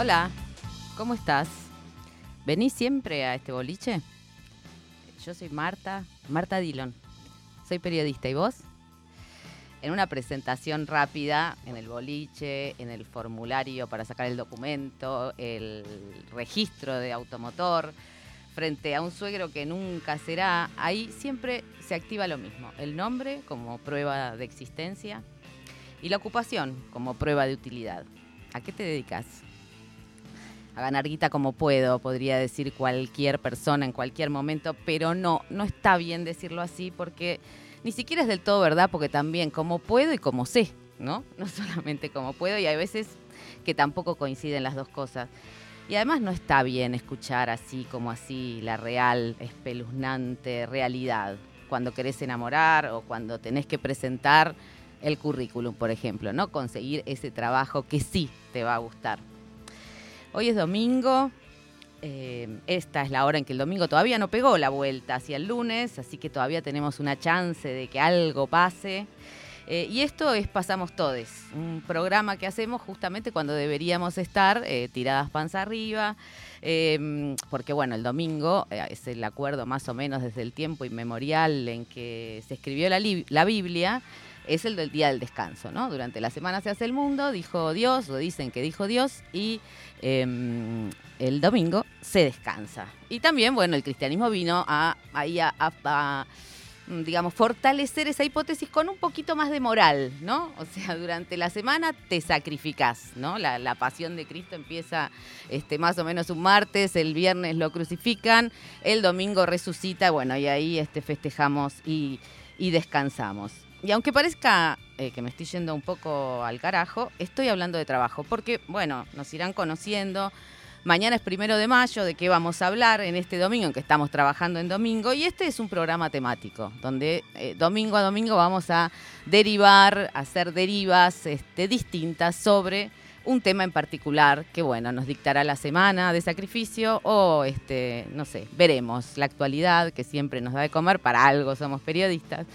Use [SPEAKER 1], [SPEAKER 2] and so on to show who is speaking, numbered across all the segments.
[SPEAKER 1] Hola, ¿cómo estás? ¿Venís siempre a este boliche? Yo soy Marta, Marta Dillon. Soy periodista, ¿y vos? En una presentación rápida en el boliche, en el formulario para sacar el documento, el registro de automotor, frente a un suegro que nunca será, ahí siempre se activa lo mismo. El nombre como prueba de existencia y la ocupación como prueba de utilidad. ¿A qué te dedicas? A ganar guita como puedo, podría decir cualquier persona en cualquier momento, pero no, no está bien decirlo así porque ni siquiera es del todo verdad, porque también como puedo y como sé, ¿no? No solamente como puedo y hay veces que tampoco coinciden las dos cosas. Y además no está bien escuchar así como así la real, espeluznante realidad cuando querés enamorar o cuando tenés que presentar el currículum, por ejemplo, ¿no? Conseguir ese trabajo que sí te va a gustar. Hoy es domingo, eh, esta es la hora en que el domingo todavía no pegó la vuelta hacia el lunes, así que todavía tenemos una chance de que algo pase. Eh, y esto es Pasamos Todes, un programa que hacemos justamente cuando deberíamos estar eh, tiradas panza arriba, em, porque bueno, el domingo es el acuerdo más o menos desde el tiempo inmemorial en que se escribió la, la Biblia, es el del día del descanso, ¿no? Durante la semana se hace el mundo, dijo Dios, lo dicen que dijo Dios, y em, el domingo se descansa. Y también, bueno, el cristianismo vino a, ahí a, mm, digamos, fortalecer esa hipótesis con un poquito más de moral, ¿no? O sea, durante la semana te sacrificás, ¿no? La, pasión de Cristo empieza este, más o menos un martes, el viernes lo crucifican, el domingo resucita, bueno, y ahí este, festejamos y descansamos. Y aunque parezca eh, que me estoy yendo un poco al carajo, estoy hablando de trabajo, porque, bueno, nos irán conociendo. Mañana es primero de mayo, de qué vamos a hablar en este domingo, en que estamos trabajando en domingo, y este es un programa temático, donde eh, domingo a domingo vamos a derivar, hacer derivas este, distintas sobre un tema en particular que, bueno, nos dictará la semana de sacrificio o, este, no sé, veremos la actualidad que siempre nos da de comer, para algo somos periodistas.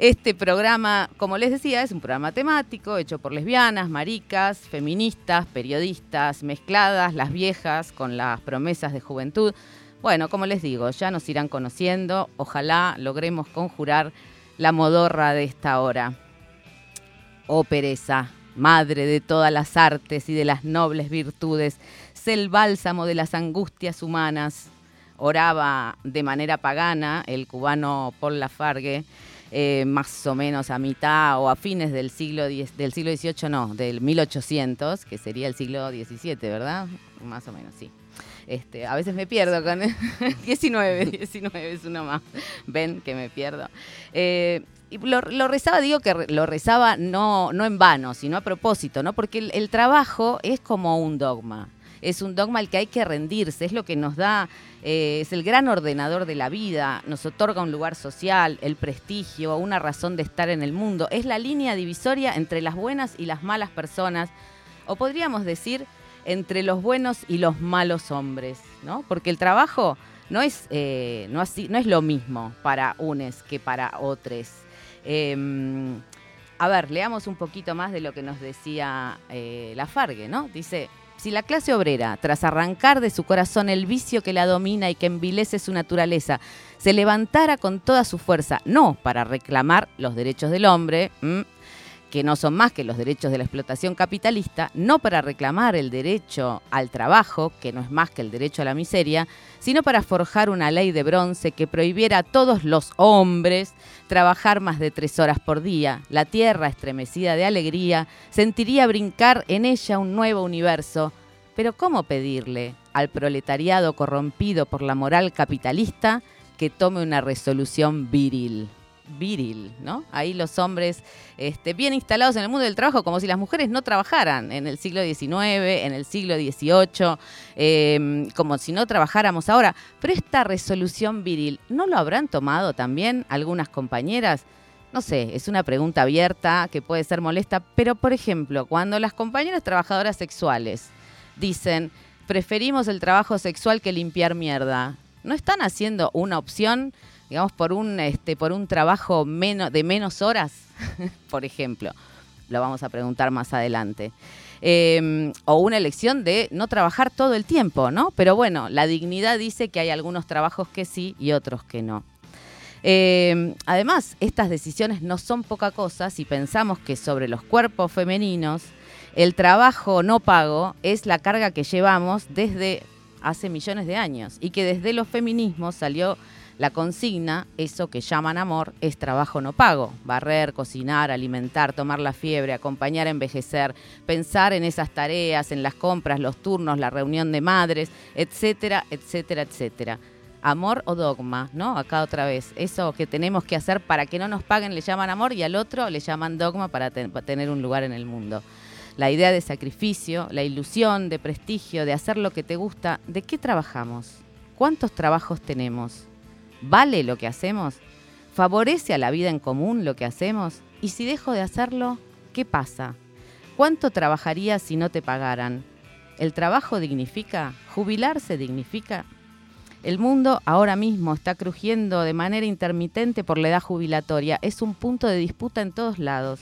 [SPEAKER 1] Este programa, como les decía, es un programa temático hecho por lesbianas, maricas, feministas, periodistas, mezcladas, las viejas con las promesas de juventud. Bueno, como les digo, ya nos irán conociendo. Ojalá logremos conjurar la modorra de esta hora. Oh pereza, madre de todas las artes y de las nobles virtudes, sé el bálsamo de las angustias humanas. Oraba de manera pagana el cubano Paul Lafargue eh, más o menos a mitad o a fines del siglo, del siglo XVIII, no, del 1800, que sería el siglo XVII, ¿verdad? Más o menos, sí. Este, a veces me pierdo con 19, 19 es uno más. Ven que me pierdo. Eh, y lo, rezaba, digo que lo rezaba no, no en vano, sino a propósito, ¿no? Porque el trabajo es como un dogma es un dogma al que hay que rendirse, es lo que nos da, eh, es el gran ordenador de la vida, nos otorga un lugar social, el prestigio, una razón de estar en el mundo, es la línea divisoria entre las buenas y las malas personas, o podríamos decir entre los buenos y los malos hombres, ¿no? Porque el trabajo no es, eh, no, así, no es lo mismo para unos que para otros. Em, a ver, leamos un poquito más de lo que nos decía eh, Lafargue, ¿no? Dice, si la clase obrera, tras arrancar de su corazón el vicio que la domina y que envilece su naturaleza, se levantara con toda su fuerza, no para reclamar los derechos del hombre, que no son más que los derechos de la explotación capitalista, no para reclamar el derecho al trabajo, que no es más que el derecho a la miseria, sino para forjar una ley de bronce que prohibiera a todos los hombres trabajar más de tres horas por día. La tierra, estremecida de alegría, sentiría brincar en ella un nuevo universo. Pero ¿cómo pedirle al proletariado corrompido por la moral capitalista que tome una resolución viril? Viril, ¿no? Ahí los hombres este, bien instalados en el mundo del trabajo, como si las mujeres no trabajaran en el siglo XIX, en el siglo XVIII, em, como si no trabajáramos ahora. Pero esta resolución viril, ¿no lo habrán tomado también algunas compañeras? No sé, es una pregunta abierta que puede ser molesta, pero por ejemplo, cuando las compañeras trabajadoras sexuales dicen, preferimos el trabajo sexual que limpiar mierda, ¿no están haciendo una opción digamos, por un, este, por un trabajo menos, de menos horas, por ejemplo. Lo vamos a preguntar más adelante. Em, o una elección de no trabajar todo el tiempo, ¿no? Pero bueno, la dignidad dice que hay algunos trabajos que sí y otros que no. Em, además, estas decisiones no son poca cosa si pensamos que sobre los cuerpos femeninos el trabajo no pago es la carga que llevamos desde hace millones de años y que desde los feminismos salió la consigna, eso que llaman amor, es trabajo no pago. Barrer, cocinar, alimentar, tomar la fiebre, acompañar a envejecer, pensar en esas tareas, en las compras, los turnos, la reunión de madres, etcétera, etcétera, etcétera. Amor o dogma, ¿no? Acá otra vez. Eso que tenemos que hacer para que no nos paguen le llaman amor y al otro le llaman dogma para, para tener un lugar en el mundo la idea de sacrificio, la ilusión de prestigio, de hacer lo que te gusta, ¿de qué trabajamos? ¿Cuántos trabajos tenemos? ¿Vale lo que hacemos? ¿Favorece a la vida en común lo que hacemos? Y si dejo de hacerlo, ¿qué pasa? ¿Cuánto trabajaría si no te pagaran? ¿El trabajo dignifica? ¿Jubilarse dignifica? El mundo ahora mismo está crujiendo de manera intermitente por la edad jubilatoria. Es un punto de disputa en todos lados.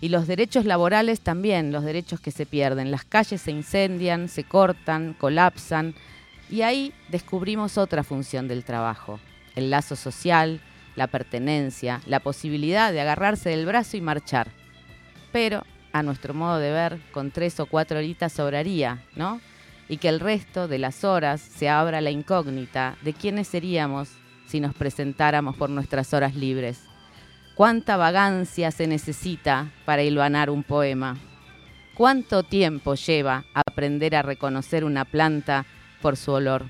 [SPEAKER 1] Y los derechos laborales también, los derechos que se pierden. Las calles se incendian, se cortan, colapsan. Y ahí descubrimos otra función del trabajo, el lazo social, la pertenencia, la posibilidad de agarrarse del brazo y marchar. Pero, a nuestro modo de ver, con tres o cuatro horitas sobraría, ¿no? Y que el resto de las horas se abra la incógnita de quiénes seríamos si nos presentáramos por nuestras horas libres. ¿Cuánta vagancia se necesita para hilvanar un poema? ¿Cuánto tiempo lleva aprender a reconocer una planta por su olor?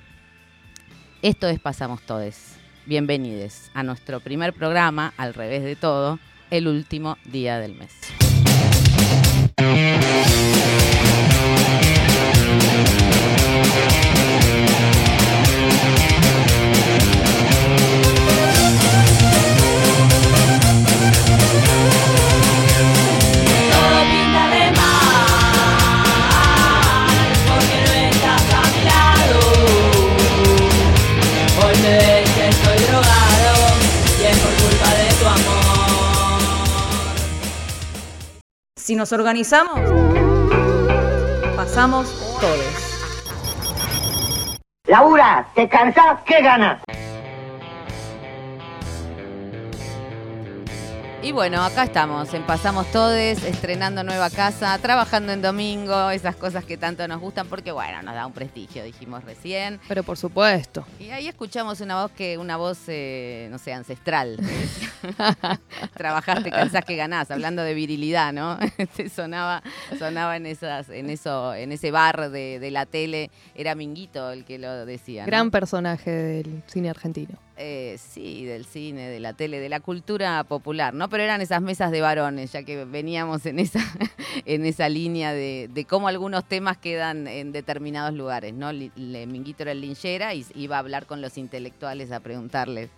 [SPEAKER 1] Esto es Pasamos Todes. Bienvenidos a nuestro primer programa, al revés de todo, el último día del mes.
[SPEAKER 2] Si nos organizamos, pasamos todos.
[SPEAKER 3] Laura, ¿te cansás? ¿Qué ganas?
[SPEAKER 1] Y bueno, acá estamos, en Pasamos Todes, estrenando nueva casa, trabajando en domingo, esas cosas que tanto nos gustan, porque bueno, nos da un prestigio, dijimos recién.
[SPEAKER 2] Pero por supuesto.
[SPEAKER 1] Y ahí escuchamos una voz que, una voz, eh, no sé, ancestral. Trabajaste, cansás que ganás, hablando de virilidad, ¿no? Este, sonaba, sonaba en esas, en eso, en ese bar de, la tele, era Minguito el que lo decía.
[SPEAKER 2] Gran personaje del cine argentino.
[SPEAKER 1] Eh, sí, del cine, de la tele, de la cultura popular, ¿no? Pero eran esas mesas de varones, ya que veníamos en esa, en esa línea de, cómo algunos temas quedan en determinados lugares, ¿no? Le, Minguito era el linchera y iba a hablar con los intelectuales a preguntarles,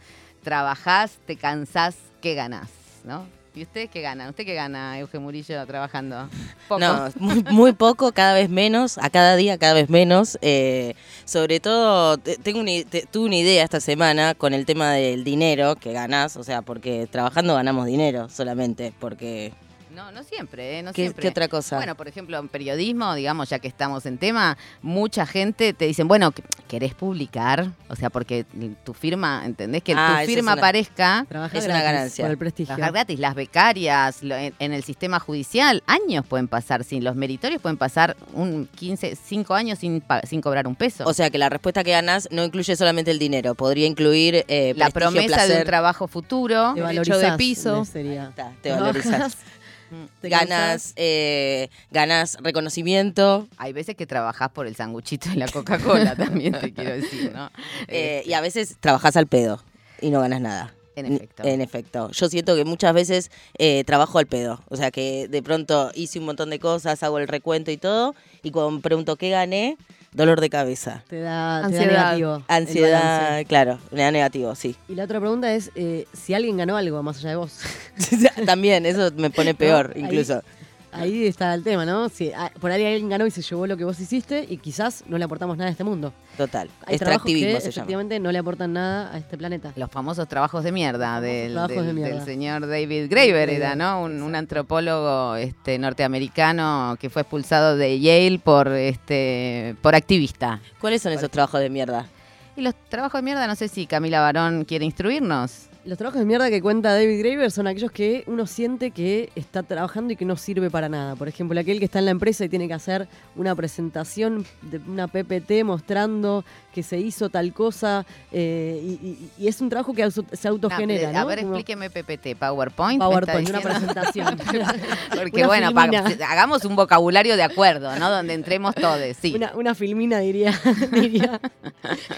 [SPEAKER 1] ¿trabajás, te cansás, qué ganás? ¿no? ¿Y ustedes qué ganan? ¿Usted qué gana, Euge Murillo, trabajando?
[SPEAKER 4] ¿Poco? No, muy, poco, cada vez menos, a cada día cada vez menos. Eh, sobre todo, tengo tuve una idea esta semana con el tema del dinero que ganás, o sea, porque trabajando ganamos dinero solamente, porque
[SPEAKER 1] no, no siempre, ¿eh? No
[SPEAKER 4] ¿Qué,
[SPEAKER 1] siempre.
[SPEAKER 4] ¿Qué otra cosa?
[SPEAKER 1] Bueno, por ejemplo, en periodismo, digamos, ya que estamos en tema, mucha gente te dicen, bueno, ¿querés publicar? O sea, porque tu firma, ¿entendés? Que tu ah, firma aparezca.
[SPEAKER 4] es una ganancia.
[SPEAKER 2] Por el prestigio.
[SPEAKER 1] Trabajar gratis. Las becarias, en, el sistema judicial, años pueden pasar sin. Los meritorios pueden pasar un 15, 5 años sin, sin cobrar un peso.
[SPEAKER 4] O sea, que la respuesta que ganas no incluye solamente el dinero, podría incluir eh,
[SPEAKER 1] la promesa de un trabajo futuro,
[SPEAKER 2] derecho de piso.
[SPEAKER 4] Sería. te valorizas. ganas, eh, ganas reconocimiento.
[SPEAKER 1] Hay veces que trabajás por el sanguchito y la Coca-Cola también, te quiero decir, ¿no?
[SPEAKER 4] Eh, y a veces trabajás al pedo y no ganas nada.
[SPEAKER 1] En efecto.
[SPEAKER 4] En efecto. Yo siento que muchas veces eh, trabajo al pedo. O sea que de pronto hice un montón de cosas, hago el recuento y todo, y cuando pregunto qué gané, dolor de cabeza.
[SPEAKER 2] Te da, Ansiedad. negativo.
[SPEAKER 4] Ansiedad, claro, me da negativo, sí.
[SPEAKER 2] Y la otra pregunta es eh, si alguien ganó algo más allá de vos.
[SPEAKER 4] También, eso me pone peor, incluso.
[SPEAKER 2] ahí está el tema, ¿no? Si ah, por ahí alguien ganó y se llevó lo que vos hiciste y quizás no le aportamos nada a este mundo.
[SPEAKER 4] Total.
[SPEAKER 2] Hay trabajos que
[SPEAKER 4] Extractivismo se llama.
[SPEAKER 2] efectivamente no le aportan nada a este planeta.
[SPEAKER 1] Los famosos trabajos de mierda del,
[SPEAKER 2] trabajos
[SPEAKER 1] del-
[SPEAKER 2] de mierda.
[SPEAKER 1] del señor David Graeber, era, ¿no? Un, un antropólogo este, norteamericano que fue expulsado de Yale por, este, por activista.
[SPEAKER 4] ¿Cuáles son esos trabajos de mierda?
[SPEAKER 1] Y los trabajos de mierda, no sé si Camila Barón quiere instruirnos.
[SPEAKER 2] Los trabajos de mierda que cuenta David Graeber son aquellos que uno siente que está trabajando y que no sirve para nada. Por ejemplo, aquel que está en la empresa y tiene que hacer una presentación de una PPT mostrando que se hizo tal cosa eh, y, y- y es un trabajo que auto- se autogenera,
[SPEAKER 1] No. A ver, explíqueme PPT, PowerPoint.
[SPEAKER 2] PowerPoint, una presentación.
[SPEAKER 1] Porque
[SPEAKER 2] Una
[SPEAKER 1] bueno, pa-
[SPEAKER 2] filmina.
[SPEAKER 1] hagamos un vocabulario de acuerdo, ¿no? Donde entremos todos, sí.
[SPEAKER 2] Una, una filmina, diría, diría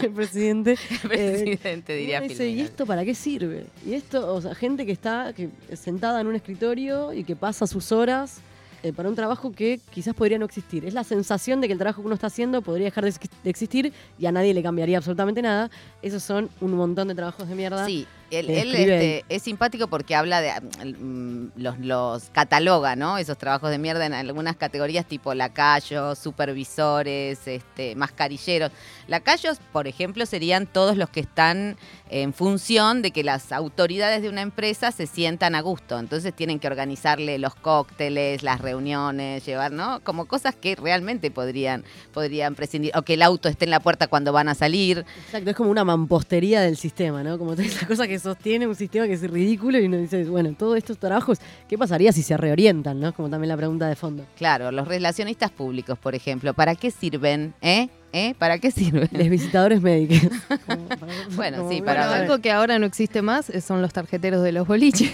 [SPEAKER 2] el presidente.
[SPEAKER 1] El
[SPEAKER 2] Eh,
[SPEAKER 1] presidente diría
[SPEAKER 2] uno dice, ¿y
[SPEAKER 1] filmina.
[SPEAKER 2] esto para qué sirve? Y esto, o sea, gente que está sentada en un escritorio y que pasa sus horas eh, para un trabajo que quizás podría no existir. Es la sensación de que el trabajo que uno está haciendo podría dejar de existir y a nadie le cambiaría absolutamente nada. Esos son un montón de trabajos de mierda.
[SPEAKER 1] Sí, él, él, este, es simpático porque habla de. mm, los, los cataloga, ¿no? Esos trabajos de mierda en algunas categorías tipo lacayos, supervisores, este, mascarilleros. Lacayos, por ejemplo, serían todos los que están en función de que las autoridades de una empresa se sientan a gusto. Entonces tienen que organizarle los cócteles, las reuniones, llevar, ¿no? Como cosas que realmente podrían, podrían prescindir. O que el auto esté en la puerta cuando van a salir.
[SPEAKER 2] Exacto, es como una mampostería del sistema, ¿no? Como toda esa cosa que sostiene un sistema que es ridículo y uno dice, bueno, todos estos trabajos, ¿qué pasaría si se reorientan, no? Como también la pregunta de fondo.
[SPEAKER 1] Claro, los relacionistas públicos, por ejemplo, ¿para qué sirven? ¿Eh? ¿Eh? ¿Para qué sirven?
[SPEAKER 2] Les visitadores médicos. Como para-
[SPEAKER 1] Bueno,
[SPEAKER 2] como
[SPEAKER 1] sí,
[SPEAKER 2] para
[SPEAKER 5] algo que ahora no existe más eh, son los tarjeteros de los boliches.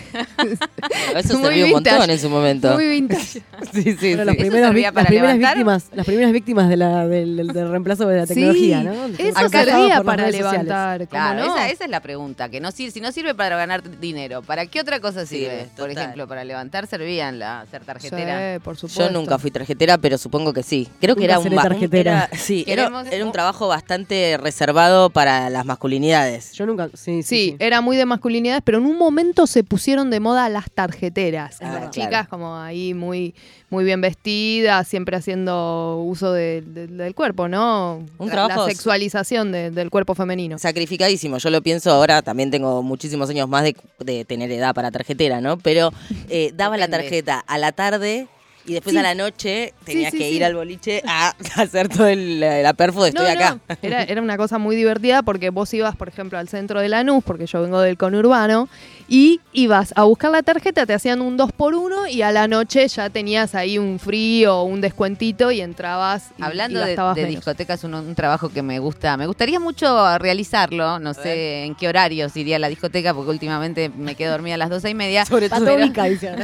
[SPEAKER 4] Eso
[SPEAKER 5] Muy
[SPEAKER 4] un
[SPEAKER 5] vintage.
[SPEAKER 4] montón en su momento.
[SPEAKER 5] Muy vintage.
[SPEAKER 4] Sí, sí,
[SPEAKER 2] Bueno, los
[SPEAKER 4] sí.
[SPEAKER 1] servía para
[SPEAKER 2] las primeras víctimas, las primeras víctimas de la, del, del- del reemplazo de la
[SPEAKER 5] Sí,
[SPEAKER 2] tecnología, ¿no?
[SPEAKER 5] Eso servía para levantar. ¿cómo
[SPEAKER 1] Claro,
[SPEAKER 5] no?
[SPEAKER 1] esa, esa es la pregunta, que no sirve, si no sirve para ganar dinero, ¿para qué otra cosa
[SPEAKER 4] Sí,
[SPEAKER 1] sirve? Por ejemplo, para levantar servían la ser tarjetera.
[SPEAKER 5] Sí, por supuesto.
[SPEAKER 4] Yo nunca fui tarjetera, pero supongo que sí. Creo que era un, un-
[SPEAKER 2] tarjetera.
[SPEAKER 4] era- sí, era, Era un trabajo bastante reservado para las masculinidades.
[SPEAKER 2] Yo nunca, sí, sí,
[SPEAKER 5] Sí,
[SPEAKER 2] sí.
[SPEAKER 5] era muy de masculinidades, pero en un momento se pusieron de moda las tarjeteras.
[SPEAKER 4] Ah,
[SPEAKER 5] las
[SPEAKER 4] claro.
[SPEAKER 5] chicas como ahí muy, muy bien vestidas, siempre haciendo uso de- de- del cuerpo, ¿no?
[SPEAKER 4] Un
[SPEAKER 5] La-
[SPEAKER 4] trabajo-
[SPEAKER 5] La sexualización de- del cuerpo femenino.
[SPEAKER 4] Sacrificadísimo, yo lo pienso ahora, también tengo muchísimos años más de, de tener edad para tarjetera, ¿no? Pero eh, daba la tarjeta a la tarde y después
[SPEAKER 5] Sí.
[SPEAKER 4] a la noche tenía
[SPEAKER 5] sí,
[SPEAKER 4] que
[SPEAKER 5] sí.
[SPEAKER 4] ir al boliche a hacer todo el, la, la perfo de estoy
[SPEAKER 5] No,
[SPEAKER 4] acá.
[SPEAKER 5] no, Era, era una cosa muy divertida porque vos ibas, por ejemplo, al centro de Lanús, porque yo vengo del conurbano, y ibas a buscar la tarjeta, te hacían un 2 por 1 y a la noche ya tenías ahí un frío, un descuentito y entrabas y,
[SPEAKER 1] Hablando
[SPEAKER 5] y
[SPEAKER 1] de, de discotecas, un, un trabajo que me gusta. Me gustaría mucho realizarlo. No sé en qué horarios iría a la discoteca, porque últimamente me quedo dormida a las doce y media.
[SPEAKER 4] Sobre todo
[SPEAKER 2] Pato Vica, dice.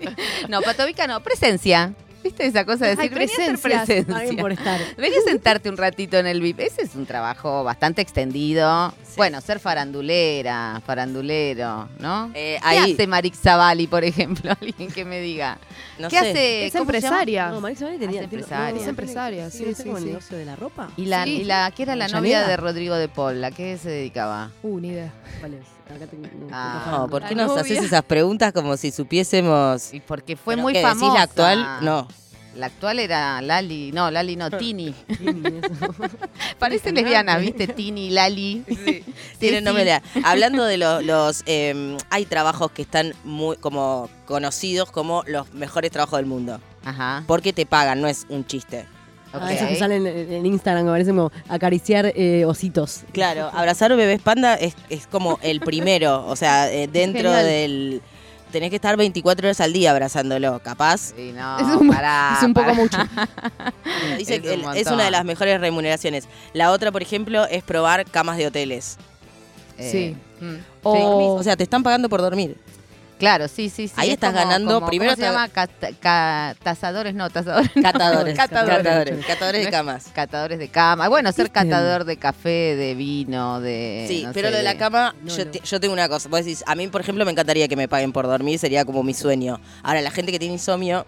[SPEAKER 1] No. No, Patovica no, presencia. ¿Viste esa cosa de decir, vení a presencia?
[SPEAKER 2] Por estar.
[SPEAKER 1] Vení a sentarte un ratito en el VIP. Ese es un trabajo bastante extendido. Bueno, ser farandulera, farandulero, ¿no?
[SPEAKER 4] Eh,
[SPEAKER 1] ¿Qué
[SPEAKER 4] ahí,
[SPEAKER 1] hace Marix Zavali, por ejemplo? Alguien que me diga.
[SPEAKER 4] no
[SPEAKER 1] ¿Qué
[SPEAKER 4] sé.
[SPEAKER 1] hace?
[SPEAKER 5] Es empresaria.
[SPEAKER 2] No, Marisa Vale tenía...
[SPEAKER 1] Empresaria.
[SPEAKER 2] no,
[SPEAKER 5] Es empresaria, sí, sí,
[SPEAKER 2] con el
[SPEAKER 5] sí.
[SPEAKER 2] negocio de la ropa.
[SPEAKER 1] Y la,
[SPEAKER 5] Sí.
[SPEAKER 1] y la que era la novia de Rodrigo de Paul, ¿a qué se dedicaba?
[SPEAKER 5] Uh, ni idea.
[SPEAKER 2] ¿Cuál es? Acá no,
[SPEAKER 1] Ah.
[SPEAKER 4] No, ¿por qué nos haces esas preguntas como si supiésemos?
[SPEAKER 1] Y porque fue muy
[SPEAKER 4] ¿qué, decís
[SPEAKER 1] famosa.
[SPEAKER 4] la actual? No.
[SPEAKER 1] La actual era Lali, no, Lali no, Tini. Parece lesbiana, ¿viste? Tini, Lali.
[SPEAKER 4] Tienen
[SPEAKER 1] sí.
[SPEAKER 4] nombre de- Hablando de los, los, eh, hay trabajos que están muy como conocidos como los mejores trabajos del mundo.
[SPEAKER 1] Ajá.
[SPEAKER 4] Porque te pagan, no es un chiste.
[SPEAKER 1] Ok.
[SPEAKER 2] Ah, esos que salen en, Instagram, que parecen como acariciar eh, ositos.
[SPEAKER 4] Claro, abrazar bebés panda es, es como el primero. O sea, eh, dentro
[SPEAKER 5] Genial.
[SPEAKER 4] del. Tenés que estar 24 horas al día abrazándolo, capaz.
[SPEAKER 1] Sí, no,
[SPEAKER 5] Es un-
[SPEAKER 1] pará,
[SPEAKER 5] es un poco
[SPEAKER 1] pará.
[SPEAKER 5] mucho.
[SPEAKER 4] Dice
[SPEAKER 1] Es
[SPEAKER 4] que
[SPEAKER 1] un
[SPEAKER 4] es una de las mejores remuneraciones. La otra, por ejemplo, es probar camas de hoteles.
[SPEAKER 1] Eh,
[SPEAKER 5] Sí.
[SPEAKER 1] mm.
[SPEAKER 5] O-
[SPEAKER 4] O sea, te están pagando por dormir.
[SPEAKER 1] Claro, sí, sí, sí.
[SPEAKER 4] Ahí
[SPEAKER 1] es
[SPEAKER 4] estás
[SPEAKER 1] como-
[SPEAKER 4] ganando,
[SPEAKER 1] como-
[SPEAKER 4] primero
[SPEAKER 1] ¿Cómo se llama? Cat- ca- tasadores, no, tasadores. no.
[SPEAKER 4] Catadores.
[SPEAKER 1] Catadores.
[SPEAKER 4] Catadores. Catadores de camas.
[SPEAKER 1] Catadores de cama. Bueno, ser catador de café, de vino, de.
[SPEAKER 4] Sí,
[SPEAKER 1] no
[SPEAKER 4] pero
[SPEAKER 1] sé,
[SPEAKER 4] lo de la cama,
[SPEAKER 2] No,
[SPEAKER 4] yo,
[SPEAKER 2] no.
[SPEAKER 4] te- yo tengo una cosa. Vos decís, a mí, por ejemplo, me encantaría que me paguen por dormir, sería como mi sueño. Ahora, la gente que tiene insomnio,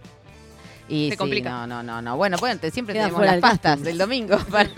[SPEAKER 1] Y
[SPEAKER 5] Se
[SPEAKER 1] sí,
[SPEAKER 5] complica.
[SPEAKER 1] No, no, no, no. Bueno, bueno, te- siempre
[SPEAKER 2] Queda
[SPEAKER 1] tenemos las pastas
[SPEAKER 2] casting.
[SPEAKER 1] del domingo para,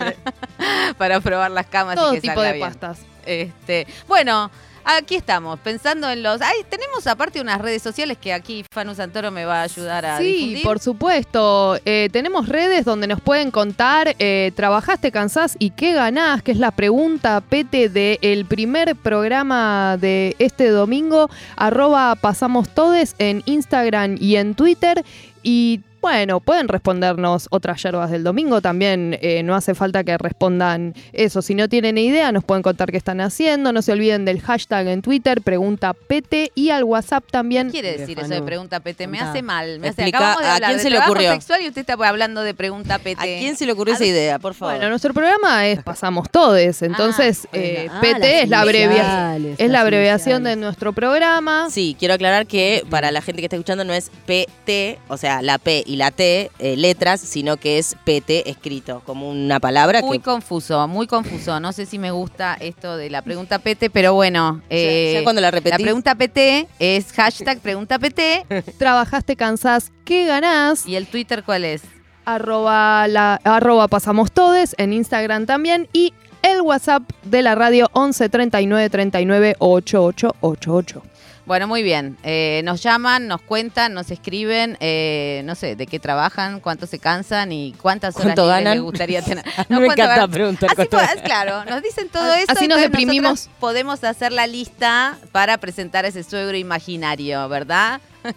[SPEAKER 1] para probar las camas
[SPEAKER 5] Todo
[SPEAKER 1] y que
[SPEAKER 5] tipo
[SPEAKER 1] salga
[SPEAKER 5] de
[SPEAKER 1] bien.
[SPEAKER 5] pastas.
[SPEAKER 1] Este, bueno, Aquí estamos, pensando en los... Ay, tenemos aparte unas redes sociales que aquí Fanu Santoro me va a ayudar a
[SPEAKER 5] Sí,
[SPEAKER 1] difundir.
[SPEAKER 5] por supuesto. Eh, tenemos redes donde nos pueden contar, eh, ¿trabajaste, cansás y qué ganás? Que es la pregunta pete del primer programa de este domingo. Arroba pasamos todes en Instagram y en Twitter. Y bueno, pueden respondernos otras yerbas del domingo también. eh, no hace falta que respondan eso. Si no tienen idea, nos pueden contar qué están haciendo. No se olviden del hashtag en Twitter, pregunta pete y al WhatsApp también.
[SPEAKER 1] ¿Qué quiere decir eso de pregunta PT? Me hace mal. Me hace,
[SPEAKER 4] Explica,
[SPEAKER 1] acabamos de
[SPEAKER 4] ¿a
[SPEAKER 1] hablar
[SPEAKER 4] quién
[SPEAKER 1] de
[SPEAKER 4] se le
[SPEAKER 1] trabajo
[SPEAKER 4] ocurrió?
[SPEAKER 1] sexual y usted está hablando de pregunta PT.
[SPEAKER 4] ¿A quién se le ocurrió esa idea, por favor?
[SPEAKER 5] Bueno, nuestro programa es Pasamos Todes, entonces
[SPEAKER 2] Ah,
[SPEAKER 5] eh,
[SPEAKER 2] ah,
[SPEAKER 5] PT es la abreviación. Es la abreviación de nuestro programa.
[SPEAKER 4] Sí, quiero aclarar que para la gente que está escuchando no es PT, o sea, la P y la T, eh, letras, sino que es PT escrito, como una palabra
[SPEAKER 1] Muy
[SPEAKER 4] que...
[SPEAKER 1] confuso, muy confuso. No sé si me gusta esto de la pregunta PT, pero bueno. eh,
[SPEAKER 4] ya cuando la repetís-
[SPEAKER 1] pregunta PT es hashtag pregunta PT.
[SPEAKER 5] Trabajaste, cansás, ¿qué ganás?
[SPEAKER 1] ¿Y el Twitter cuál es?
[SPEAKER 5] Arroba, la, arroba Pasamos Todes en Instagram también. Y el WhatsApp de la radio 11 39 39 8888.
[SPEAKER 1] Bueno, muy bien. Eh, nos llaman, nos cuentan, nos escriben, eh, no sé, de qué trabajan, cuánto se cansan y cuántas horas
[SPEAKER 4] ¿Cuánto
[SPEAKER 1] libres
[SPEAKER 4] ganan?
[SPEAKER 1] les gustaría tener. No,
[SPEAKER 4] me
[SPEAKER 1] ¿cuánto
[SPEAKER 4] encanta
[SPEAKER 1] ganan?
[SPEAKER 4] preguntar
[SPEAKER 1] Así
[SPEAKER 4] cuánto ganan.
[SPEAKER 1] claro, nos dicen todo
[SPEAKER 5] Así
[SPEAKER 1] eso.
[SPEAKER 5] nos
[SPEAKER 1] entonces
[SPEAKER 5] deprimimos.
[SPEAKER 1] Podemos hacer la lista para presentar ese suegro imaginario, ¿verdad?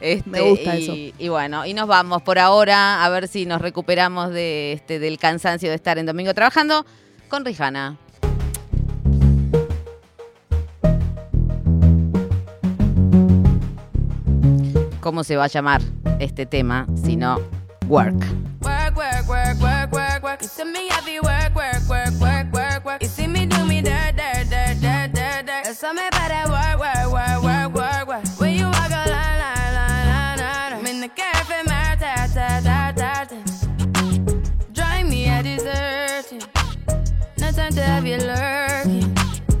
[SPEAKER 1] Este,
[SPEAKER 5] Me gusta
[SPEAKER 1] y,
[SPEAKER 5] eso.
[SPEAKER 1] Y bueno, y nos vamos por ahora a ver si nos recuperamos de este del cansancio de estar en domingo trabajando con Rijana. ¿Cómo se va a llamar este tema si no work?
[SPEAKER 6] Work, work, work, work, work, work. Work, me do me you a line, line, line, line, line. I'm in the cafe, my ta, ta, ta, ta, ta. Drive me a deserting. No time to have you lurking.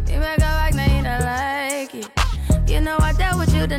[SPEAKER 6] You make a back, now you don't like it. You know I dealt with you the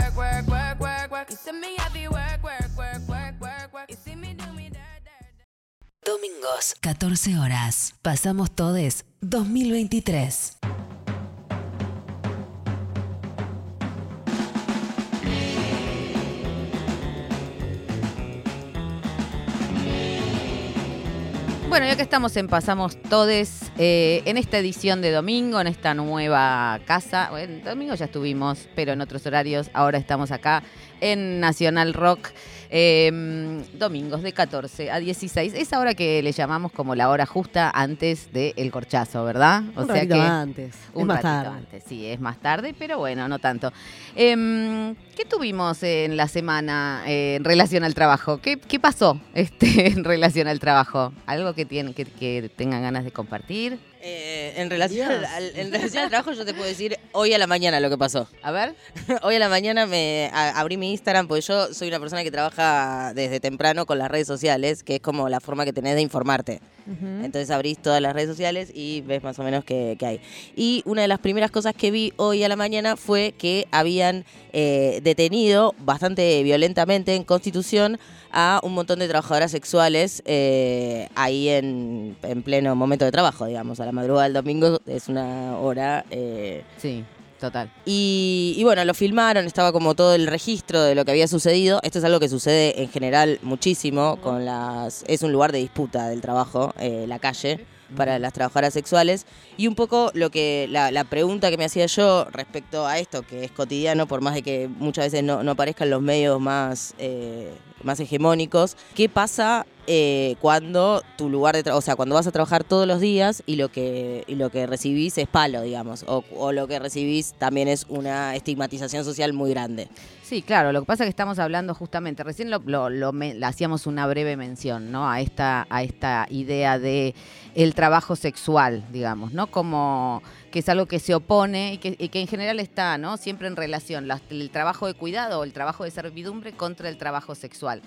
[SPEAKER 7] Domingos, 14 horas. Pasamos todes 2023.
[SPEAKER 1] Bueno, ya que estamos en Pasamos Todes, eh, en esta edición de domingo, en esta nueva casa, bueno, domingo ya estuvimos, pero en otros horarios, ahora estamos acá en Nacional Rock, eh, domingos de 14 a 16, esa hora que le llamamos como la hora justa antes del corchazo, ¿verdad?
[SPEAKER 2] Un ratito antes.
[SPEAKER 1] Un
[SPEAKER 2] es más
[SPEAKER 1] ratito
[SPEAKER 2] tarde.
[SPEAKER 1] antes, sí, es más tarde, pero bueno, no tanto. Em, ¿Qué tuvimos en la semana eh, en relación al trabajo? ¿Qué, qué pasó este, en relación al trabajo? ¿Algo que, tienen, que, que tengan ganas de compartir?
[SPEAKER 4] Eh, en, relación al, en relación al trabajo yo te puedo decir hoy a la mañana lo que pasó.
[SPEAKER 1] A ver.
[SPEAKER 4] Hoy a la mañana me a- abrí mi Instagram porque yo soy una persona que trabaja desde temprano con las redes sociales, que es como la forma que tenés de informarte. Entonces abrís todas las redes sociales y ves más o menos qué, qué hay. Y una de las primeras cosas que vi hoy a la mañana fue que habían eh, detenido bastante violentamente en Constitución a un montón de trabajadoras sexuales eh, ahí en, en pleno momento de trabajo, digamos. A la madrugada del domingo es una hora... eh,
[SPEAKER 1] Sí, total.
[SPEAKER 4] y, y bueno, lo filmaron, estaba como todo el registro de lo que había sucedido. Esto es algo que sucede en general muchísimo con las... Es un lugar de disputa del trabajo, eh, la calle, para las trabajadoras sexuales. Y un poco lo que la, la pregunta que me hacía yo respecto a esto, que es cotidiano, por más de que muchas veces no, no aparezcan los medios más, eh, más hegemónicos, ¿qué pasa eh, cuando tu lugar de trabajo, o sea, cuando vas a trabajar todos los días y lo que, lo que recibís es palo, digamos, o, o lo que recibís también es una estigmatización social muy grande.
[SPEAKER 1] Sí, claro, lo que pasa es que estamos hablando justamente, recién lo, lo- lo me- hacíamos una breve mención, ¿no? A esta, a esta idea de el trabajo sexual, digamos, ¿no? Como que es algo que se opone y que, en general está, ¿no? Siempre en relación, las- el trabajo de cuidado o el trabajo de servidumbre contra el trabajo sexual.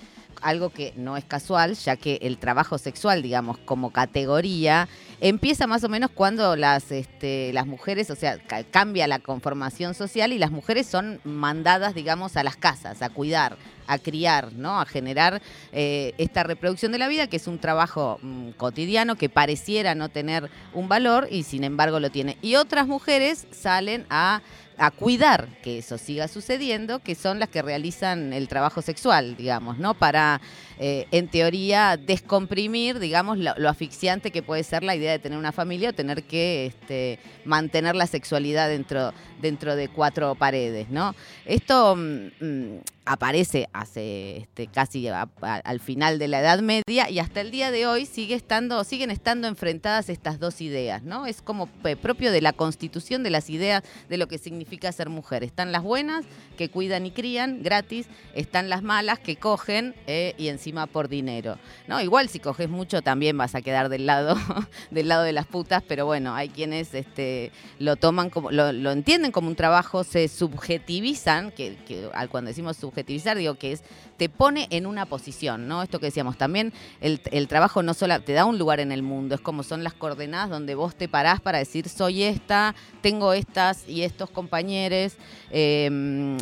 [SPEAKER 1] Algo que no es casual, ya que el trabajo sexual, digamos, como categoría, empieza más o menos cuando las, este, las mujeres, o sea, ca- cambia la conformación social y las mujeres son mandadas, digamos, a las casas, a cuidar, a criar, ¿no? A generar eh, esta reproducción de la vida, que es un trabajo mm, cotidiano que pareciera no tener un valor y sin embargo lo tiene. Y otras mujeres salen a a cuidar que eso siga sucediendo, que son las que realizan el trabajo sexual, digamos, ¿no? Para, eh, en teoría, descomprimir, digamos, lo, lo asfixiante que puede ser la idea de tener una familia o tener que este, mantener la sexualidad dentro, dentro de cuatro paredes, ¿no? Esto mm, mm, aparece hace este, casi al final de la Edad Media y hasta el día de hoy sigue estando, siguen estando enfrentadas estas dos ideas, ¿no? Es como eh, propio de la constitución de las ideas de lo que significa ser mujer. Están las buenas que cuidan y crían gratis, están las malas que cogen eh, y encima por dinero, ¿no? Igual si coges mucho también vas a quedar del lado del lado de las putas, pero bueno, hay quienes este, lo toman como, lo, lo entienden como un trabajo, se subjetivizan, que, que cuando decimos subjetivizar, digo que es, te pone en una posición, ¿no? Esto que decíamos, también el, trabajo no solo te da un lugar en el mundo, es como son las coordenadas donde vos te parás para decir, soy esta, tengo estas y estos compañeros, eh,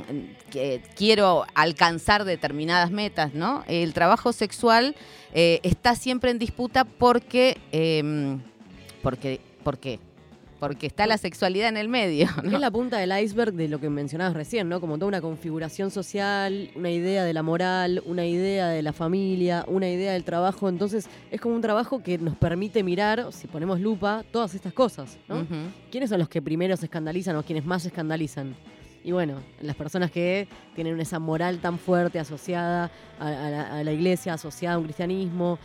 [SPEAKER 1] que quiero alcanzar determinadas metas, ¿no? El trabajo sexual eh, está siempre en disputa porque, eh, porque, ¿por qué? Porque está la sexualidad en el medio, ¿no?
[SPEAKER 2] es la punta del iceberg de lo que mencionabas recién, ¿no? Como toda una configuración social, una idea de la moral, una idea de la familia, una idea del trabajo. Entonces, es como un trabajo que nos permite mirar, si ponemos lupa, todas estas cosas, ¿no? ¿Quiénes son los que primero se escandalizan o quienes más se escandalizan? Y bueno, las personas que tienen esa moral tan fuerte asociada a, a la, a la iglesia, asociada a un cristianismo,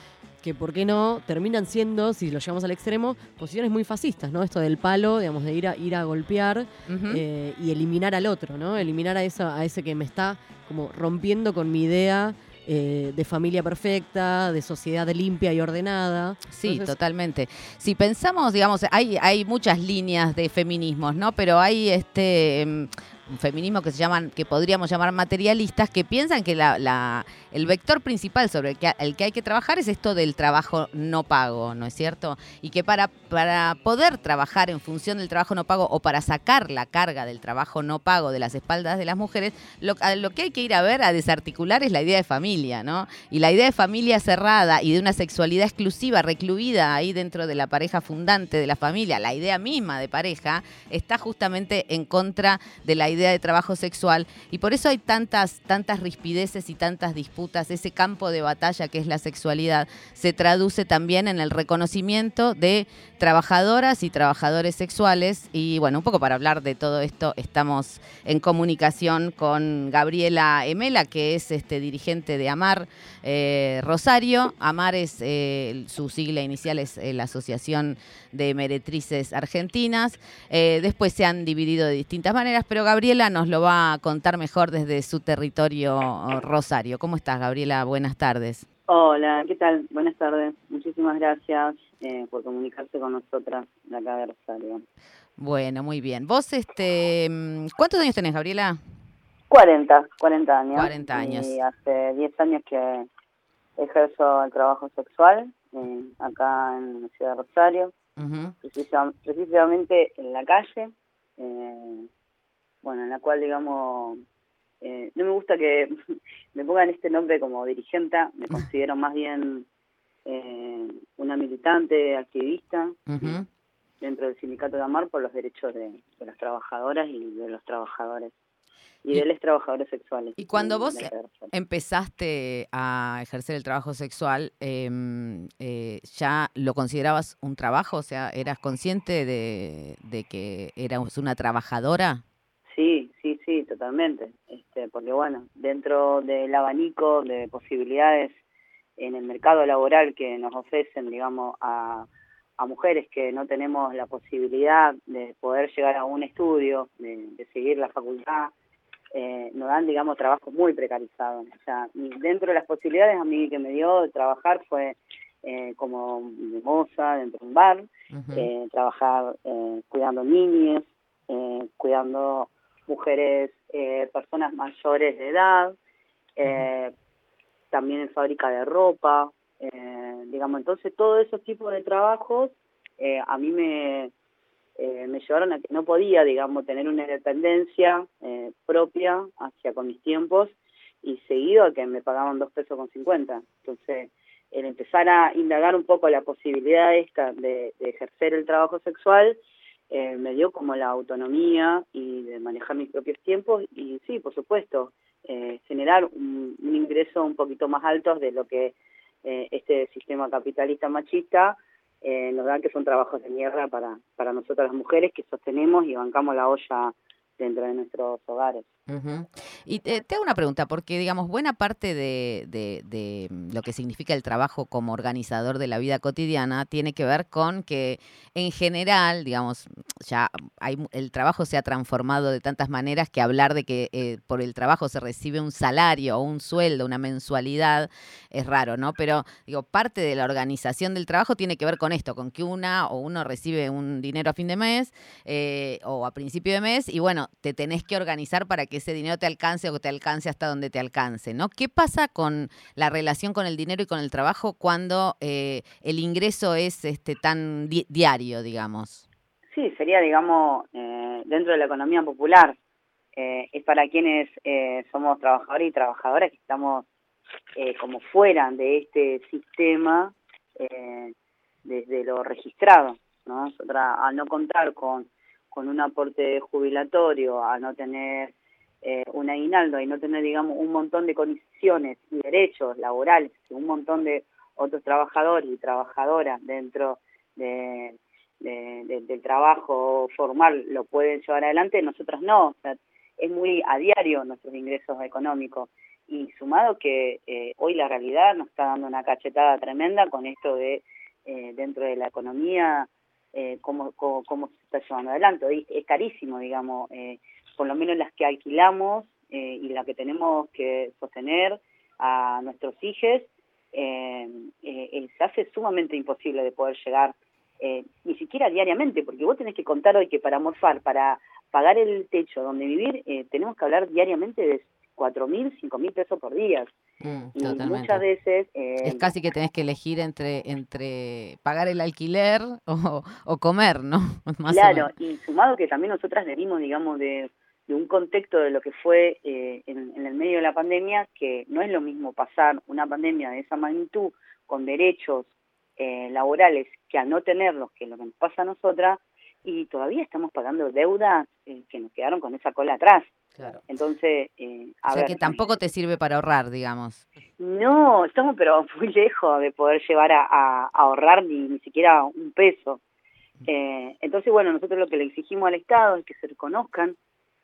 [SPEAKER 2] que por qué no terminan siendo, si lo llevamos al extremo, posiciones muy fascistas, ¿no? Esto del palo, digamos, de ir a, ir a golpear eh, y eliminar al otro, ¿no? Eliminar a, eso, a ese que me está como rompiendo con mi idea eh, de familia perfecta, de sociedad limpia y ordenada.
[SPEAKER 1] Sí,
[SPEAKER 2] Entonces,
[SPEAKER 1] totalmente. Si pensamos, digamos, hay, hay muchas líneas de feminismos, ¿no? Pero hay este em, feminismo que se llaman, que podríamos llamar materialistas, que piensan que el vector principal sobre el que, el que hay que trabajar es esto del trabajo no pago, ¿no es cierto? Y que para, para poder trabajar en función del trabajo no pago o para sacar la carga del trabajo no pago de las espaldas de las mujeres, lo, lo que hay que ir a ver, a desarticular, es la idea de familia, ¿no? Y la idea de familia cerrada y de una sexualidad exclusiva, recluida ahí dentro de la pareja fundante de la familia, la idea misma de pareja, está justamente en contra de la idea de trabajo sexual. Y por eso hay tantas, tantas rispideces y tantas disputas. Ese campo de batalla que es la sexualidad se traduce también en el reconocimiento de trabajadoras y trabajadores sexuales. Y bueno, un poco para hablar de todo esto, estamos en comunicación con Gabriela Emela, que es este dirigente de AMAR eh, Rosario. AMAR es eh, su sigla inicial es eh, la Asociación de Meretrices Argentinas. Eh, después se han dividido de distintas maneras, pero Gabriela nos lo va a contar mejor desde su territorio oh, Rosario. ¿Cómo estás, Gabriela? Buenas tardes.
[SPEAKER 8] Hola, ¿qué tal? Buenas tardes. Muchísimas gracias eh, por comunicarse con nosotras de acá de Rosario.
[SPEAKER 1] Bueno, muy bien. Vos, este, mm, ¿cuántos años tenés, Gabriela?
[SPEAKER 8] 40, 40 años.
[SPEAKER 1] 40 años.
[SPEAKER 8] Y hace 10 años que ejerzo el trabajo sexual eh, acá en la ciudad de Rosario, precisa- precisamente en la calle, eh, bueno, en la cual, digamos, eh, no me gusta que me pongan este nombre como dirigenta, me considero más bien eh, una militante, activista dentro del sindicato de Amar por los derechos de, de las trabajadoras y de los trabajadores y,
[SPEAKER 1] Y-
[SPEAKER 8] de los trabajadores sexuales.
[SPEAKER 1] y cuando
[SPEAKER 8] en
[SPEAKER 1] vos- empezaste a ejercer el trabajo sexual, em, eh, ¿ya lo considerabas un trabajo? O sea, ¿eras consciente de, de que eras una trabajadora?
[SPEAKER 8] Sí, sí, sí, totalmente. Este, porque bueno, dentro del abanico de posibilidades en el mercado laboral que nos ofrecen, digamos, a, a mujeres que no tenemos la posibilidad de poder llegar a un estudio, de, de seguir la facultad, eh, nos dan, digamos, trabajos muy precarizados. O sea, y dentro de las posibilidades a mí que me dio de trabajar fue eh, como moza dentro de un bar,
[SPEAKER 1] Ujú.
[SPEAKER 8] eh, trabajar eh, cuidando niños, eh, cuidando mujeres, eh, personas mayores de edad, eh, también en fábrica de ropa, eh, digamos, entonces todos esos tipos de trabajos eh, a mí me, eh, me llevaron a que no podía, digamos, tener una independencia eh, propia hacia con mis tiempos y seguido a que me pagaban dos pesos con cincuenta. Entonces, el empezar a indagar un poco la posibilidad esta de, ejercer el trabajo sexual eh, me dio como la autonomía y de manejar mis propios tiempos y sí, por supuesto, eh, generar un, un ingreso un poquito más alto de lo que eh, este sistema capitalista machista eh, nos da que son trabajos de mierda para, para nosotras las mujeres que sostenemos y bancamos la olla dentro de nuestros hogares.
[SPEAKER 1] Ujú. Y te, hago una pregunta, porque digamos, buena parte de, de- de lo que significa el trabajo como organizador de la vida cotidiana tiene que ver con que en general, digamos, ya hay, el trabajo se ha transformado de tantas maneras que hablar de que eh, por el trabajo se recibe un salario o un sueldo, una mensualidad, es raro, ¿no? Pero digo, parte de la organización del trabajo tiene que ver con esto, con que una o uno recibe un dinero a fin de mes eh, o a principio de mes y bueno, te tenés que organizar para que ese dinero te alcance o que te alcance hasta donde te alcance, ¿no? ¿Qué pasa con la relación con el dinero y con el trabajo cuando eh, el ingreso es este tan di- diario, digamos?
[SPEAKER 8] Sí, sería, digamos, eh, dentro de la economía popular. Eh, es para quienes eh, somos trabajadores y trabajadoras que estamos como fuera de este sistema desde lo registrado. ¿no? Al no contar con, con un aporte jubilatorio, a no tener eh, un aguinaldo y no tener, digamos, un montón de condiciones y derechos laborales que un montón de otros trabajadores y trabajadoras dentro de, de- de- del trabajo formal lo pueden llevar adelante, nosotros no. O sea, es muy a diario nuestros ingresos económicos. Y sumado que eh, hoy la realidad nos está dando una cachetada tremenda con esto de eh, dentro de la economía, eh, cómo, cómo, cómo se está llevando adelante. Es carísimo, digamos, eh, por lo menos las que alquilamos eh, y las que tenemos que sostener a nuestros hijos, eh, eh, se hace sumamente imposible de poder llegar, eh, ni siquiera diariamente, porque vos tenés que contar hoy que para morfar, para pagar el techo donde vivir, eh, tenemos que hablar diariamente de cuatro mil, cinco mil pesos por día.
[SPEAKER 1] Mm,
[SPEAKER 8] Y
[SPEAKER 1] totalmente.
[SPEAKER 8] muchas veces...
[SPEAKER 1] Es casi que tenés que elegir entre, entre pagar el alquiler o, o comer, ¿no? Más
[SPEAKER 8] claro, y sumado que también nosotras venimos, digamos, de, de un contexto de lo que fue eh, en, en el medio de la pandemia, que no es lo mismo pasar una pandemia de esa magnitud con derechos eh, laborales que al no tenerlos, que es lo que nos pasa a nosotras, y todavía estamos pagando deudas eh, que nos quedaron con esa cola atrás.
[SPEAKER 1] Claro.
[SPEAKER 8] Entonces, eh, a
[SPEAKER 1] O sea
[SPEAKER 8] ver,
[SPEAKER 1] que tampoco te sirve para ahorrar, digamos.
[SPEAKER 8] No, estamos pero muy lejos de poder llevar a, a- a ahorrar ni, ni siquiera un peso. Eh, entonces, bueno, nosotros lo que le exigimos al Estado es que se reconozcan,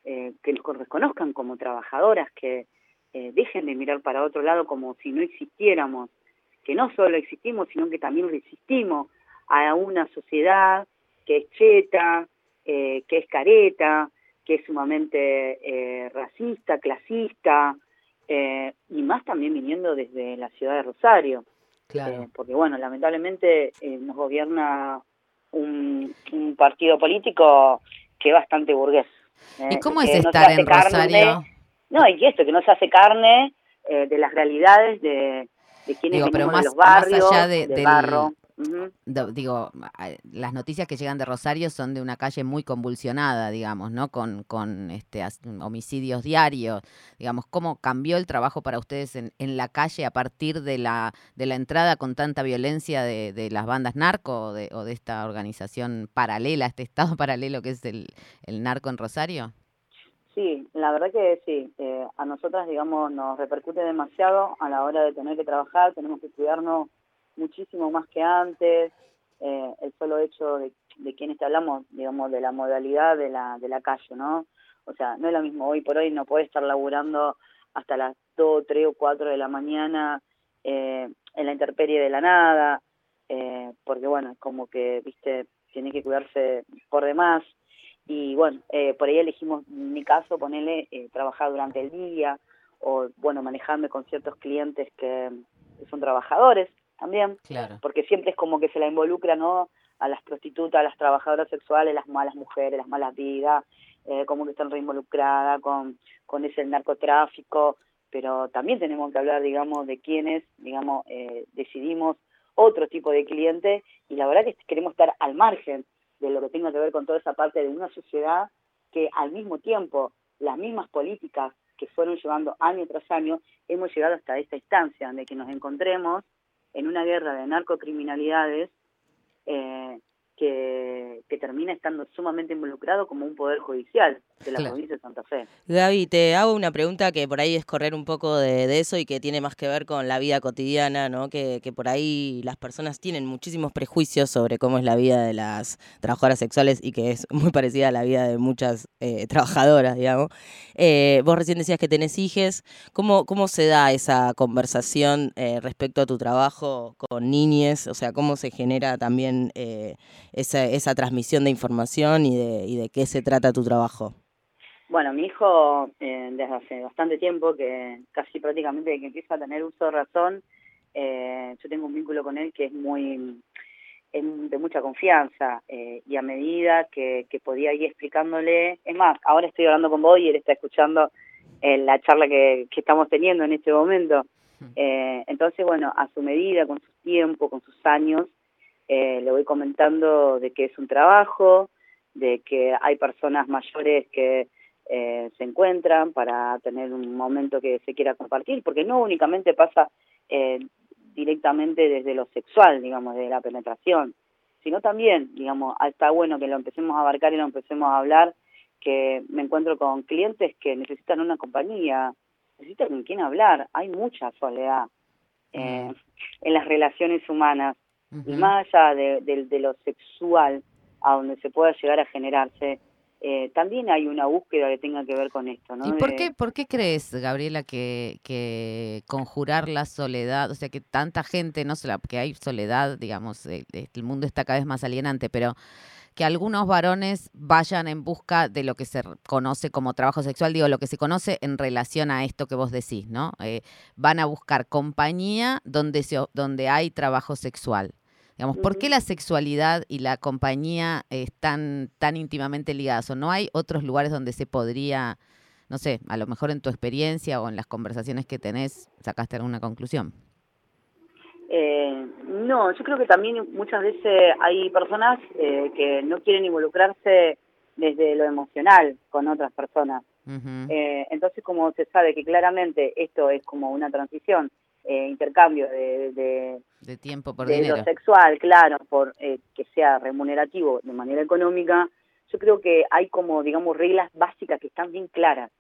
[SPEAKER 8] eh, que nos reconozcan como trabajadoras, que eh, dejen de mirar para otro lado como si no existiéramos, que no solo existimos, sino que también resistimos a una sociedad que es cheta, eh, que es careta, que es sumamente eh, racista, clasista, y más también viniendo desde la ciudad de Rosario,
[SPEAKER 1] Claro.
[SPEAKER 8] porque bueno, lamentablemente nos gobierna un, un partido político que es bastante burgués. Eh,
[SPEAKER 1] ¿Y cómo es estar en Rosario?
[SPEAKER 8] de- no, y esto, que no se hace carne eh, de las realidades de, de quienes
[SPEAKER 1] Digo, pero
[SPEAKER 8] venimos
[SPEAKER 1] más-
[SPEAKER 8] de los
[SPEAKER 1] más
[SPEAKER 8] barrios,
[SPEAKER 1] allá de-
[SPEAKER 8] del- barro.
[SPEAKER 1] Digo, las noticias que llegan de Rosario son de una calle muy convulsionada, digamos, ¿no? Con, con este homicidios diarios, digamos, ¿cómo cambió el trabajo para ustedes en, en la calle a partir de la, de la entrada con tanta violencia de, de las bandas narco o de, o de esta organización paralela, este estado paralelo que es el, el narco en Rosario?
[SPEAKER 8] Sí, la verdad que sí. Eh, a nosotras, digamos, nos repercute demasiado a la hora de tener que trabajar. Tenemos que cuidarnos muchísimo más que antes. Eh, el solo hecho de, de quienes te hablamos, digamos, de la modalidad de la, de la calle, ¿no? O sea, no es lo mismo hoy por hoy, no puedes estar laburando hasta las 2, 3 o 4 de la mañana. Eh, en la intemperie de la nada, eh, porque bueno, es como que, viste, tiene que cuidarse por demás. Y bueno, eh, por ahí elegimos, en mi caso, ponerle, eh, trabajar durante el día, o bueno, manejarme con ciertos clientes que son trabajadores también,
[SPEAKER 1] Claro.
[SPEAKER 8] porque siempre es como que se la involucra, ¿no? A las prostitutas, a las trabajadoras sexuales, las malas mujeres, las malas vidas, eh, como que están reinvolucradas con, con ese narcotráfico, pero también tenemos que hablar, digamos, de quienes, digamos, eh, decidimos otro tipo de cliente y la verdad que queremos estar al margen de lo que tenga que ver con toda esa parte de una sociedad que al mismo tiempo las mismas políticas que fueron llevando año tras año, hemos llegado hasta esta instancia de que nos encontremos en una guerra de narcocriminalidades eh, que, que termina estando sumamente involucrado como un poder judicial de la
[SPEAKER 1] Claro.
[SPEAKER 8] provincia de Santa Fe.
[SPEAKER 4] Gaby, te hago una pregunta que por ahí es correr un poco de, de eso y que tiene más que ver con la vida cotidiana, ¿no? Que, que por ahí las personas tienen muchísimos prejuicios sobre cómo es la vida de las trabajadoras sexuales y que es muy parecida a la vida de muchas eh, trabajadoras, digamos. Eh, vos recién decías que tenés hijes. ¿Cómo, cómo se da esa conversación eh, respecto a tu trabajo con niñes? O sea, ¿cómo se genera también esa, esa transmisión de información y de, y de qué se trata tu trabajo?
[SPEAKER 8] Bueno, mi hijo, eh, desde hace bastante tiempo, que casi prácticamente que empieza a tener uso de razón, eh, yo tengo un vínculo con él que es muy es de mucha confianza eh, y a medida que, que podía ir explicándole, es más, ahora estoy hablando con vos y él está escuchando eh, la charla que, que estamos teniendo en este momento. Eh, entonces, bueno, a su medida, con su tiempo, con sus años, eh, le voy comentando de que es un trabajo, de que hay personas mayores que eh, se encuentran para tener un momento que se quiera compartir, porque no únicamente pasa eh, directamente desde lo sexual, digamos, de la penetración, sino también, digamos, ah, está bueno que lo empecemos a abarcar y lo empecemos a hablar, que me encuentro con clientes que necesitan una compañía, necesitan con quién hablar, hay mucha soledad eh, en las relaciones humanas, y más allá de, de- de lo sexual, a donde se pueda llegar a generarse, eh, también hay una búsqueda que tenga que ver con esto, ¿no?
[SPEAKER 1] ¿Y por qué, por qué crees, Gabriela, que, que conjurar la soledad, o sea, que tanta gente, no solo que hay soledad, digamos, el, el mundo está cada vez más alienante, pero que algunos varones vayan en busca de lo que se conoce como trabajo sexual, digo, lo que se conoce en relación a esto que vos decís, ¿no? Eh, van a buscar compañía donde, se, donde hay trabajo sexual. Digamos, ¿por qué la sexualidad y la compañía están tan íntimamente ligadas? ¿O no hay otros lugares donde se podría, no sé, a lo mejor en tu experiencia o en las conversaciones que tenés, sacaste alguna conclusión?
[SPEAKER 8] Eh, no, yo creo que también muchas veces hay personas eh, que no quieren involucrarse desde lo emocional con otras personas. Eh, entonces, como se sabe que claramente esto es como una transición, eh, intercambio de, de,
[SPEAKER 1] De tiempo por
[SPEAKER 8] de
[SPEAKER 1] dinero.
[SPEAKER 8] lo sexual, claro, por eh, que sea remunerativo de manera económica, yo creo que hay como, digamos, reglas básicas que están bien claras.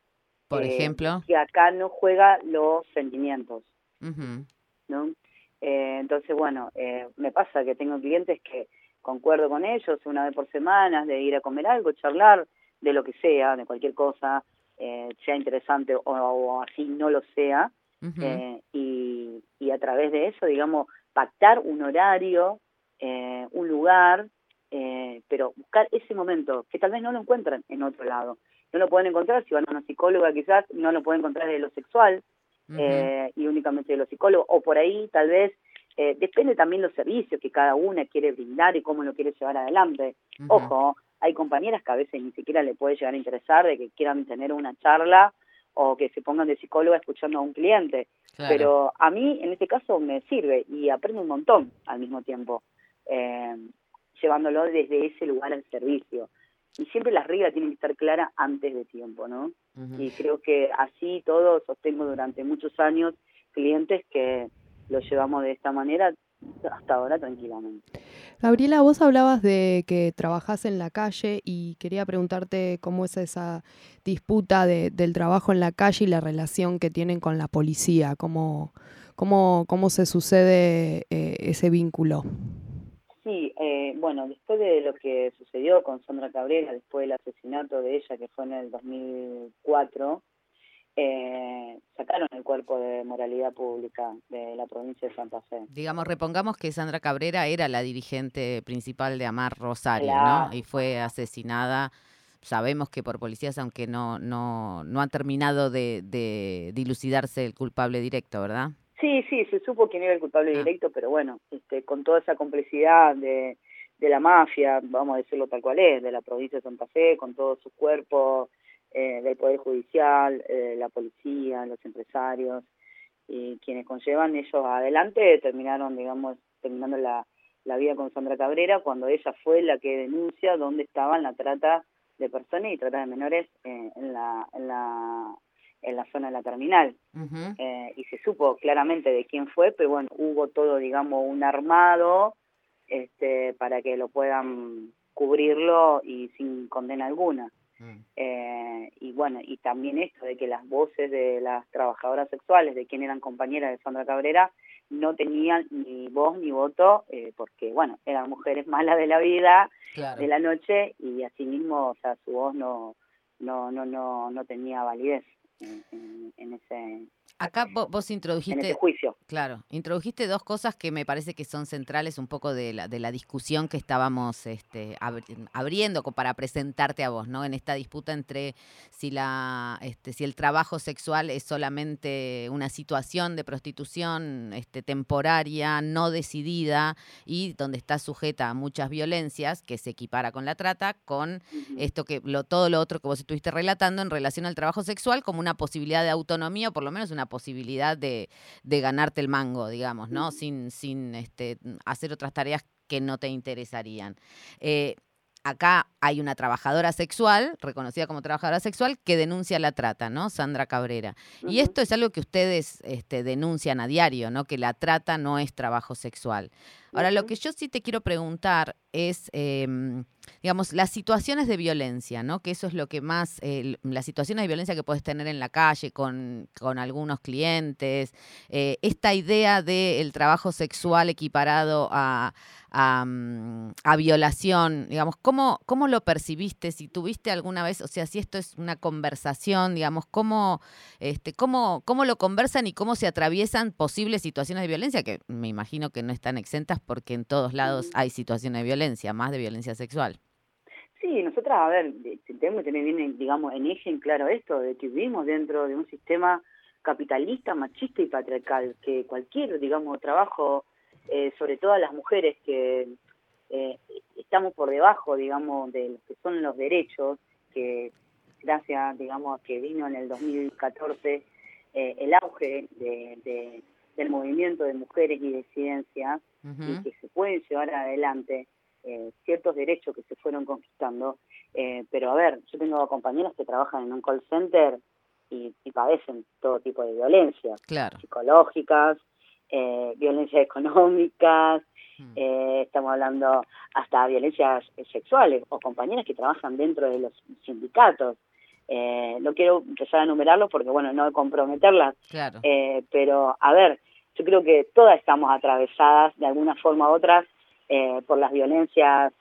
[SPEAKER 1] Por
[SPEAKER 8] Eh,
[SPEAKER 1] ejemplo.
[SPEAKER 8] Que acá no juega los sentimientos. ¿no? Eh, entonces, bueno, eh, me pasa que tengo clientes que concuerdo con ellos una vez por semana de ir a comer algo, charlar de lo que sea, de cualquier cosa, eh, sea interesante o, o así no lo sea, Eh, y, y a través de eso, digamos, pactar un horario, eh, un lugar, eh, pero buscar ese momento que tal vez no lo encuentran en otro lado. No lo pueden encontrar si van a una psicóloga, quizás no lo pueden encontrar de lo sexual, eh, y únicamente de los psicólogos, o por ahí tal vez eh, depende también los servicios que cada una quiere brindar y cómo lo quiere llevar adelante. Ojo, hay compañeras que a veces ni siquiera le puede llegar a interesar de que quieran tener una charla o que se pongan de psicóloga escuchando a un cliente,
[SPEAKER 1] Claro.
[SPEAKER 8] pero a mí en este caso me sirve y aprendo un montón al mismo tiempo, eh, llevándolo desde ese lugar al servicio. Y siempre las reglas tienen que estar claras antes de tiempo, ¿no? Y creo que así todo sostengo durante muchos años clientes que lo llevamos de esta manera hasta ahora tranquilamente.
[SPEAKER 5] Gabriela, vos hablabas de que trabajás en la calle y quería preguntarte cómo es esa disputa de- del trabajo en la calle y la relación que tienen con la policía, cómo, cómo, cómo se sucede eh, ese vínculo.
[SPEAKER 8] Sí, eh, bueno, después de lo que sucedió con Sandra Cabrera, después del asesinato de ella que fue en el 2004, eh, sacaron el cuerpo de moralidad pública de la provincia de Santa Fe.
[SPEAKER 1] Digamos, repongamos que Sandra Cabrera era la dirigente principal de Amar Rosario. ¿no? Y fue asesinada. Sabemos que por policías, aunque no, no, no han terminado de, de dilucidarse el culpable directo, ¿verdad?
[SPEAKER 8] Sí, sí, se supo quién era el culpable
[SPEAKER 1] Ah.
[SPEAKER 8] directo, pero bueno, este, con toda esa complicidad de, de la mafia, vamos a decirlo tal cual es, de la provincia de Santa Fe, con todos sus cuerpos, eh, del Poder Judicial, eh, la policía, los empresarios, y quienes conllevan ellos adelante terminaron, digamos, terminando la, la vida con Sandra Cabrera cuando ella fue la que denuncia dónde estaban la trata de personas y trata de menores eh, en, la, en, la, en la zona de la terminal eh, y se supo claramente de quién fue, pero bueno, hubo todo, digamos, un armado este, para que lo puedan cubrirlo y sin condena alguna.
[SPEAKER 1] Mm.
[SPEAKER 8] Eh, y bueno, y también esto de que las voces de las trabajadoras sexuales, de quien eran compañeras de Sandra Cabrera, no tenían ni voz ni voto, eh, porque bueno, eran mujeres malas de la vida,
[SPEAKER 1] Claro.
[SPEAKER 8] de la noche, y asimismo, o sea, su voz no, no, no, no, no tenía validez en, en- en ese,
[SPEAKER 1] Acá vo- vos
[SPEAKER 8] en
[SPEAKER 1] introdujiste,
[SPEAKER 8] ese juicio.
[SPEAKER 1] claro, introdujiste dos cosas que me parece que son centrales un poco de la, de la discusión que estábamos este, abri- abriendo para presentarte a vos, ¿no? En esta disputa entre si la, este, si el trabajo sexual es solamente una situación de prostitución este, temporaria, no decidida y donde está sujeta a muchas violencias que se equipara con la trata, con esto que lo, todo lo otro que vos estuviste relatando en relación al trabajo sexual como una posibilidad de autonomía o por lo menos una posibilidad de, de ganarte el mango, digamos, ¿no? Sin, sin este, hacer otras tareas que no te interesarían. Eh, acá hay una trabajadora sexual, reconocida como trabajadora sexual, que denuncia la trata, ¿no? Sandra Cabrera. Y esto es algo que ustedes este, denuncian a diario, ¿no? Que la trata no es trabajo sexual. Ahora, lo que yo sí te quiero preguntar es, em, digamos, las situaciones de violencia, ¿no? Que eso es lo que más, eh, las situaciones de violencia que puedes tener en la calle con, con algunos clientes, eh, esta idea del trabajo sexual equiparado a, a, mm, a violación, digamos, ¿cómo, ¿cómo lo percibiste? Si tuviste alguna vez, o sea, si esto es una conversación, digamos, ¿cómo, este, cómo, cómo lo conversan y cómo se atraviesan posibles situaciones de violencia, que me imagino que no están exentas porque en todos lados
[SPEAKER 8] Mm.
[SPEAKER 1] hay situaciones de violencia, más de violencia sexual.
[SPEAKER 8] Sí, nosotras, a ver, de- tenemos que tener bien, en- digamos, en eje en claro esto, de que vivimos dentro de un sistema capitalista, machista y patriarcal, que cualquier, digamos, trabajo, eh, sobre todo a las mujeres que eh, estamos por debajo, digamos, de lo que son los derechos, que gracias, digamos, a que vino en el 2014 eh, el auge de, de- del movimiento de mujeres y y que se pueden llevar adelante eh, ciertos derechos que se fueron conquistando. Eh, pero a ver, yo tengo compañeros que trabajan en un call center y, y padecen todo tipo de violencia,
[SPEAKER 1] Claro.
[SPEAKER 8] psicológicas, eh, violencias económicas,
[SPEAKER 1] Mm.
[SPEAKER 8] eh, estamos hablando hasta violencias eh, sexuales o compañeras que trabajan dentro de los sindicatos. Eh, no quiero empezar a enumerarlos porque, bueno, no comprometerlas,
[SPEAKER 1] Claro.
[SPEAKER 8] eh, pero, a ver, yo creo que todas estamos atravesadas de alguna forma u otra eh, por las violencias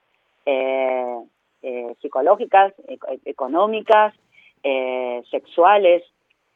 [SPEAKER 8] eh, eh, psicológicas, eco- económicas, eh, sexuales,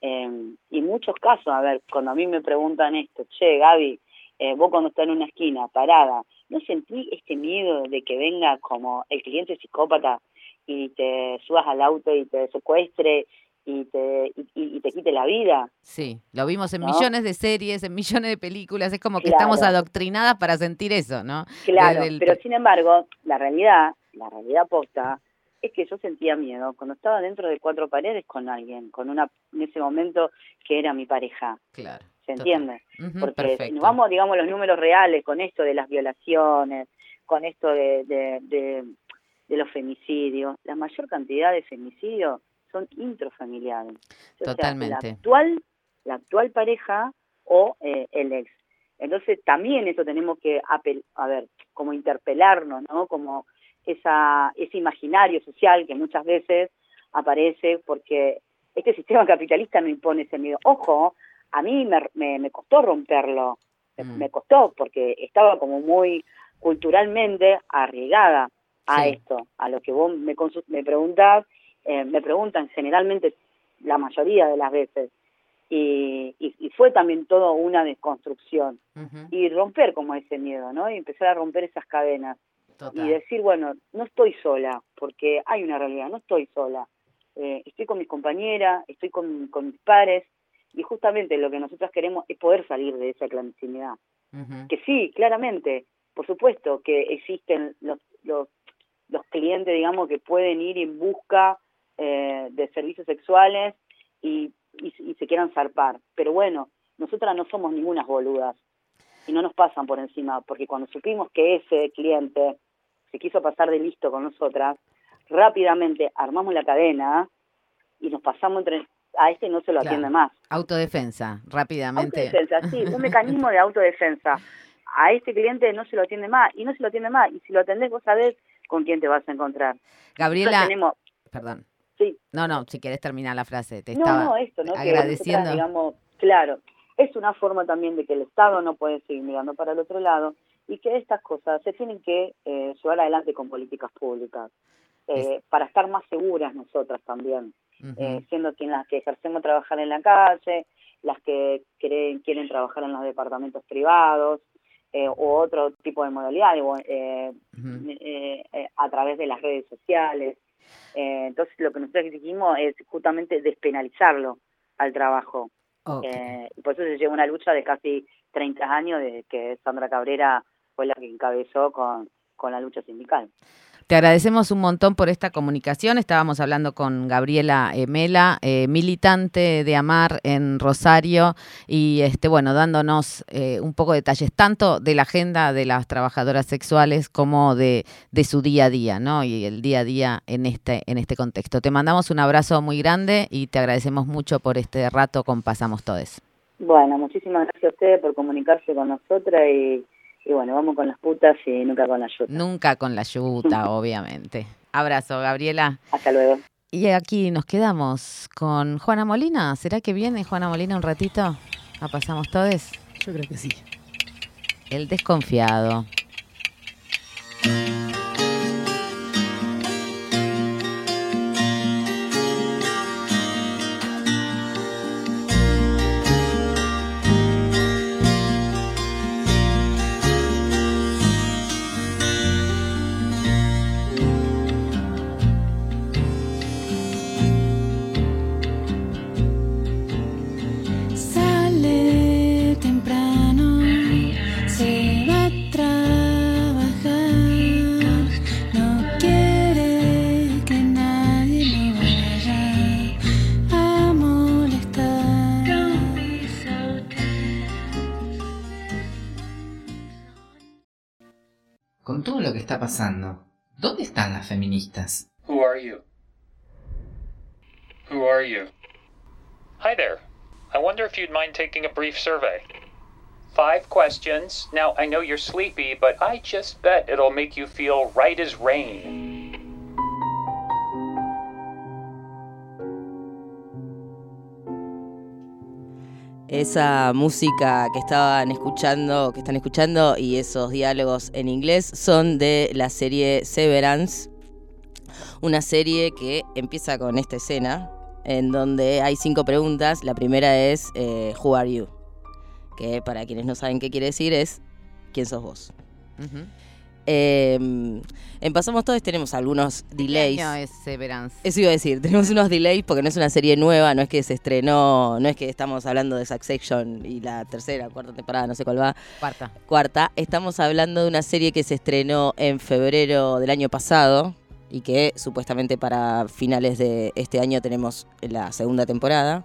[SPEAKER 8] eh, y muchos casos, a ver, cuando a mí me preguntan esto, che, Gaby, eh, vos cuando estás en una esquina parada, ¿no sentí este miedo de que venga como el cliente psicópata y te subas al auto y te secuestre y te, y, y- te quite la vida?
[SPEAKER 1] Sí, lo vimos en
[SPEAKER 8] ¿no?
[SPEAKER 1] millones de series, en millones de películas, es como que
[SPEAKER 8] Claro.
[SPEAKER 1] estamos adoctrinadas para sentir eso, ¿no?
[SPEAKER 8] Claro,
[SPEAKER 1] el-
[SPEAKER 8] pero sin embargo, la realidad, la realidad posta, es que yo sentía miedo cuando estaba dentro de cuatro paredes con alguien, con una, en ese momento que era mi pareja,
[SPEAKER 1] Claro.
[SPEAKER 8] ¿se entiende?
[SPEAKER 1] Ujú,
[SPEAKER 8] Porque si
[SPEAKER 1] perfecto.
[SPEAKER 8] nos vamos, digamos, los números reales con esto de las violaciones, con esto de, de, de, de los femicidios, la mayor cantidad de femicidios son intrafamiliares. O sea,
[SPEAKER 1] Totalmente.
[SPEAKER 8] la actual, la actual pareja o eh, el ex. Entonces también eso tenemos que, apel- a ver, como interpelarnos, ¿no? Como esa, ese imaginario social que muchas veces aparece porque este sistema capitalista no impone ese miedo. Ojo, a mí me, me, me costó romperlo, me-
[SPEAKER 1] Mm.
[SPEAKER 8] me costó porque estaba como muy culturalmente arraigada a
[SPEAKER 1] Sí.
[SPEAKER 8] esto, a lo que vos me, me preguntás, eh, me preguntan generalmente la mayoría de las veces. Y, y, y fue también todo una desconstrucción y romper como ese miedo, ¿no? Y empezar a romper esas cadenas
[SPEAKER 1] total.
[SPEAKER 8] y decir, bueno, no estoy sola, porque hay una realidad, no estoy sola. Eh, estoy con mis compañeras, estoy con, con mis pares, y justamente lo que nosotras queremos es poder salir de esa clandestinidad. Que sí, claramente, por supuesto que existen los, los, los clientes, digamos, que pueden ir en busca eh, de servicios sexuales y, y, y se quieran zarpar. Pero bueno, nosotras no somos ningunas boludas y no nos pasan por encima, porque cuando supimos que ese cliente se quiso pasar de listo con nosotras, rápidamente armamos la cadena y nos pasamos entre a este no se lo
[SPEAKER 1] Claro.
[SPEAKER 8] atiende más.
[SPEAKER 1] Autodefensa, rápidamente.
[SPEAKER 8] Autodefensa, sí, un mecanismo de autodefensa. A este cliente no se lo atiende más y no se lo atiende más. Y si lo atendés, vos sabés con quién te vas a encontrar.
[SPEAKER 1] Gabriela,
[SPEAKER 8] tenemos,
[SPEAKER 1] perdón.
[SPEAKER 8] Sí,
[SPEAKER 1] No, no, si querés terminar la frase, te
[SPEAKER 8] no,
[SPEAKER 1] estaba
[SPEAKER 8] no, esto, ¿no? Que
[SPEAKER 1] agradeciendo.
[SPEAKER 8] nosotras, digamos, claro, es una forma también de que el Estado no puede seguir mirando para el otro lado y que estas cosas se tienen que eh, llevar adelante con políticas públicas eh, para estar más seguras nosotras también. Eh, siendo quien las que ejercemos trabajar en la calle, las que quieren, quieren trabajar en los departamentos privados eh, o otro tipo de modalidades o, eh, eh, eh, a través de las redes sociales. Eh, entonces lo que nosotros exigimos es justamente despenalizarlo al trabajo.
[SPEAKER 1] Ok.
[SPEAKER 8] Eh, y por eso se lleva una lucha de casi 30 años de que Sandra Cabrera fue la que encabezó con, con la lucha sindical.
[SPEAKER 1] Te agradecemos un montón por esta comunicación. Estábamos hablando con Gabriela Emela, eh, militante de Amar en Rosario, y este, bueno, dándonos eh, un poco de detalles tanto de la agenda de las trabajadoras sexuales como de, de su día a día, ¿no? Y el día a día en este, en este contexto. Te mandamos un abrazo muy grande y te agradecemos mucho por este rato con Pasamos Todes.
[SPEAKER 8] Bueno, muchísimas gracias a ustedes por comunicarse con nosotras y, y bueno, vamos con las putas y nunca con la yuta.
[SPEAKER 1] Nunca con la yuta, obviamente. Abrazo, Gabriela.
[SPEAKER 8] Hasta luego.
[SPEAKER 1] Y aquí nos quedamos con Juana Molina. ¿Será que viene Juana Molina un ratito? ¿A pasamos todos?
[SPEAKER 2] Yo creo que sí.
[SPEAKER 1] El desconfiado.
[SPEAKER 6] Lo
[SPEAKER 9] que está pasando, ¿dónde están las feministas?
[SPEAKER 10] Who are you? Who are you? Hi there. I wonder if you'd mind taking a brief survey. Five questions. Now, I know you're sleepy, but I just bet it'll make you feel right as rain.
[SPEAKER 4] Esa música que estaban escuchando, que están escuchando y esos diálogos en inglés son de la serie Severance, una serie que empieza con esta escena en donde hay cinco preguntas. La primera es eh, Who are you? Que para quienes no saben qué quiere decir es ¿Quién sos vos?
[SPEAKER 1] Ujú.
[SPEAKER 4] Eh, en Pasamos Todos tenemos algunos
[SPEAKER 1] ¿Qué
[SPEAKER 4] delays.
[SPEAKER 1] año es Severance?
[SPEAKER 4] Eso iba a decir, tenemos unos delays porque no es una serie nueva, no es que se estrenó, no es que estamos hablando de Succession y la tercera, cuarta temporada, no sé cuál va,
[SPEAKER 1] Cuarta.
[SPEAKER 4] cuarta. Estamos hablando de una serie que se estrenó en febrero del año pasado y que supuestamente para finales de este año tenemos la segunda temporada.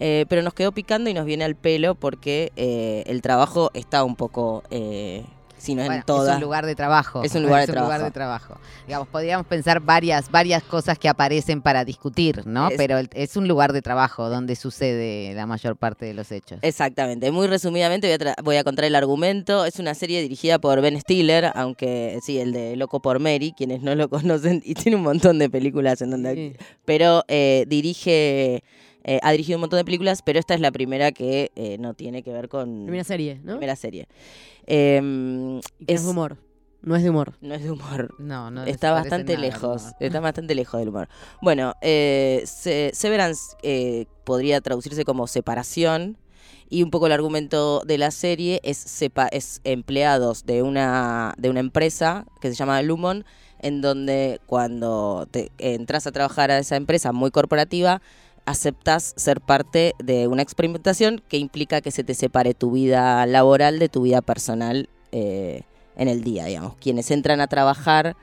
[SPEAKER 4] Eh, pero nos quedó picando y nos viene al pelo porque eh, el trabajo está un poco, eh, si no en.
[SPEAKER 1] Es un lugar de trabajo.
[SPEAKER 4] Es un lugar de
[SPEAKER 1] lugar
[SPEAKER 4] trabajo.
[SPEAKER 1] de trabajo. Digamos, podríamos pensar varias, varias cosas que aparecen para discutir, ¿no?
[SPEAKER 4] Es-
[SPEAKER 1] Pero es un lugar de trabajo donde sucede la mayor parte de los hechos.
[SPEAKER 4] Exactamente, muy resumidamente voy a, voy a contar el argumento. Es una serie dirigida por Ben Stiller, aunque sí, el de Loco por Mary, quienes no lo conocen, y tiene un montón de películas en donde...
[SPEAKER 2] Sí.
[SPEAKER 4] Pero eh, dirige, eh, ha dirigido un montón de películas, pero esta es la primera que eh, no tiene que ver con...
[SPEAKER 2] Primera serie, ¿no?
[SPEAKER 4] primera serie. Eh,
[SPEAKER 2] que es
[SPEAKER 4] es-
[SPEAKER 2] humor. No es de humor.
[SPEAKER 4] No es de humor.
[SPEAKER 1] No, no.
[SPEAKER 4] Está bastante
[SPEAKER 1] nada,
[SPEAKER 4] lejos,
[SPEAKER 1] no.
[SPEAKER 4] está bastante lejos del humor. Bueno, eh, Se- Severance podría traducirse como separación y un poco el argumento de la serie es, sepa- es empleados de una, de una empresa que se llama Lumon, en donde cuando te entras a trabajar a esa empresa muy corporativa, aceptas ser parte de una experimentación que implica que se te separe tu vida laboral de tu vida personal eh, en el día, digamos. Quienes entran a trabajar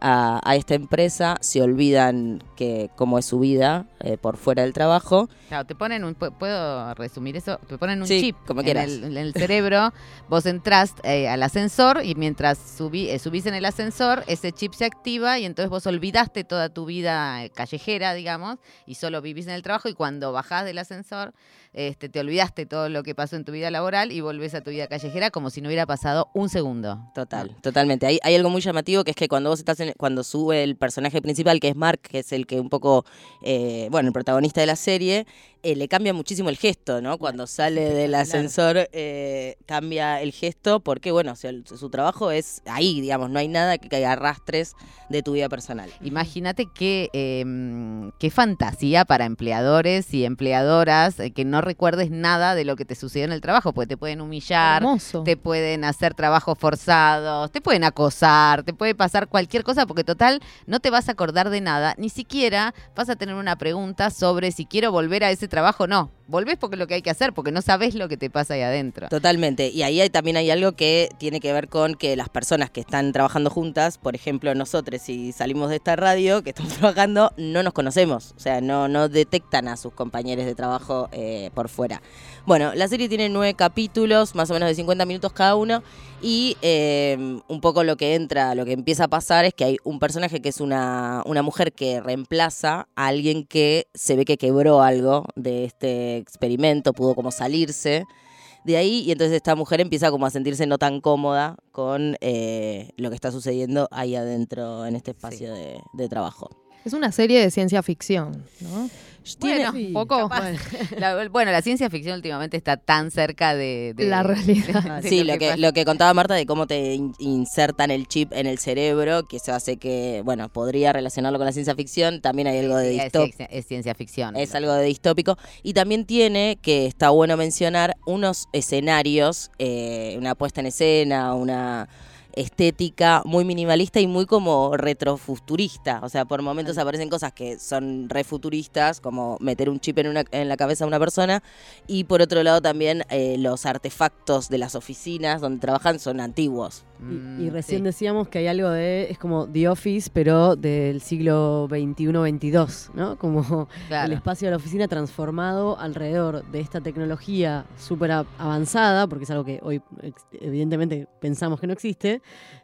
[SPEAKER 4] a, a esta empresa se olvidan que cómo es su vida eh, por fuera del trabajo.
[SPEAKER 1] Claro, te ponen un, pu- ¿puedo resumir eso? Te ponen un
[SPEAKER 4] Sí,
[SPEAKER 1] chip
[SPEAKER 4] como
[SPEAKER 1] en, el, en el cerebro, vos entrás eh, al ascensor y mientras subí, eh, subís en el ascensor, ese chip se activa y entonces vos olvidaste toda tu vida eh, callejera, digamos, y solo vivís en el trabajo y cuando bajás del ascensor, este, te olvidaste todo lo que pasó en tu vida laboral y volvés a tu vida callejera como si no hubiera pasado un segundo.
[SPEAKER 4] Total, totalmente. Hay, algo muy llamativo que es que cuando vos estás en, cuando sube el personaje principal, que es Mark, que es el que un poco, eh, bueno, el protagonista de la serie, eh, le cambia muchísimo el gesto, ¿no? Cuando sale del ascensor eh, cambia el gesto porque, bueno, o sea, el- su trabajo es ahí, digamos, no hay nada que, que arrastres de tu vida personal.
[SPEAKER 1] Imagínate qué, eh, qué fantasía para empleadores y empleadoras eh, que no recuerdes nada de lo que te sucedió en el trabajo, porque te pueden humillar,
[SPEAKER 5] Hermoso.
[SPEAKER 1] te pueden hacer trabajos forzados, te pueden acosar, te puede pasar cualquier cosa, porque total no te vas a acordar de nada, ni siquiera vas a tener una pregunta sobre si quiero volver a ese trabajo. No, volvés porque es lo que hay que hacer, porque no sabes lo que te pasa ahí adentro.
[SPEAKER 4] Totalmente. Y ahí también hay algo que tiene que ver con que las personas que están trabajando juntas, por ejemplo, nosotros, si salimos de esta radio que estamos trabajando, no nos conocemos. O sea, no, no detectan a sus compañeros de trabajo eh, por fuera. Bueno, la serie tiene nueve capítulos, más o menos de 50 minutos cada uno. Y eh, un poco lo que entra, lo que empieza a pasar es que hay un personaje que es una, una mujer que reemplaza a alguien que se ve que quebró algo de este experimento, pudo como salirse de ahí y entonces esta mujer empieza como a sentirse no tan cómoda con eh, lo que está sucediendo ahí adentro en este espacio de, de trabajo.
[SPEAKER 5] Es una serie de ciencia ficción, ¿no?
[SPEAKER 1] Bueno,
[SPEAKER 2] Sí,
[SPEAKER 1] un poco.
[SPEAKER 2] capaz.
[SPEAKER 1] La- bueno, la ciencia ficción últimamente está tan cerca de, de-
[SPEAKER 5] La realidad.
[SPEAKER 1] de
[SPEAKER 4] Sí, lo que, lo que contaba Marta de cómo te in- insertan el chip en el cerebro, que eso hace que, bueno, podría relacionarlo con la ciencia ficción, también hay algo de
[SPEAKER 1] es,
[SPEAKER 4] distópico.
[SPEAKER 1] ciencia- es ciencia ficción.
[SPEAKER 4] Es algo de distópico. Y también tiene, que está bueno mencionar, unos escenarios, eh, una puesta en escena, una estética muy minimalista y muy como retrofuturista. O sea, por momentos aparecen cosas que son refuturistas, como meter un chip en, una, en la cabeza de una persona. Y por otro lado también eh, los artefactos de las oficinas donde trabajan son antiguos.
[SPEAKER 2] Y, y
[SPEAKER 1] Mm,
[SPEAKER 2] recién
[SPEAKER 1] sí.
[SPEAKER 2] decíamos que hay algo de, es como The Office, pero del siglo XXI-XXII, ¿no? Como
[SPEAKER 1] Claro.
[SPEAKER 2] el espacio de la oficina transformado alrededor de esta tecnología súper avanzada, porque es algo que hoy evidentemente pensamos que no existe.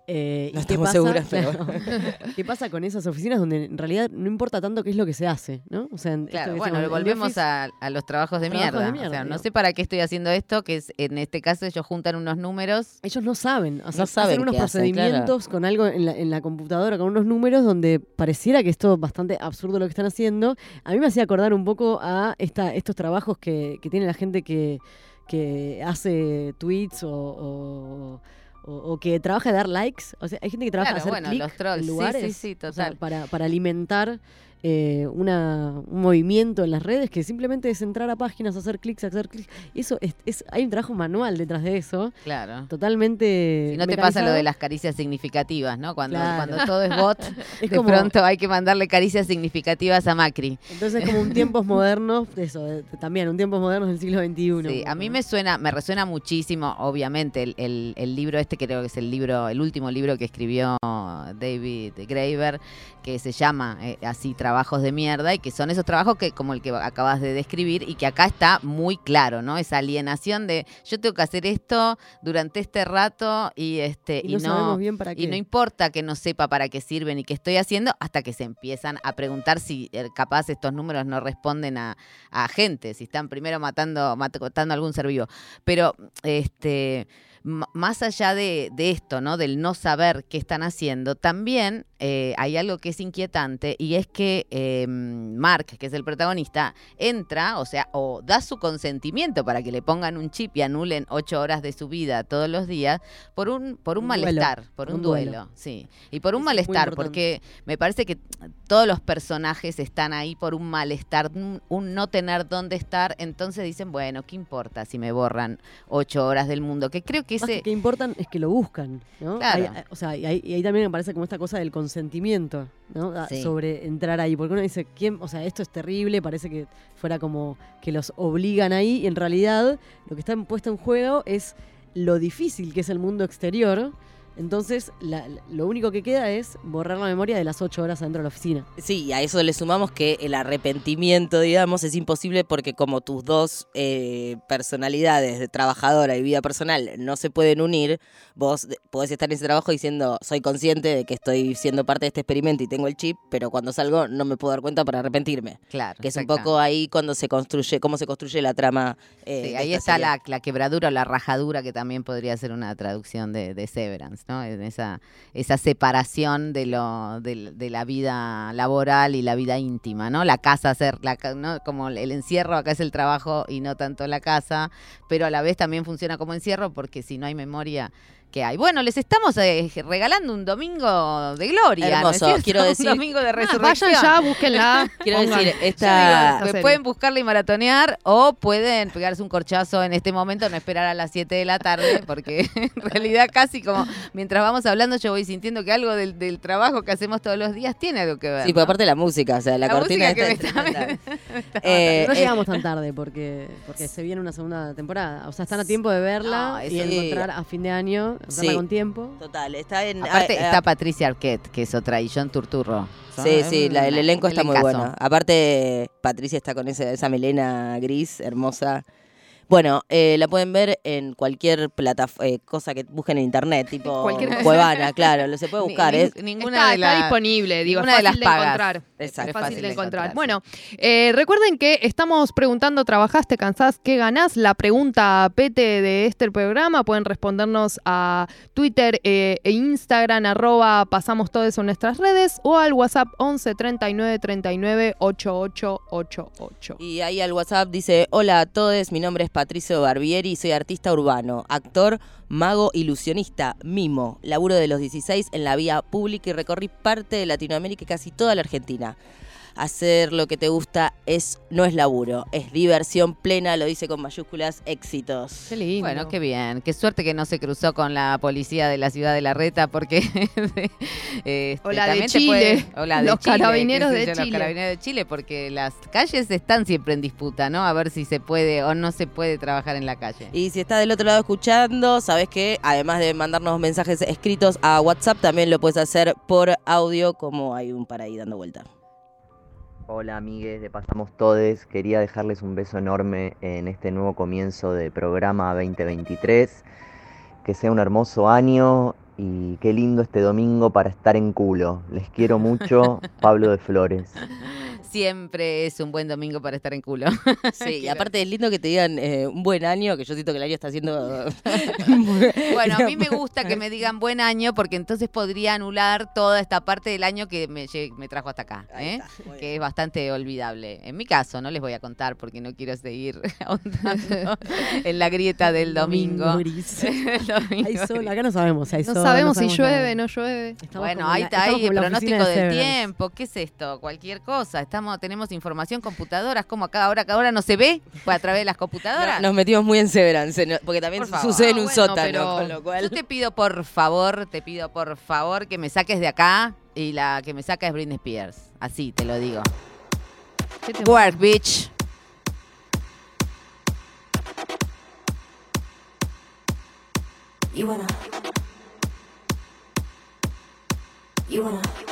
[SPEAKER 2] Eh,
[SPEAKER 4] No
[SPEAKER 2] ¿y qué
[SPEAKER 4] estamos
[SPEAKER 2] pasa?
[SPEAKER 4] seguras, pero
[SPEAKER 2] Claro. ¿Qué pasa con esas oficinas donde en realidad no importa tanto qué es lo que se hace, ¿no? O sea,
[SPEAKER 1] Claro, bueno,
[SPEAKER 2] decimos,
[SPEAKER 1] volvemos a, a los trabajos de,
[SPEAKER 2] Trabajos de
[SPEAKER 1] mierda. O sea, no sé para qué estoy haciendo esto, que es en este caso ellos juntan unos números.
[SPEAKER 2] Ellos no saben, o sea,
[SPEAKER 4] No saben
[SPEAKER 2] hacen unos
[SPEAKER 4] qué hacen,
[SPEAKER 2] procedimientos con algo en la, en la computadora, con unos números donde pareciera que es todo bastante absurdo lo que están haciendo. A mí me hacía acordar un poco a esta, estos trabajos que, que tiene la gente que, que hace tweets o, o- o- o que trabaja de dar likes. O sea, hay gente que trabaja
[SPEAKER 1] Claro,
[SPEAKER 2] de hacer
[SPEAKER 1] bueno,
[SPEAKER 2] clic
[SPEAKER 1] los trolls,
[SPEAKER 2] en
[SPEAKER 1] sí,
[SPEAKER 2] lugares
[SPEAKER 1] sí, sí,
[SPEAKER 2] o sea,
[SPEAKER 1] total.
[SPEAKER 2] para, para alimentar eh, una, un movimiento en las redes que simplemente es entrar a páginas, hacer clics, hacer clics. Eso es, es- hay un trabajo manual detrás de eso,
[SPEAKER 1] Claro.
[SPEAKER 2] totalmente.
[SPEAKER 1] Si no te pasa lo de las caricias significativas, ¿no? Cuando,
[SPEAKER 2] Claro.
[SPEAKER 1] cuando todo es bot,
[SPEAKER 2] Es
[SPEAKER 1] de
[SPEAKER 2] como-
[SPEAKER 1] pronto hay que mandarle caricias significativas a Macri.
[SPEAKER 2] Entonces es como un tiempos modernos, eso, de- también, un tiempos modernos del siglo XXI.
[SPEAKER 1] Sí, a mí me suena, me resuena muchísimo, obviamente, el, el- el libro este, creo que es el libro, el último libro que escribió David Graeber, que se llama eh, así Trabajos de mierda, y que son esos trabajos que, como el que acabas de describir, y que acá está muy claro, ¿no? Esa alienación de yo tengo que hacer esto durante este rato y este
[SPEAKER 2] Y no sabemos bien para
[SPEAKER 1] y
[SPEAKER 2] qué.
[SPEAKER 1] no importa que no sepa para qué sirven y qué estoy haciendo, hasta que se empiezan a preguntar si eh, capaz estos números no responden a, a gente, si están primero matando, mat- matando a algún ser vivo. Pero este más allá de, de esto, ¿no? Del no saber qué están haciendo, también eh, hay algo que es inquietante y es que eh, Mark, que es el protagonista, entra, o sea, o da su consentimiento para que le pongan un chip y anulen ocho horas de su vida todos los días por un, por un, malestar, por
[SPEAKER 2] por
[SPEAKER 1] un,
[SPEAKER 2] un
[SPEAKER 1] duelo.
[SPEAKER 2] duelo.
[SPEAKER 1] sí. Y por un
[SPEAKER 2] es
[SPEAKER 1] malestar, porque me parece que todos los personajes están ahí por un malestar, un, un no tener dónde estar, entonces dicen, bueno, ¿qué importa si me borran ocho horas del mundo? Que creo que
[SPEAKER 2] Más
[SPEAKER 1] ese...
[SPEAKER 2] que, que importan es que lo buscan, ¿no?
[SPEAKER 1] Claro.
[SPEAKER 2] Hay- o sea, y ahí, y ahí también me parece como esta cosa del consentimiento, ¿no? A-
[SPEAKER 1] Sí.
[SPEAKER 2] Sobre entrar ahí. Porque uno dice, ¿quién? O sea, esto es terrible, parece que fuera como que los obligan ahí. Y en realidad, lo que está puesto en juego es lo difícil que es el mundo exterior. Entonces, la- lo único que queda es borrar la memoria de las ocho horas adentro de la oficina.
[SPEAKER 4] Sí, y a eso le sumamos que el arrepentimiento, digamos, es imposible porque como tus dos eh, personalidades de trabajadora y vida personal no se pueden unir, vos podés estar en ese trabajo diciendo, soy consciente de que estoy siendo parte de este experimento y tengo el chip, pero cuando salgo no me puedo dar cuenta para arrepentirme.
[SPEAKER 1] Claro.
[SPEAKER 4] Que es un poco ahí cuando se construye, cómo se construye la trama. eh,
[SPEAKER 1] Sí, ahí está la quebradura o la rajadura, que también podría ser una traducción de, de Severance, ¿no? En esa, esa separación de, lo, de, de la vida laboral y la vida íntima, ¿no? La casa ser, la, ¿no? como el encierro acá es el trabajo y no tanto la casa, pero a la vez también funciona como encierro porque si no hay memoria, ¿qué hay? Bueno, les estamos eh, regalando un domingo de gloria, ¿no es
[SPEAKER 4] Hermoso,
[SPEAKER 1] cierto?
[SPEAKER 4] quiero decir-
[SPEAKER 1] Un domingo de
[SPEAKER 5] Ah,
[SPEAKER 1] resurrección.
[SPEAKER 5] vayan ya, búsquenla.
[SPEAKER 4] Quiero
[SPEAKER 5] pongan.
[SPEAKER 4] decir, esta...
[SPEAKER 1] digo, pueden buscarla y maratonear o pueden pegarse un corchazo en este momento, no esperar a las 7 de la tarde, porque en realidad casi como mientras vamos hablando yo voy sintiendo que algo del, del trabajo que hacemos todos los días tiene algo que ver.
[SPEAKER 4] Sí,
[SPEAKER 1] ¿no?
[SPEAKER 4] porque aparte la música, o sea, la,
[SPEAKER 1] La
[SPEAKER 4] cortina
[SPEAKER 1] que
[SPEAKER 4] está-
[SPEAKER 1] está-
[SPEAKER 4] está- Eh,
[SPEAKER 2] no
[SPEAKER 4] eh,
[SPEAKER 2] llegamos tan tarde porque, porque se viene una segunda temporada. O sea, están a tiempo de verla
[SPEAKER 1] No,
[SPEAKER 2] y encontrar a fin de año,
[SPEAKER 4] Sí.
[SPEAKER 2] con tiempo.
[SPEAKER 4] Total, está en...
[SPEAKER 1] Aparte
[SPEAKER 4] ah, ah,
[SPEAKER 1] está Patricia Arquette, que es otra, y John Turturro. Son-
[SPEAKER 4] Sí, sí, la- el elenco está muy
[SPEAKER 1] elencazo.
[SPEAKER 4] bueno. Aparte, Patricia está con esa, esa melena gris, hermosa. Bueno, eh, la pueden ver en cualquier plataforma, cosa que busquen en internet, tipo
[SPEAKER 5] Cualquier.
[SPEAKER 4] Cuevana, claro, lo se puede buscar.
[SPEAKER 1] ni-
[SPEAKER 4] es-
[SPEAKER 1] ninguna
[SPEAKER 5] está,
[SPEAKER 1] de
[SPEAKER 5] está
[SPEAKER 1] las-
[SPEAKER 5] disponible, digo,
[SPEAKER 1] ninguna
[SPEAKER 5] es
[SPEAKER 1] de
[SPEAKER 5] fácil
[SPEAKER 1] las
[SPEAKER 5] de,
[SPEAKER 1] pagas.
[SPEAKER 5] encontrar.
[SPEAKER 4] Exacto.
[SPEAKER 5] Es fácil, de encontrar. Bueno, eh, recuerden que estamos preguntando, ¿trabajaste, cansás, qué ganás? La pregunta pete de este programa. Pueden respondernos a Twitter eh, e Instagram, arroba pasamos todos en nuestras redes o al WhatsApp 11 39 39 8888.
[SPEAKER 4] Y ahí al WhatsApp dice, hola a todos, mi nombre es Patricio Barbieri, soy artista urbano, actor, mago, ilusionista, mimo. Laburo de los 16 en la vía pública y recorrí parte de Latinoamérica y casi toda la Argentina. Hacer lo que te gusta es no es laburo, es diversión plena, lo dice con mayúsculas, éxitos.
[SPEAKER 5] Qué lindo.
[SPEAKER 1] Bueno, qué bien. Qué suerte que no se cruzó con la policía de la ciudad de La Reta, porque. este,
[SPEAKER 5] O la de
[SPEAKER 1] también te
[SPEAKER 5] Chile.
[SPEAKER 1] puede- o la de
[SPEAKER 5] Los
[SPEAKER 1] Chile,
[SPEAKER 5] carabineros de
[SPEAKER 1] yo,
[SPEAKER 5] Chile.
[SPEAKER 1] Los carabineros de Chile, porque las calles están siempre en disputa, ¿no? A ver si se puede o no se puede trabajar en la calle.
[SPEAKER 4] Y si estás del otro lado escuchando, sabes que además de mandarnos mensajes escritos a WhatsApp, también lo puedes hacer por audio, como hay un para ahí dando vuelta.
[SPEAKER 11] Hola amigues de Pasamos Todes, quería dejarles un beso enorme en este nuevo comienzo de programa 2023, que sea un hermoso año y qué lindo este domingo para estar en culo. Les quiero mucho, Pablo de Flores.
[SPEAKER 1] Siempre es un buen domingo para estar en culo.
[SPEAKER 4] Sí, y aparte es lindo que te digan eh, un buen año, que yo siento que el año está haciendo...
[SPEAKER 1] Bueno, a mí me gusta que me digan buen año porque entonces podría anular toda esta parte del año que me, trajo hasta acá, ¿eh?
[SPEAKER 4] está,
[SPEAKER 1] que es bastante olvidable. En mi caso, no les voy a contar porque no quiero seguir ahondando en la grieta del domingo.
[SPEAKER 2] Hay sol, acá no sabemos si hay
[SPEAKER 5] no
[SPEAKER 2] sol.
[SPEAKER 5] sabemos si
[SPEAKER 2] nada.
[SPEAKER 5] llueve, no llueve.
[SPEAKER 2] Estamos
[SPEAKER 1] Bueno, ahí está ahí pronóstico
[SPEAKER 2] de
[SPEAKER 1] del tiempo. ¿Qué es esto? Cualquier cosa. Estamos, tenemos información, computadoras, como acá ahora, que ahora no se ve pues, a través de las computadoras.
[SPEAKER 4] Nos metimos muy en Severance, porque también
[SPEAKER 1] Por favor.
[SPEAKER 4] sucede en un
[SPEAKER 5] Ah, bueno,
[SPEAKER 4] sótano, con lo cual...
[SPEAKER 1] Yo te pido por favor, te pido por favor que me saques de acá y la que me saca es Britney Spears. Así te lo digo.
[SPEAKER 5] ¿Qué te-
[SPEAKER 1] Work, bitch.
[SPEAKER 6] You wanna. You wanna.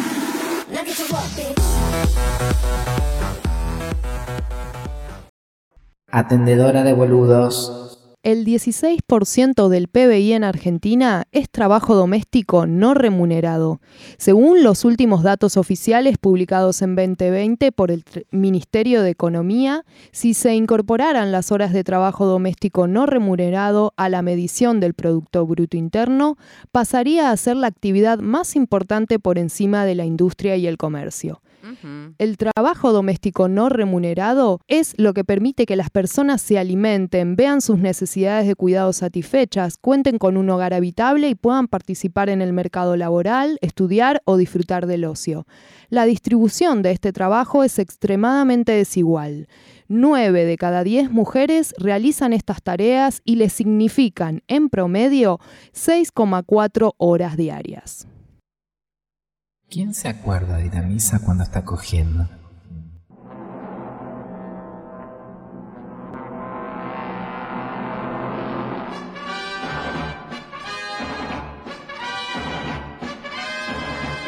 [SPEAKER 9] Atendedora de boludos.
[SPEAKER 5] El 16% del PBI en Argentina es trabajo doméstico no remunerado. Según los últimos datos oficiales publicados en 2020 por el Ministerio de Economía, si se incorporaran las horas de trabajo doméstico no remunerado a la medición del Producto Bruto Interno, pasaría a ser la actividad más importante por encima de la industria y el comercio. El trabajo doméstico no remunerado es lo que permite que las personas se alimenten, vean sus necesidades de cuidado satisfechas, cuenten con un hogar habitable y puedan participar en el mercado laboral, estudiar o disfrutar del ocio. La distribución de este trabajo es extremadamente desigual. 9 de cada 10 mujeres realizan estas tareas y les significan, en promedio, 6,4 horas diarias.
[SPEAKER 9] ¿Quién se acuerda de ir a misa cuando está cogiendo?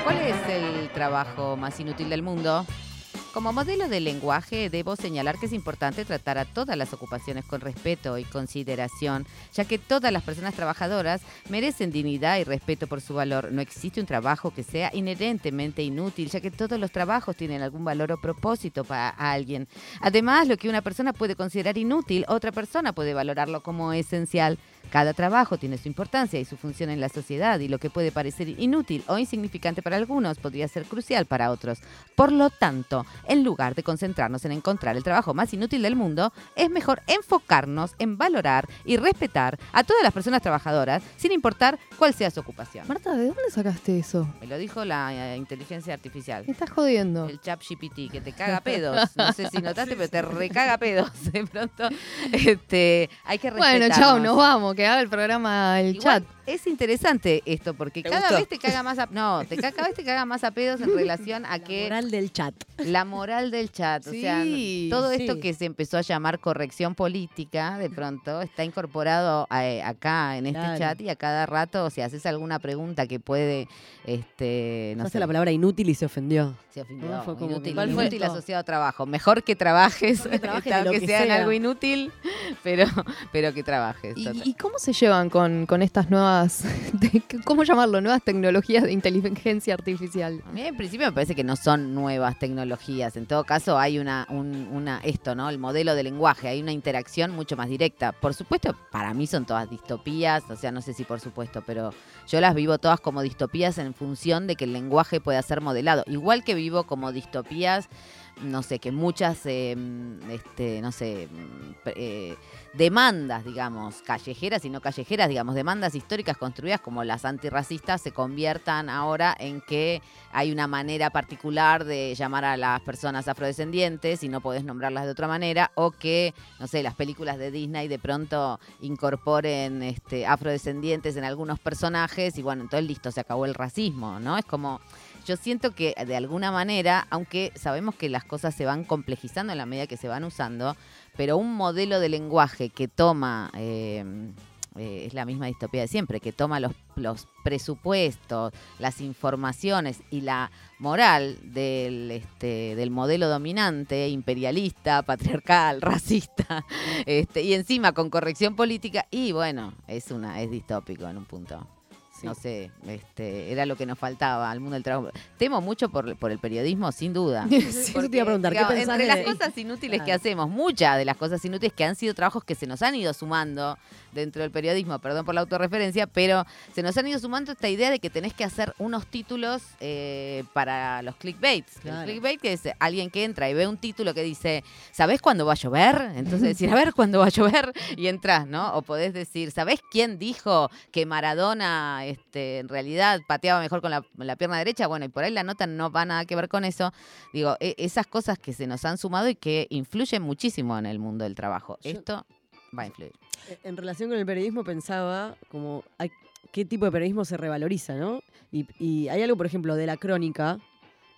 [SPEAKER 1] ¿Cuál es el trabajo más inútil del mundo? Como modelo de lenguaje, debo señalar que es importante tratar a todas las ocupaciones con respeto y consideración, ya que todas las personas trabajadoras merecen dignidad y respeto por su valor. No existe un trabajo que sea inherentemente inútil, ya que todos los trabajos tienen algún valor o propósito para alguien. Además, lo que una persona puede considerar inútil, otra persona puede valorarlo como esencial. Cada trabajo tiene su importancia y su función en la sociedad y lo que puede parecer inútil o insignificante para algunos podría ser crucial para otros. Por lo tanto, en lugar de concentrarnos en encontrar el trabajo más inútil del mundo, es mejor enfocarnos en valorar y respetar a todas las personas trabajadoras sin importar cuál sea su ocupación.
[SPEAKER 5] Marta, ¿de dónde sacaste eso?
[SPEAKER 1] Me lo dijo la eh, inteligencia artificial.
[SPEAKER 5] Me estás jodiendo.
[SPEAKER 1] El chat GPT, que te caga pedos. No sé si notaste, pero te recaga pedos. De pronto, este, hay que
[SPEAKER 5] Bueno,
[SPEAKER 1] respetarnos.
[SPEAKER 5] chao, nos vamos, que haga el programa el
[SPEAKER 1] Igual
[SPEAKER 5] chat.
[SPEAKER 1] Es interesante esto, porque
[SPEAKER 4] ¿Te
[SPEAKER 1] cada
[SPEAKER 4] gustó?
[SPEAKER 1] vez te caga más a, no, te ca- cada vez te caga más a pedos en relación a que
[SPEAKER 2] Moral del chat.
[SPEAKER 1] la moral del chat, o sea,
[SPEAKER 5] Sí,
[SPEAKER 1] todo esto que se empezó a llamar corrección política, de pronto está incorporado a- eh, acá en este
[SPEAKER 2] Claro.
[SPEAKER 1] chat y a cada rato, si haces alguna pregunta que puede, este, no
[SPEAKER 2] No
[SPEAKER 1] sé,
[SPEAKER 2] la palabra inútil y se ofendió.
[SPEAKER 1] se ofendió,
[SPEAKER 2] No, fue como
[SPEAKER 1] inútil,
[SPEAKER 2] ¿Cuál fue?
[SPEAKER 1] inútil asociado a trabajo. Mejor que trabajes,
[SPEAKER 2] Mejor que trabajes que
[SPEAKER 1] sea en
[SPEAKER 2] sea.
[SPEAKER 1] algo inútil, pero, pero que trabajes.
[SPEAKER 5] ¿Y, y cómo se llevan con, con estas nuevas, cómo llamarlo, nuevas tecnologías de inteligencia artificial?
[SPEAKER 1] A mí en principio me parece que no son nuevas tecnologías. En todo caso hay una, un- una esto, ¿no? El modelo de lenguaje, hay una interacción mucho más directa. Por supuesto, para mí son todas distopías, o sea, no sé si por supuesto, pero yo las vivo todas como distopías en función de que el lenguaje pueda ser modelado. Igual que vivo como distopías, no sé, que muchas, eh, este, no sé, pre- eh, demandas, digamos, callejeras y no callejeras, digamos, demandas históricas construidas como las antirracistas se conviertan ahora en que hay una manera particular de llamar a las personas afrodescendientes y no podés nombrarlas de otra manera, o que, no sé, las películas de Disney de pronto incorporen este, afrodescendientes en algunos personajes y bueno, entonces listo, se acabó el racismo, ¿no? Es como, yo siento que de alguna manera, aunque sabemos que las cosas se van complejizando en la medida que se van usando, pero un modelo de lenguaje que toma... eh, eh, es la misma distopía de siempre, que toma los, los presupuestos, las informaciones y la moral del, este, del modelo dominante, imperialista, patriarcal, racista, este, y encima con corrección política, y bueno, es una, es distópico en un punto. No sé, este, era lo que nos faltaba al mundo del trabajo. Temo mucho por, por el periodismo, sin duda.
[SPEAKER 2] Sí, eso te iba a preguntar, ¿qué
[SPEAKER 1] digamos, entre
[SPEAKER 2] de-
[SPEAKER 1] las cosas inútiles que hacemos, muchas de las cosas inútiles que han sido trabajos que se nos han ido sumando dentro del periodismo, perdón por la autorreferencia, pero se nos han ido sumando esta idea de que tenés que hacer unos títulos eh, para los clickbaits.
[SPEAKER 2] Claro.
[SPEAKER 1] El clickbait que es alguien que entra y ve un título que dice, ¿sabés cuándo va a llover? Entonces decir, a ver cuándo va a llover y entras, ¿no? O podés decir, ¿sabés quién dijo que Maradona este, en realidad pateaba mejor con la, la pierna derecha, bueno, y por ahí la nota no va nada que ver con eso. Digo, e- esas cosas que se nos han sumado y que influyen muchísimo en el mundo del trabajo.
[SPEAKER 2] Yo-
[SPEAKER 1] Esto va a influir.
[SPEAKER 2] Eh, En relación con el periodismo pensaba como hay- qué tipo de periodismo se revaloriza, ¿no? Y, y hay algo, por ejemplo, de la crónica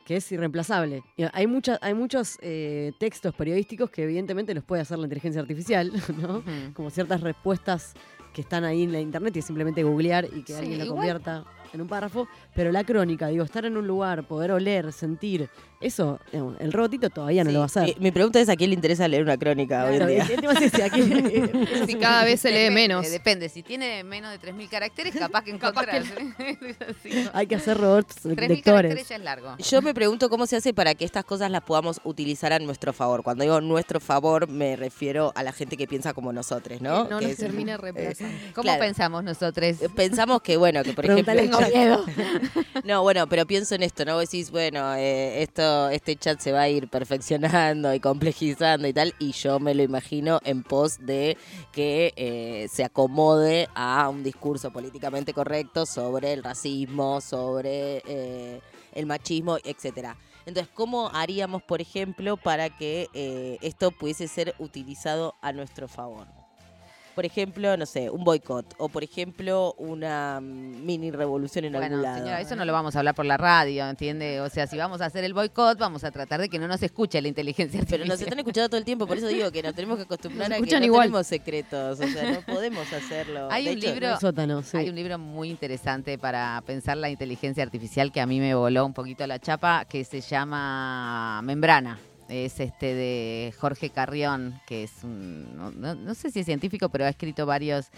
[SPEAKER 2] que es irreemplazable. Hay, mucha- hay muchos eh, textos periodísticos que evidentemente los puede hacer la inteligencia artificial, ¿no? Como ciertas respuestas que están ahí en la internet y es simplemente googlear y que
[SPEAKER 1] Sí,
[SPEAKER 2] alguien lo
[SPEAKER 1] igual-
[SPEAKER 2] convierta en un párrafo. Pero la crónica, digo, estar en un lugar, poder oler, sentir, eso, digamos, el robotito todavía no
[SPEAKER 4] Sí,
[SPEAKER 2] lo va a hacer.
[SPEAKER 4] Mi, mi pregunta es a quién le interesa leer una crónica hoy en
[SPEAKER 2] Claro,
[SPEAKER 4] día.
[SPEAKER 2] el- el tema es ese, aquí- eso
[SPEAKER 5] Si cada vez se lee
[SPEAKER 1] Depende,
[SPEAKER 5] menos.
[SPEAKER 1] Depende, si tiene menos de 3.000 caracteres, capaz que encontrás.
[SPEAKER 2] Hay que hacer robots
[SPEAKER 1] 3.000
[SPEAKER 2] lectores.
[SPEAKER 1] caracteres ya es largo.
[SPEAKER 4] Yo me pregunto cómo se hace para que estas cosas las podamos utilizar a nuestro favor. Cuando digo nuestro favor, me refiero a la gente que piensa como nosotros, ¿no?
[SPEAKER 5] No
[SPEAKER 4] Que
[SPEAKER 5] nos
[SPEAKER 4] es-
[SPEAKER 5] termina reemplazando.
[SPEAKER 1] ¿Cómo
[SPEAKER 4] Claro.
[SPEAKER 1] pensamos nosotros?
[SPEAKER 4] Pensamos que, bueno, que por
[SPEAKER 2] Pregúntale
[SPEAKER 4] ejemplo... No, bueno, pero pienso en esto, ¿no? Vos decís, bueno, eh, esto, este chat se va a ir perfeccionando y complejizando y tal, y yo me lo imagino en pos de que eh, se acomode a un discurso políticamente correcto sobre el racismo, sobre eh, el machismo, etcétera. Entonces, ¿cómo haríamos, por ejemplo, para que eh, esto pudiese ser utilizado a nuestro favor? Por ejemplo, no sé, un boicot, o por ejemplo, una mm, mini revolución en
[SPEAKER 1] Bueno,
[SPEAKER 4] algún lado.
[SPEAKER 1] señora, eso no lo vamos a hablar por la radio, ¿entiende? O sea, si vamos a hacer el boicot, vamos a tratar de que no nos escuche la inteligencia
[SPEAKER 4] Pero
[SPEAKER 1] artificial.
[SPEAKER 4] nos están escuchando todo el tiempo, por eso digo que nos tenemos que acostumbrar
[SPEAKER 5] Nos
[SPEAKER 4] a que no
[SPEAKER 5] igual.
[SPEAKER 4] tenemos secretos, o sea, no podemos hacerlo.
[SPEAKER 1] Hay
[SPEAKER 4] De
[SPEAKER 1] un
[SPEAKER 4] hecho,
[SPEAKER 1] libro-
[SPEAKER 2] sótano, sí.
[SPEAKER 1] Hay un libro muy interesante para pensar la inteligencia artificial que a mí me voló un poquito la chapa, que se llama Membrana. Es este de Jorge Carrión, que es un, no, no- sé si es científico, pero ha escrito varios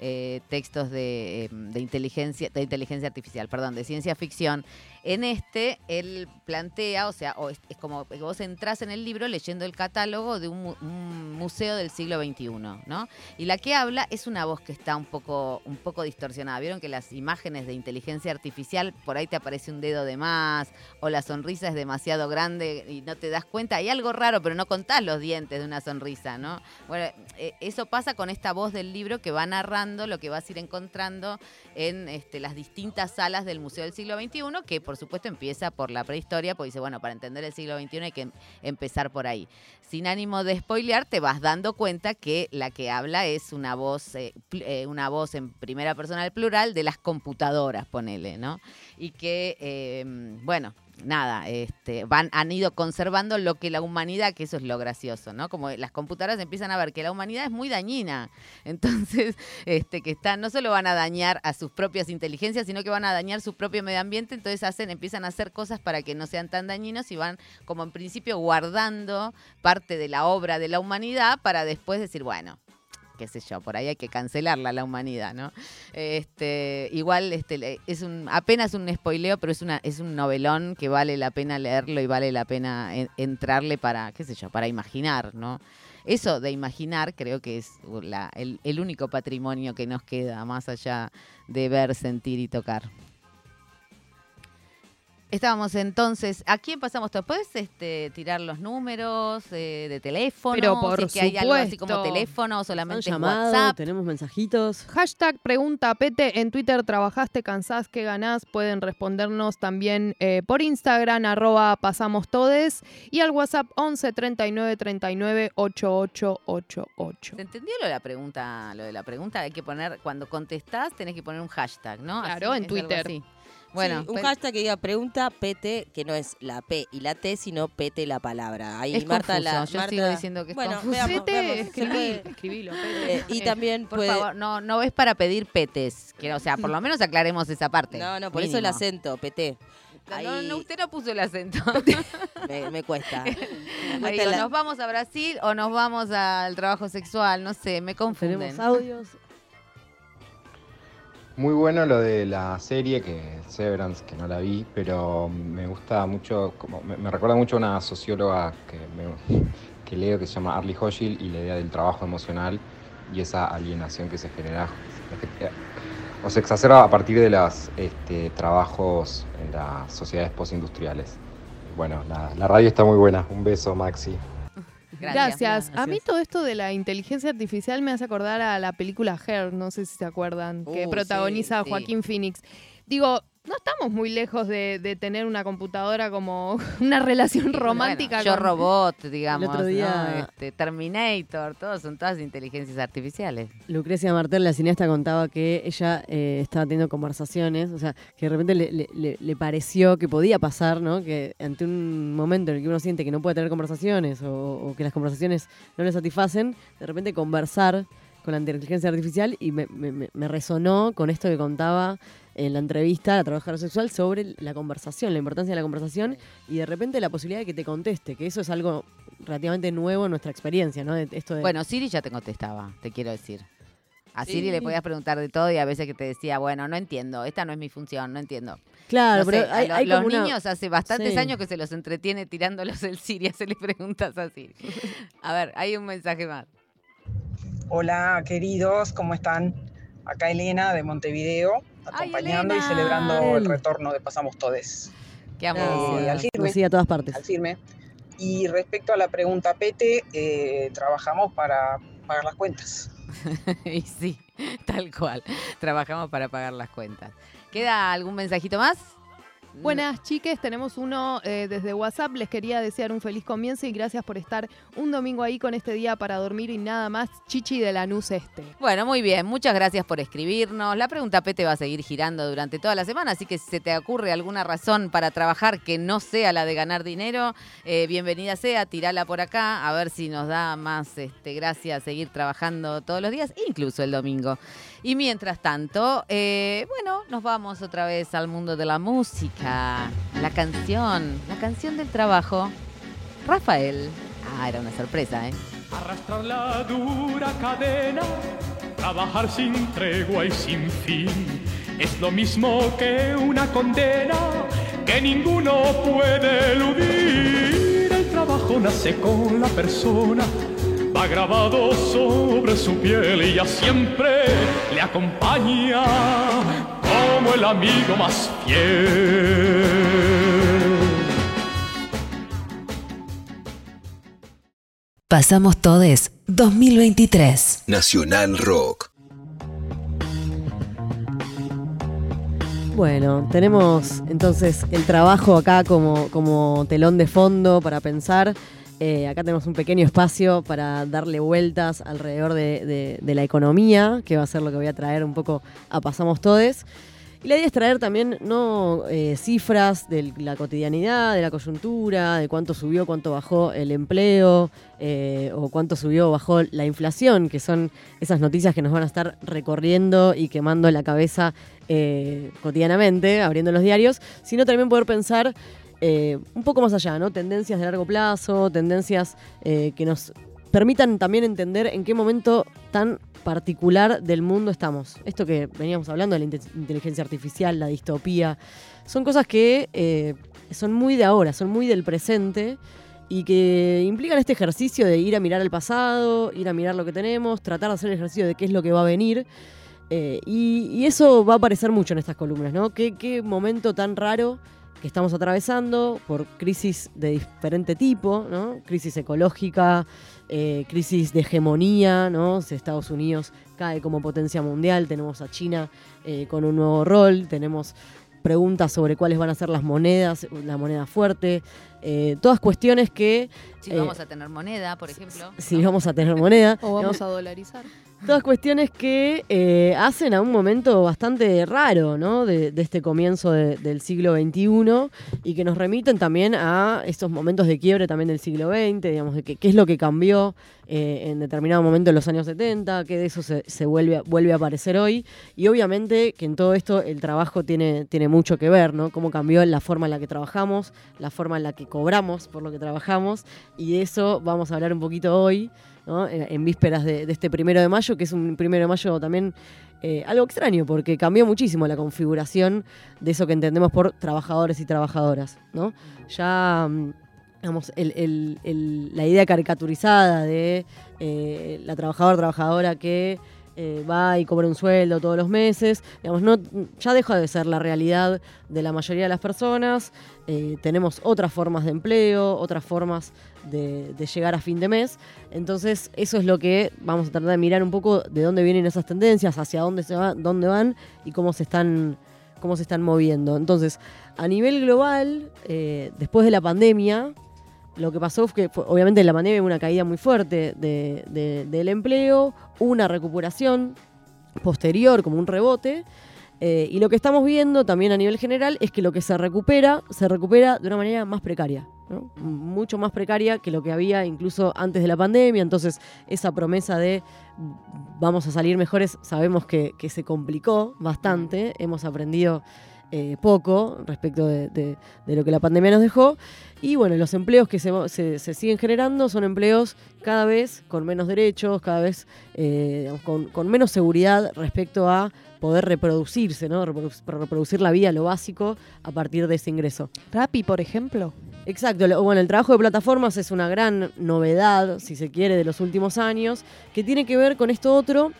[SPEAKER 1] eh, textos de, eh, de inteligencia, de inteligencia artificial, perdón, de ciencia ficción. En este, él plantea, o sea, es, como que vos entrás en el libro leyendo el catálogo de un museo del siglo XXI, ¿no? Y la que habla es una voz que está un poco, un poco distorsionada. Vieron que las imágenes de inteligencia artificial, por ahí te aparece un dedo de más, o la sonrisa es demasiado grande y no te das cuenta. Hay algo raro, pero no contás los dientes de una sonrisa, ¿no? Bueno, eh, eso pasa con esta voz del libro que va narrando lo que vas a ir encontrando en este, las distintas salas del Museo del Siglo XXI, que por supuesto empieza por la prehistoria, porque dice, bueno, para entender el siglo XXI hay que em- empezar por ahí. Sin ánimo de spoilear, te vas dando cuenta que la que habla es una voz, eh, eh, una voz en primera persona del plural de las computadoras, ponele, ¿no? Y que, eh, bueno, nada, este, van, han ido conservando lo que la humanidad, que eso es lo gracioso, ¿no? Como las computadoras empiezan a ver que la humanidad es muy dañina. Entonces, este, que están, no solo van a dañar a sus propias inteligencias, sino que van a dañar su propio medio ambiente, entonces hacen, empiezan a hacer cosas para que no sean tan dañinos y van como en principio guardando parte de la obra de la humanidad para después decir, bueno, qué sé yo, por ahí hay que cancelarla la humanidad, ¿no? Este, igual este, es un, apenas un spoileo, pero es una, es un novelón que vale la pena leerlo y vale la pena en- entrarle para, qué sé yo, para imaginar, ¿no? Eso de imaginar creo que es la- el, el único patrimonio que nos queda, más allá de ver, sentir y tocar. Estábamos entonces, ¿a quién pasamos todo? ¿Puedes este, tirar los números eh, de teléfono?
[SPEAKER 5] Pero por
[SPEAKER 1] si es que hay algo así como
[SPEAKER 5] supuesto.
[SPEAKER 1] teléfono solamente
[SPEAKER 2] llamado,
[SPEAKER 1] WhatsApp.
[SPEAKER 2] tenemos mensajitos.
[SPEAKER 5] Hashtag pregunta Pete en Twitter, ¿trabajaste, cansás, qué ganás? Pueden respondernos también eh, por Instagram, arroba pasamos todes y al WhatsApp 11 39 39 8888.
[SPEAKER 1] ¿Se entendió lo de la pregunta? Lo de la pregunta hay que poner, cuando contestás tenés que poner un hashtag, ¿no?
[SPEAKER 5] Claro, en Twitter.
[SPEAKER 1] Bueno,
[SPEAKER 4] Sí, un hashtag que diga pregunta PT, que no es la P y la T, sino PT la palabra. Ahí
[SPEAKER 1] es
[SPEAKER 4] Marta
[SPEAKER 1] confuso.
[SPEAKER 4] la
[SPEAKER 1] Yo
[SPEAKER 4] Marta-
[SPEAKER 1] sigo diciendo que es
[SPEAKER 4] bueno,
[SPEAKER 1] confuso.
[SPEAKER 4] veamos, veamos,
[SPEAKER 5] escribí, escribilo,
[SPEAKER 4] Eh, y también
[SPEAKER 1] Por
[SPEAKER 4] puede-
[SPEAKER 1] favor, no, no es para pedir petes. Que, o sea, por lo menos aclaremos esa parte.
[SPEAKER 4] No, no, por eso el acento, PT.
[SPEAKER 1] No,
[SPEAKER 4] Ahí
[SPEAKER 1] no, usted no puso el acento.
[SPEAKER 4] me, me cuesta. Me
[SPEAKER 1] Ahí
[SPEAKER 4] cuesta
[SPEAKER 1] digo,
[SPEAKER 4] la-
[SPEAKER 1] nos vamos a Brasil o nos vamos al trabajo sexual, no sé, me confunden.
[SPEAKER 2] Tenemos audios.
[SPEAKER 12] Muy bueno lo de la serie, que Severance, que no la vi, pero me gusta mucho, como, me, recuerda mucho a una socióloga que, me- leo que se llama Arlie Hochil y la idea del trabajo emocional y esa alienación que se genera o se exacerba a partir de los trabajos en las sociedades postindustriales. Bueno, la radio está muy buena. Un beso, Maxi.
[SPEAKER 5] Gracias. A mí todo esto de la inteligencia artificial me hace acordar a la película Her, no sé si se acuerdan, que
[SPEAKER 1] Uh,
[SPEAKER 5] protagoniza
[SPEAKER 1] sí, sí.
[SPEAKER 5] Joaquín Phoenix. Digo, no estamos muy lejos de, de tener una computadora como una relación romántica.
[SPEAKER 1] Yo
[SPEAKER 5] con-
[SPEAKER 1] Robot, digamos,
[SPEAKER 2] otro día-
[SPEAKER 1] ¿no? Este, Terminator, todos son todas inteligencias artificiales.
[SPEAKER 2] Lucrecia Martel, la cineasta, contaba que ella eh, estaba teniendo conversaciones, o sea, que de repente le, le- le- le pareció que podía pasar, ¿no? Que ante un momento en el que uno siente que no puede tener conversaciones o, o que las conversaciones no le satisfacen, de repente conversar con la inteligencia artificial y me, me- me- me resonó con esto que contaba en la entrevista a la trabajadora sexual sobre la conversación, la importancia de la conversación y de repente la posibilidad de que te conteste, que eso es algo relativamente nuevo en nuestra experiencia, ¿no? De- esto de,
[SPEAKER 1] Bueno, Siri ya te contestaba, te quiero decir. A
[SPEAKER 2] Sí.
[SPEAKER 1] Siri le podías preguntar de todo y a veces que te decía, bueno, no entiendo, esta no es mi función, no entiendo.
[SPEAKER 2] Claro,
[SPEAKER 1] No
[SPEAKER 2] pero
[SPEAKER 1] sé,
[SPEAKER 2] hay-
[SPEAKER 1] lo-
[SPEAKER 2] hay
[SPEAKER 1] los
[SPEAKER 2] como una-
[SPEAKER 1] niños hace bastantes
[SPEAKER 2] Sí.
[SPEAKER 1] años que se los entretiene tirándolos el Siri, hacerle preguntas a Siri. A ver, hay un mensaje más.
[SPEAKER 13] Hola queridos, ¿cómo están? Acá Elena de Montevideo, acompañando y celebrando el retorno de Pasamos Todes.
[SPEAKER 1] Qué
[SPEAKER 2] amor.
[SPEAKER 13] Eh, al firme,
[SPEAKER 2] sigue a todas partes.
[SPEAKER 13] al firme. Y respecto a la pregunta Pete, eh, trabajamos para pagar las cuentas.
[SPEAKER 1] y sí, tal cual. Trabajamos para pagar las cuentas. ¿Queda algún mensajito más?
[SPEAKER 5] Buenas chiques, tenemos uno eh, desde WhatsApp. Les quería desear un feliz comienzo y gracias por estar un domingo ahí con este día para dormir y nada más. Chichi de Lanús Este.
[SPEAKER 1] Bueno, muy bien. Muchas gracias por escribirnos. La pregunta Pete va a seguir girando durante toda la semana, así que si se te ocurre alguna razón para trabajar que no sea la de ganar dinero, eh, bienvenida sea, tirala por acá, a ver si nos da más este, gracia seguir trabajando todos los días, incluso el domingo. Y mientras tanto, eh, bueno, nos vamos otra vez al mundo de la música, la canción, la canción del trabajo. Rafael. Ah, era una sorpresa, ¿eh?
[SPEAKER 14] Arrastrar la dura cadena, trabajar sin tregua y sin fin, es lo mismo que una condena que ninguno puede eludir. El trabajo nace con la persona, va grabado sobre su piel y ya siempre le acompaña como el amigo más fiel.
[SPEAKER 7] Pasamos Todes 2023.
[SPEAKER 15] Nacional Rock.
[SPEAKER 2] Bueno, tenemos entonces el trabajo acá como, como telón de fondo para pensar. Eh, acá tenemos un pequeño espacio para darle vueltas alrededor de, de- de la economía, que va a ser lo que voy a traer un poco a Pasamos Todes. Y la idea es traer también no eh, cifras de la cotidianidad, de la coyuntura, de cuánto subió, cuánto bajó el empleo, eh, o cuánto subió o bajó la inflación, que son esas noticias que nos van a estar recorriendo y quemando la cabeza eh, cotidianamente, abriendo los diarios, sino también poder pensar un poco más allá, ¿no? Tendencias de largo plazo, tendencias que nos permitan también entender en qué momento tan particular del mundo estamos. Esto que veníamos hablando de la inte- inteligencia artificial, la distopía, son cosas que eh, son muy de ahora, son muy del presente y que implican este ejercicio de ir a mirar el pasado, ir a mirar lo que tenemos, tratar de hacer el ejercicio de qué es lo que va a venir. Eh, y, y eso va a aparecer mucho en estas columnas, ¿no? ¿Qué, qué momento tan raro que estamos atravesando por crisis de diferente tipo, ¿no? Crisis ecológica, eh, crisis de hegemonía, ¿no? Si Estados Unidos cae como potencia mundial, tenemos a China eh, con un nuevo rol, tenemos preguntas sobre cuáles van a ser las monedas, la moneda fuerte, eh, todas cuestiones que...
[SPEAKER 1] Si
[SPEAKER 2] eh,
[SPEAKER 1] vamos a tener moneda, por ejemplo.
[SPEAKER 2] si vamos a tener moneda.
[SPEAKER 5] O vamos
[SPEAKER 2] ¿no?
[SPEAKER 5] a dolarizar.
[SPEAKER 2] Todas cuestiones que eh, hacen a un momento bastante raro, ¿no? De, este comienzo de- del siglo XXI y que nos remiten también a estos momentos de quiebre también del siglo XX, digamos, de qué es lo que cambió eh, en determinado momento en los años 70, qué de eso se, vuelve, a- aparecer hoy. Y obviamente que en todo esto el trabajo tiene mucho que ver, ¿no? Cómo cambió la forma en la que trabajamos, la forma en la que cobramos por lo que trabajamos y de eso vamos a hablar un poquito hoy. ¿No? en, vísperas de, este primero de mayo, que es un primero de mayo también eh, algo extraño, porque cambió muchísimo la configuración de eso que entendemos por trabajadores y trabajadoras. ¿no? Ya, mm, digamos, la idea caricaturizada de eh, la trabajadora trabajadora que eh, va y cobra un sueldo todos los meses. Digamos, no, ya deja de ser la realidad de la mayoría de las personas. Eh, tenemos otras formas de empleo, otras formas de, llegar a fin de mes. Entonces, eso es lo que vamos a tratar de mirar un poco de dónde vienen esas tendencias, hacia dónde, se va, dónde van y cómo se están, cómo se están moviendo. Entonces, a nivel global, eh, después de la pandemia, lo que pasó fue que obviamente en la pandemia hubo una caída muy fuerte de- de- del empleo, una recuperación posterior, como un rebote. eh, y lo que estamos viendo también a nivel general es que lo que se recupera, se recupera de una manera más precaria, mucho más precaria que lo que había incluso antes de la pandemia. Entonces, esa promesa de vamos a salir mejores, sabemos que, que se complicó bastante. Hemos aprendido eh, poco respecto de, de- de lo que la pandemia nos dejó. Y bueno, los empleos que se, se- se siguen generando son empleos cada vez con menos derechos, cada vez eh, digamos, con, con menos seguridad respecto a poder reproducirse, ¿no? Reprodu- reproducir la vida, lo básico, a partir de ese ingreso.
[SPEAKER 5] Rappi, por ejemplo.
[SPEAKER 2] Exacto, bueno, el trabajo de plataformas es una gran novedad, si se quiere, de los últimos años, que tiene que ver con esto otro,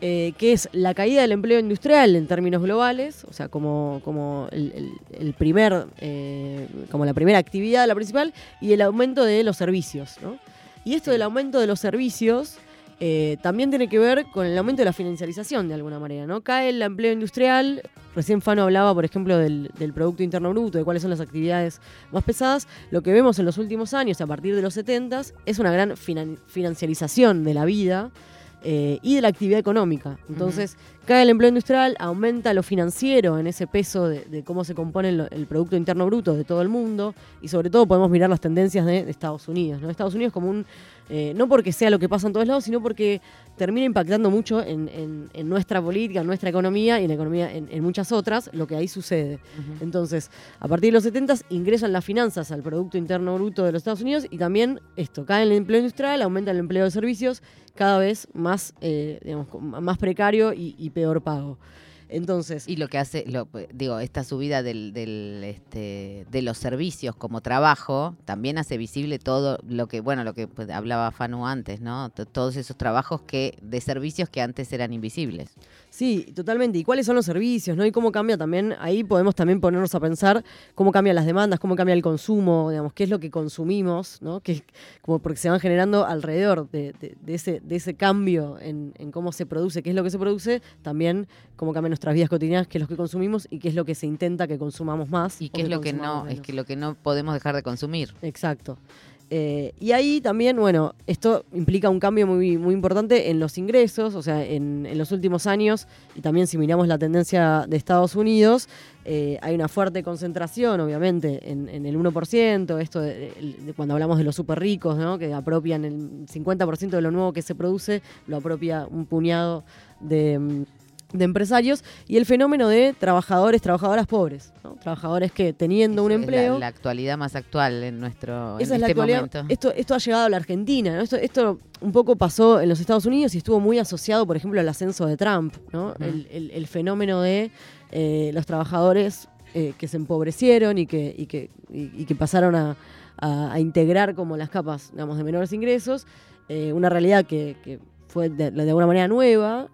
[SPEAKER 2] eh, que es la caída del empleo industrial en términos globales, o sea, como, como el, el- el primer, eh, como la primera actividad, la principal, y el aumento de los servicios, ¿no? Y esto del aumento de los servicios eh, también tiene que ver con el aumento de la financiarización de alguna manera, ¿no? Cae el empleo industrial, recién Fano hablaba, por ejemplo, del, del Producto Interno Bruto, de cuáles son las actividades más pesadas. Lo que vemos en los últimos años, a partir de los 70 es una gran finan- financiarización de la vida eh, y de la actividad económica. Entonces, cae el empleo industrial, aumenta lo financiero en ese peso de, de cómo se compone el, el Producto Interno Bruto de todo el mundo y sobre todo podemos mirar las tendencias de, de Estados Unidos. ¿no? Estados Unidos como un, eh, no porque sea lo que pasa en todos lados, sino porque termina impactando mucho en, en- en nuestra política, en nuestra economía y en la economía en, en muchas otras, lo que ahí sucede. Entonces, a partir de los 70 ingresan las finanzas al Producto Interno Bruto de los Estados Unidos y también esto, cae el empleo industrial, aumenta el empleo de servicios, cada vez más, eh, digamos, más precario y, y peor pago. Entonces.
[SPEAKER 1] Y lo que hace, lo, digo, esta subida del, del, este, de los servicios como trabajo también hace visible todo lo que, bueno, lo que pues, hablaba Fanu antes, ¿no? Todos esos trabajos que de servicios que antes eran invisibles.
[SPEAKER 2] Sí, totalmente. ¿Y cuáles son los servicios? ¿no? Y cómo cambia también, ahí podemos también ponernos a pensar cómo cambian las demandas, cómo cambia el consumo, digamos, qué es lo que consumimos, ¿no? Que, como porque se van generando alrededor de, de- de ese, de ese cambio en, en cómo se produce, qué es lo que se produce, también cómo cambian nuestras vidas cotidianas, qué es lo que consumimos y qué es lo que se intenta que consumamos más.
[SPEAKER 1] Y qué es lo que no, es que lo que no podemos dejar de consumir.
[SPEAKER 2] Exacto. Eh, y ahí también, bueno, esto implica un cambio muy, muy importante en los ingresos, o sea, en, en los últimos años, y también si miramos la tendencia de Estados Unidos, eh, hay una fuerte concentración, obviamente, en, en el 1%, esto de, cuando hablamos de los súper ricos, ¿no? que apropian el 50% de lo nuevo que se produce, lo apropia un puñado de... de empresarios y el fenómeno de trabajadores, trabajadoras pobres, ¿no? trabajadores que teniendo un
[SPEAKER 1] Es la-
[SPEAKER 2] empleo
[SPEAKER 1] La, actualidad más actual en nuestro en
[SPEAKER 2] es
[SPEAKER 1] este momento.
[SPEAKER 2] Esto, esto ha llegado a la Argentina. ¿no? Esto, esto un poco pasó en los Estados Unidos y estuvo muy asociado, por ejemplo, al ascenso de Trump. ¿no? El, el- el fenómeno de eh, los trabajadores eh, que se empobrecieron y que, y que, y- y que pasaron a, a- a integrar como las capas digamos, de menores ingresos. eh, una realidad que, que fue de, de alguna manera nueva.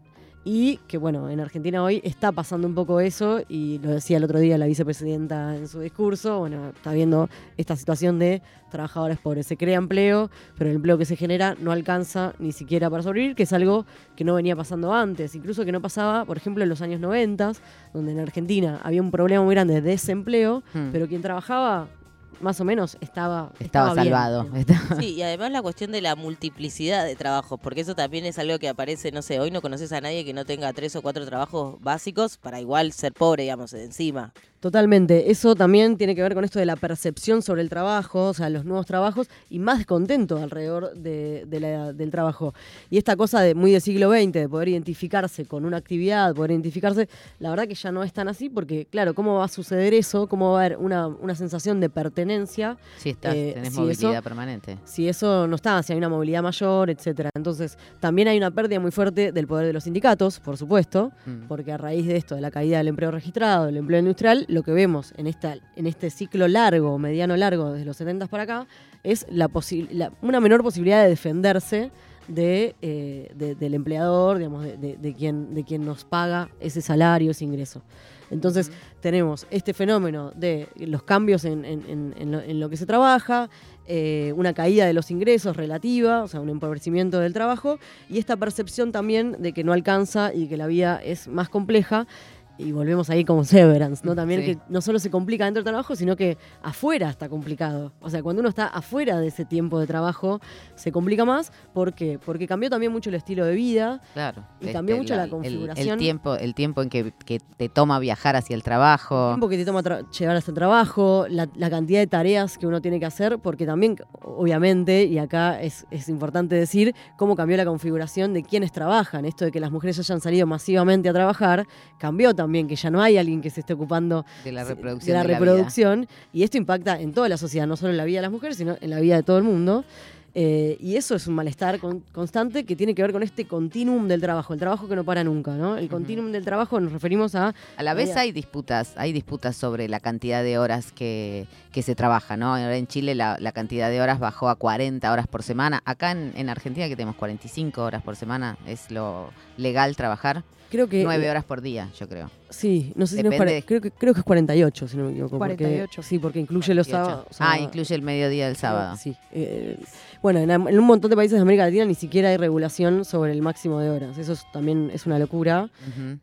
[SPEAKER 2] Y que bueno, en Argentina hoy está pasando un poco eso, y lo decía el otro día la vicepresidenta en su discurso, bueno, está viendo esta situación de trabajadores pobres. Se crea empleo, pero el empleo que se genera no alcanza ni siquiera para sobrevivir, que es algo que no venía pasando antes, incluso que no pasaba, por ejemplo, en los años 90, donde en Argentina había un problema muy grande de desempleo,
[SPEAKER 1] Hmm.
[SPEAKER 2] pero quien trabajaba más o menos estaba,
[SPEAKER 1] Estaba
[SPEAKER 2] bien,
[SPEAKER 1] salvado.
[SPEAKER 4] Sí, y además la cuestión de la multiplicidad de trabajos, porque eso también es algo que aparece, no sé, hoy no conoces a nadie que no tenga tres o cuatro trabajos básicos para igual ser pobre, digamos, encima.
[SPEAKER 2] Totalmente. Eso también tiene que ver con esto de la percepción sobre el trabajo, o sea, los nuevos trabajos y más descontento alrededor de, de la- del trabajo. Y esta cosa de muy del siglo XX, de poder identificarse con una actividad, poder identificarse, la verdad que ya no es tan así, porque claro, ¿cómo va a suceder eso? ¿Cómo va a haber una, una sensación de pertenencia?
[SPEAKER 1] Sí, estás,
[SPEAKER 2] eh,
[SPEAKER 1] tenés
[SPEAKER 2] si
[SPEAKER 1] movilidad
[SPEAKER 2] eso-
[SPEAKER 1] permanente.
[SPEAKER 2] si eso no está, si hay una movilidad mayor, etcétera. Entonces, también hay una pérdida muy fuerte del poder de los sindicatos, por supuesto,
[SPEAKER 1] Mm.
[SPEAKER 2] porque a raíz de esto, de la caída del empleo registrado, del empleo industrial, lo que vemos en esta en este ciclo largo, mediano largo, desde los 70 para acá, es la la- una menor posibilidad de defenderse de, eh, de- del empleador, digamos, de, de- de quien, de quien nos paga ese salario, ese ingreso. Entonces tenemos este fenómeno de los cambios en, en- en- en lo, en lo que se trabaja, eh, una caída de los ingresos relativa, o sea, un empobrecimiento del trabajo, y esta percepción también de que no alcanza y que la vida es más compleja. Y volvemos ahí como Severance, ¿no? También
[SPEAKER 1] Sí.
[SPEAKER 2] que no solo se complica dentro del trabajo, sino que afuera está complicado. O sea, cuando uno está afuera de ese tiempo de trabajo, se complica más. ¿Por qué? Porque cambió también mucho el estilo de vida.
[SPEAKER 1] Claro.
[SPEAKER 2] Y cambió mucho la
[SPEAKER 1] el-
[SPEAKER 2] configuración.
[SPEAKER 1] El, tiempo, el tiempo en que, que te toma viajar hacia el trabajo.
[SPEAKER 2] tiempo que te toma llegar hasta el trabajo, la, la cantidad de tareas que uno tiene que hacer, porque también, obviamente, y acá es, es importante decir cómo cambió la configuración de quienes trabajan. Esto de que las mujeres hayan salido masivamente a trabajar, cambió también, que ya no hay alguien que se esté ocupando
[SPEAKER 1] De la reproducción
[SPEAKER 2] de la
[SPEAKER 1] de la
[SPEAKER 2] reproducción, y esto impacta en toda la sociedad, no solo en la vida de las mujeres, sino en la vida de todo el mundo. Eh, y eso es un malestar con- constante que tiene que ver con este continuum del trabajo, el trabajo que no para nunca, ¿no? El continuum del trabajo nos referimos a...
[SPEAKER 1] A la vez hay disputas, hay disputas sobre la cantidad de horas que, que se trabaja, ¿no? Ahora en Chile la, la cantidad de horas bajó a 40 horas por semana. Acá en, en Argentina que tenemos 45 horas por semana, es lo legal trabajar.
[SPEAKER 2] Creo que...
[SPEAKER 1] 9 horas por día, yo creo.
[SPEAKER 2] Sí, no sé si no es creo que creo que es 48, si no me equivoco. porque-
[SPEAKER 5] 48.
[SPEAKER 2] sí, porque incluye los
[SPEAKER 1] 48.
[SPEAKER 2] sábados. o sea,
[SPEAKER 1] ah, incluye el mediodía del sábado.
[SPEAKER 2] Sí. eh, bueno, en, un montón de países de América Latina ni siquiera hay regulación sobre el máximo de horas. Eso es- también es una locura.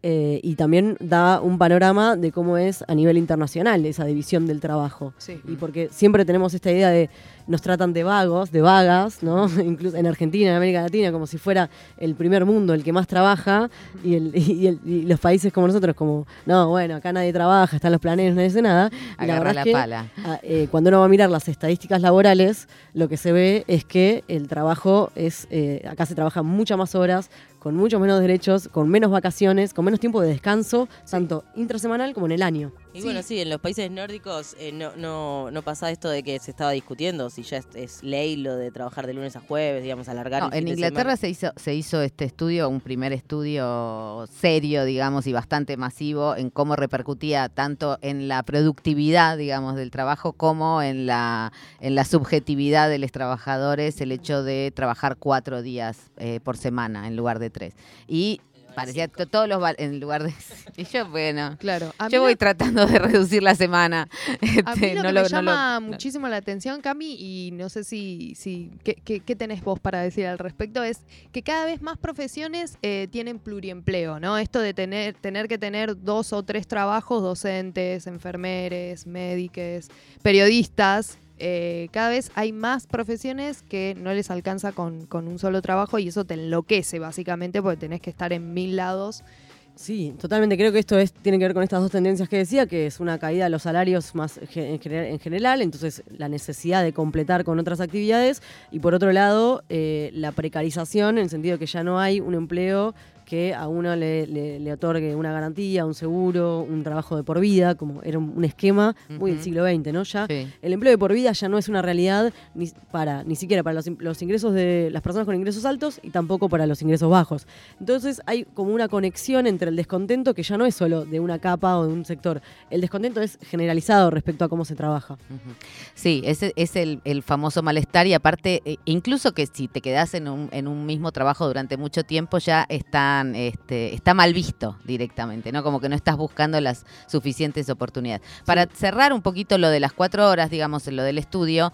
[SPEAKER 2] Eh, y también da un panorama de cómo es a nivel internacional esa división del trabajo.
[SPEAKER 5] Sí.
[SPEAKER 2] Y porque siempre tenemos esta idea de nos tratan de vagos, de vagas, ¿no? Incluso en Argentina, en América Latina, como si fuera el primer mundo el que más trabaja y, el- y el- y los países como nosotros como, no, bueno, acá nadie trabaja, están los planeros, nadie hace nada. Y
[SPEAKER 1] Agarra la
[SPEAKER 2] que,
[SPEAKER 1] pala.
[SPEAKER 2] ah, eh, cuando uno va a mirar las estadísticas laborales, lo que se ve es que el trabajo es, eh, acá se trabaja muchas más horas, con muchos menos derechos, con menos vacaciones, con menos tiempo de descanso, tanto intrasemanal como en el año.
[SPEAKER 4] Y bueno, sí, en los países nórdicos eh, no, no, no pasa esto de que se estaba discutiendo si ya es, es ley lo de trabajar de lunes a jueves, digamos, alargar
[SPEAKER 1] No,
[SPEAKER 4] el fin
[SPEAKER 1] en
[SPEAKER 4] de
[SPEAKER 1] Inglaterra
[SPEAKER 4] semana.
[SPEAKER 1] se hizo, se hizo este estudio, un primer estudio serio, digamos, y bastante masivo en cómo repercutía tanto en la productividad, digamos, del trabajo como en la, en la subjetividad de los trabajadores el hecho de trabajar cuatro días eh, por semana en lugar de tres. Y parecía to- todos los en lugar de y yo bueno
[SPEAKER 5] Claro. A
[SPEAKER 1] yo voy
[SPEAKER 5] lo-
[SPEAKER 1] tratti de reducir la semana
[SPEAKER 5] A mí
[SPEAKER 1] Este,
[SPEAKER 5] lo
[SPEAKER 1] no
[SPEAKER 5] que
[SPEAKER 1] lo-
[SPEAKER 5] me llama
[SPEAKER 1] no-
[SPEAKER 5] muchísimo la atención, Cami, y no sé si, si ¿qué, qué, qué tenés vos para decir al respecto, es que cada vez más profesiones eh, tienen pluriempleo, ¿no? Esto de tener, tener que tener dos o tres trabajos, docentes, enfermeres, médicos, periodistas. Eh, cada vez hay más profesiones que no les alcanza con, con un solo trabajo y eso te enloquece básicamente porque tenés que estar en mil lados.
[SPEAKER 2] Sí, totalmente. Creo que esto es, tiene que ver con estas dos tendencias que decía, que es una caída de los salarios más ge- en general, en general, entonces la necesidad de completar con otras actividades y por otro lado eh, la precarización en el sentido de que ya no hay un empleo que a uno le, le- le otorgue una garantía, un seguro, un trabajo de por vida, como era un, un esquema muy del siglo XX, ¿no? Ya
[SPEAKER 1] Sí.
[SPEAKER 2] el empleo de por vida ya no es una realidad ni para ni siquiera para los, los ingresos de las personas con ingresos altos y tampoco para los ingresos bajos. Entonces hay como una conexión entre el descontento que ya no es solo de una capa o de un sector. El descontento es generalizado respecto a cómo se trabaja.
[SPEAKER 1] Sí, ese es el, el famoso malestar y aparte, eh, incluso que si te quedas en un, en un mismo trabajo durante mucho tiempo ya están, este, está mal visto directamente, ¿no? Como que no estás buscando las suficientes oportunidades. Para cerrar un poquito lo de las cuatro horas, digamos, en lo del estudio,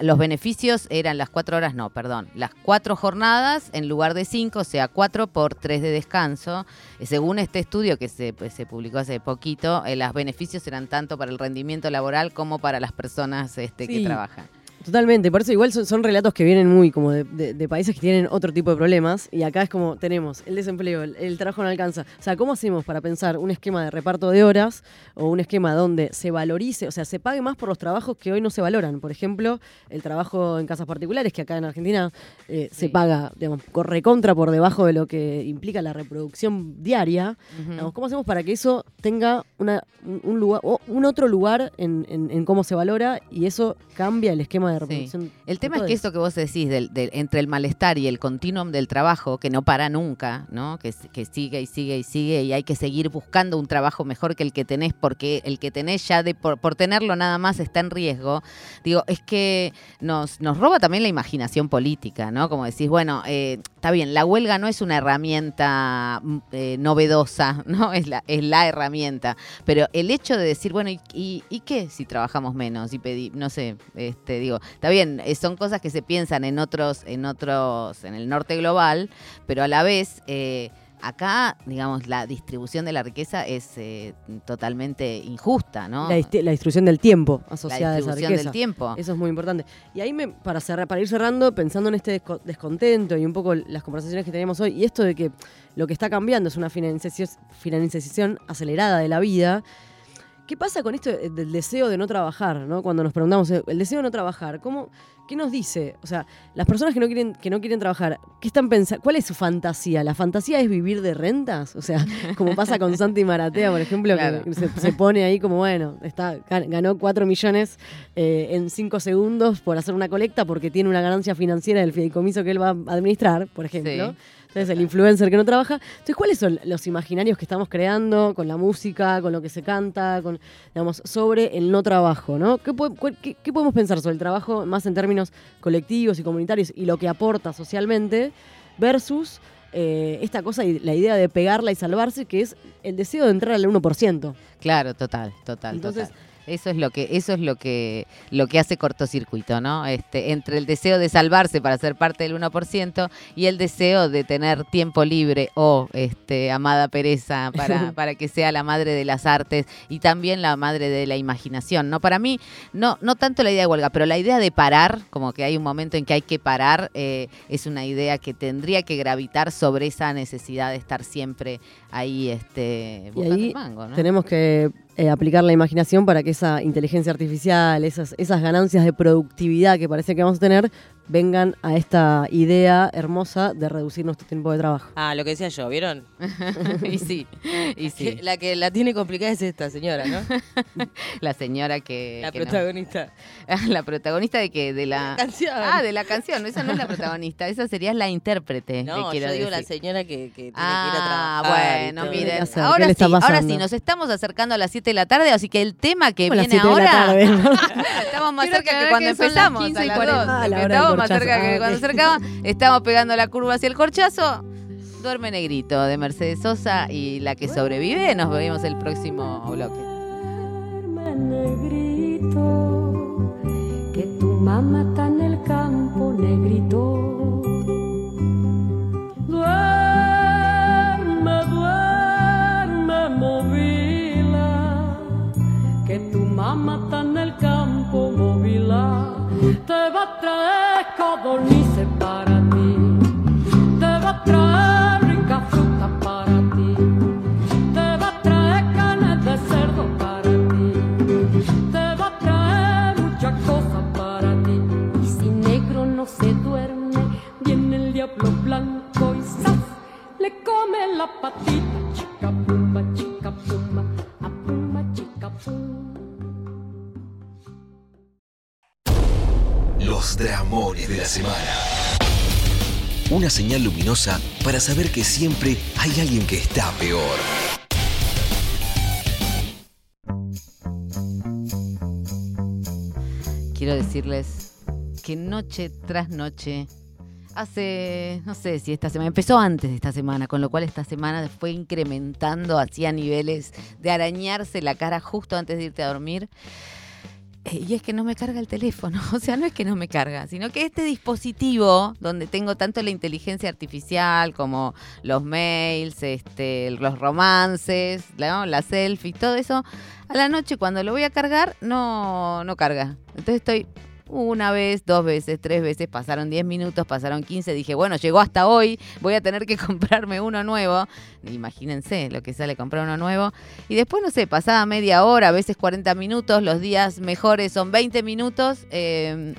[SPEAKER 1] los beneficios eran las cuatro horas, no, perdón, las cuatro jornadas en lugar de cinco, o sea, cuatro por tres de descanso. Eh, Según este estudio que se, pues, se publicó hace poquito, eh, los beneficios eran tanto para el rendimiento laboral como para las personas este, que trabajan.
[SPEAKER 2] Totalmente, por eso igual son, son relatos que vienen muy como de, de- de países que tienen otro tipo de problemas y acá es como tenemos el desempleo, el, el trabajo no alcanza. O sea, ¿cómo hacemos para pensar un esquema de reparto de horas o un esquema donde se valorice, o sea, se pague más por los trabajos que hoy no se valoran? Por ejemplo, el trabajo en casas particulares, que acá en Argentina eh, se paga, digamos, recontra por debajo de lo que implica la reproducción diaria. Digamos, ¿Cómo hacemos para que eso tenga una, un, un lugar, o un otro lugar en, en- en cómo se valora y eso cambia el esquema de
[SPEAKER 1] Sí. El tema es que esto que vos decís, del, del- entre el malestar y el continuum del trabajo, que no para nunca, ¿no? Que, sigue y sigue y sigue y hay que seguir buscando un trabajo mejor que el que tenés porque el que tenés ya de por, por tenerlo nada más está en riesgo. Digo, es que nos, nos roba también la imaginación política, ¿no? Como decís, bueno, eh, está bien, la huelga no es una herramienta mm, eh, novedosa, ¿no? Es la, es la herramienta. Pero el hecho de decir, bueno, ¿y, y, y qué si trabajamos menos? Y pedí, no sé, este, digo, está bien, eh, son cosas que se piensan en otros, en otros, en el norte global, pero a la vez, eh, acá, digamos, la distribución de la riqueza es eh, totalmente injusta, ¿no?
[SPEAKER 2] La, la distribución del tiempo asociada a esa
[SPEAKER 1] distribución
[SPEAKER 2] riqueza.
[SPEAKER 1] del tiempo.
[SPEAKER 2] Eso es muy importante. Y ahí, me, para, cerrar, para ir cerrando, pensando en este desco- descontento y un poco las conversaciones que tenemos hoy, y esto de que lo que está cambiando es una financiación, financiación acelerada de la vida. ¿Qué pasa con esto de- del deseo de no trabajar? ¿no? Cuando nos preguntamos, eh, el deseo de no trabajar, ¿cómo, ¿qué nos dice? O sea, las personas que no quieren, que no quieren trabajar, ¿qué están pensando? ¿Cuál es su fantasía? ¿La fantasía es vivir de rentas? O sea, como pasa con Santi Maratea, por ejemplo,
[SPEAKER 1] Claro.
[SPEAKER 2] que se, se pone ahí como, bueno, está, gan- ganó 4 millones eh, en 5 segundos por hacer una colecta porque tiene una ganancia financiera del fideicomiso que él va a administrar, por ejemplo.
[SPEAKER 1] Sí.
[SPEAKER 2] Entonces, el influencer que no trabaja. Entonces, ¿cuáles son los imaginarios que estamos creando con la música, con lo que se canta, con, digamos, sobre el no trabajo, ¿no? ¿Qué, podemos pensar sobre el trabajo más en términos colectivos y comunitarios y lo que aporta socialmente versus eh, esta cosa y la idea de pegarla y salvarse, que es el deseo de entrar al 1%?
[SPEAKER 1] Claro, total, total,
[SPEAKER 2] Entonces-
[SPEAKER 1] total. Eso es lo que, eso es lo que, lo que hace cortocircuito, ¿no? Este, entre el deseo de salvarse para ser parte del 1% y el deseo de tener tiempo libre o este, amada pereza para, para que sea la madre de las artes y también la madre de la imaginación, ¿no? Para mí, no, no tanto la idea de huelga, pero la idea de parar, como que hay un momento en que hay que parar, eh, es una idea que tendría que gravitar sobre esa necesidad de estar siempre ahí, este,
[SPEAKER 2] Y
[SPEAKER 1] buscando
[SPEAKER 2] ahí
[SPEAKER 1] el mango, ¿no?
[SPEAKER 2] tenemos que eh, aplicar la imaginación para que esa inteligencia artificial, esas, esas ganancias de productividad que parece que vamos a tener, vengan a esta idea hermosa de reducir nuestro tiempo de trabajo.
[SPEAKER 4] Ah, lo que decía yo, ¿vieron?
[SPEAKER 1] y sí, y sí.
[SPEAKER 4] La que la tiene complicada es esta señora, ¿no?
[SPEAKER 1] La señora que...
[SPEAKER 4] La
[SPEAKER 1] que
[SPEAKER 4] protagonista.
[SPEAKER 1] Ah, la protagonista de que de la,
[SPEAKER 4] canción.
[SPEAKER 1] Ah, de la canción. Esa no es la protagonista, esa sería la intérprete.
[SPEAKER 4] No,
[SPEAKER 1] le
[SPEAKER 4] yo
[SPEAKER 1] quiero
[SPEAKER 4] digo la señora que, que tiene
[SPEAKER 1] Ah,
[SPEAKER 4] que ir a trabajar. y
[SPEAKER 1] bueno, miren, ahora sí, ahora sí, nos estamos acercando a las 7 de la tarde, así que el tema que viene
[SPEAKER 2] 7 de la
[SPEAKER 1] ahora estamos más
[SPEAKER 5] Quiero
[SPEAKER 1] cerca que cuando
[SPEAKER 5] que
[SPEAKER 1] empezamos,
[SPEAKER 5] 15
[SPEAKER 1] a
[SPEAKER 5] y
[SPEAKER 1] las
[SPEAKER 5] 40.
[SPEAKER 1] 2.
[SPEAKER 2] La hora del
[SPEAKER 1] estamos más cerca que
[SPEAKER 2] Ah,
[SPEAKER 1] cuando
[SPEAKER 2] ok.
[SPEAKER 1] acercaba, estamos pegando la curva hacia el corchazo. Duerme Negrito de Mercedes Sosa y la que sobrevive, nos vemos el próximo bloque.
[SPEAKER 15] negrito, que tu mamá está en el campo, negrito. Duerme, duerme, movila, que tu mamá está en el campo, movila. Te va a traer codornices para ti, te va a traer rica fruta para ti. Te va a traer carne de cerdo para ti. Te va a traer muchas cosas para ti. Y si negro no se duerme, viene el diablo blanco y ¡zas! le come la patita. Chica pumba, chica pumba, a pumba, chica pumba.
[SPEAKER 16] Los dramones de la semana. Una señal luminosa para saber que siempre hay alguien que está peor.
[SPEAKER 1] quiero decirles que noche tras noche, hace, no sé si esta semana, empezó antes de esta semana, con lo cual esta semana fue incrementando hacia niveles de arañarse la cara justo antes de irte a dormir. Eh, Y es que no me carga el teléfono, o sea, no es que no me carga, sino que este dispositivo donde tengo tanto la inteligencia artificial como los mails, este, los romances, ¿no? las selfies, todo eso, a la noche cuando lo voy a cargar no, no carga. Entonces estoy una vez, dos veces, tres veces, pasaron 10 minutos, pasaron 15, dije, bueno, llegó hasta hoy, voy a tener que comprarme uno nuevo. Imagínense lo que sale comprar uno nuevo. Y después, no sé, pasada media hora, a veces 40 minutos, los días mejores son 20 minutos. eh,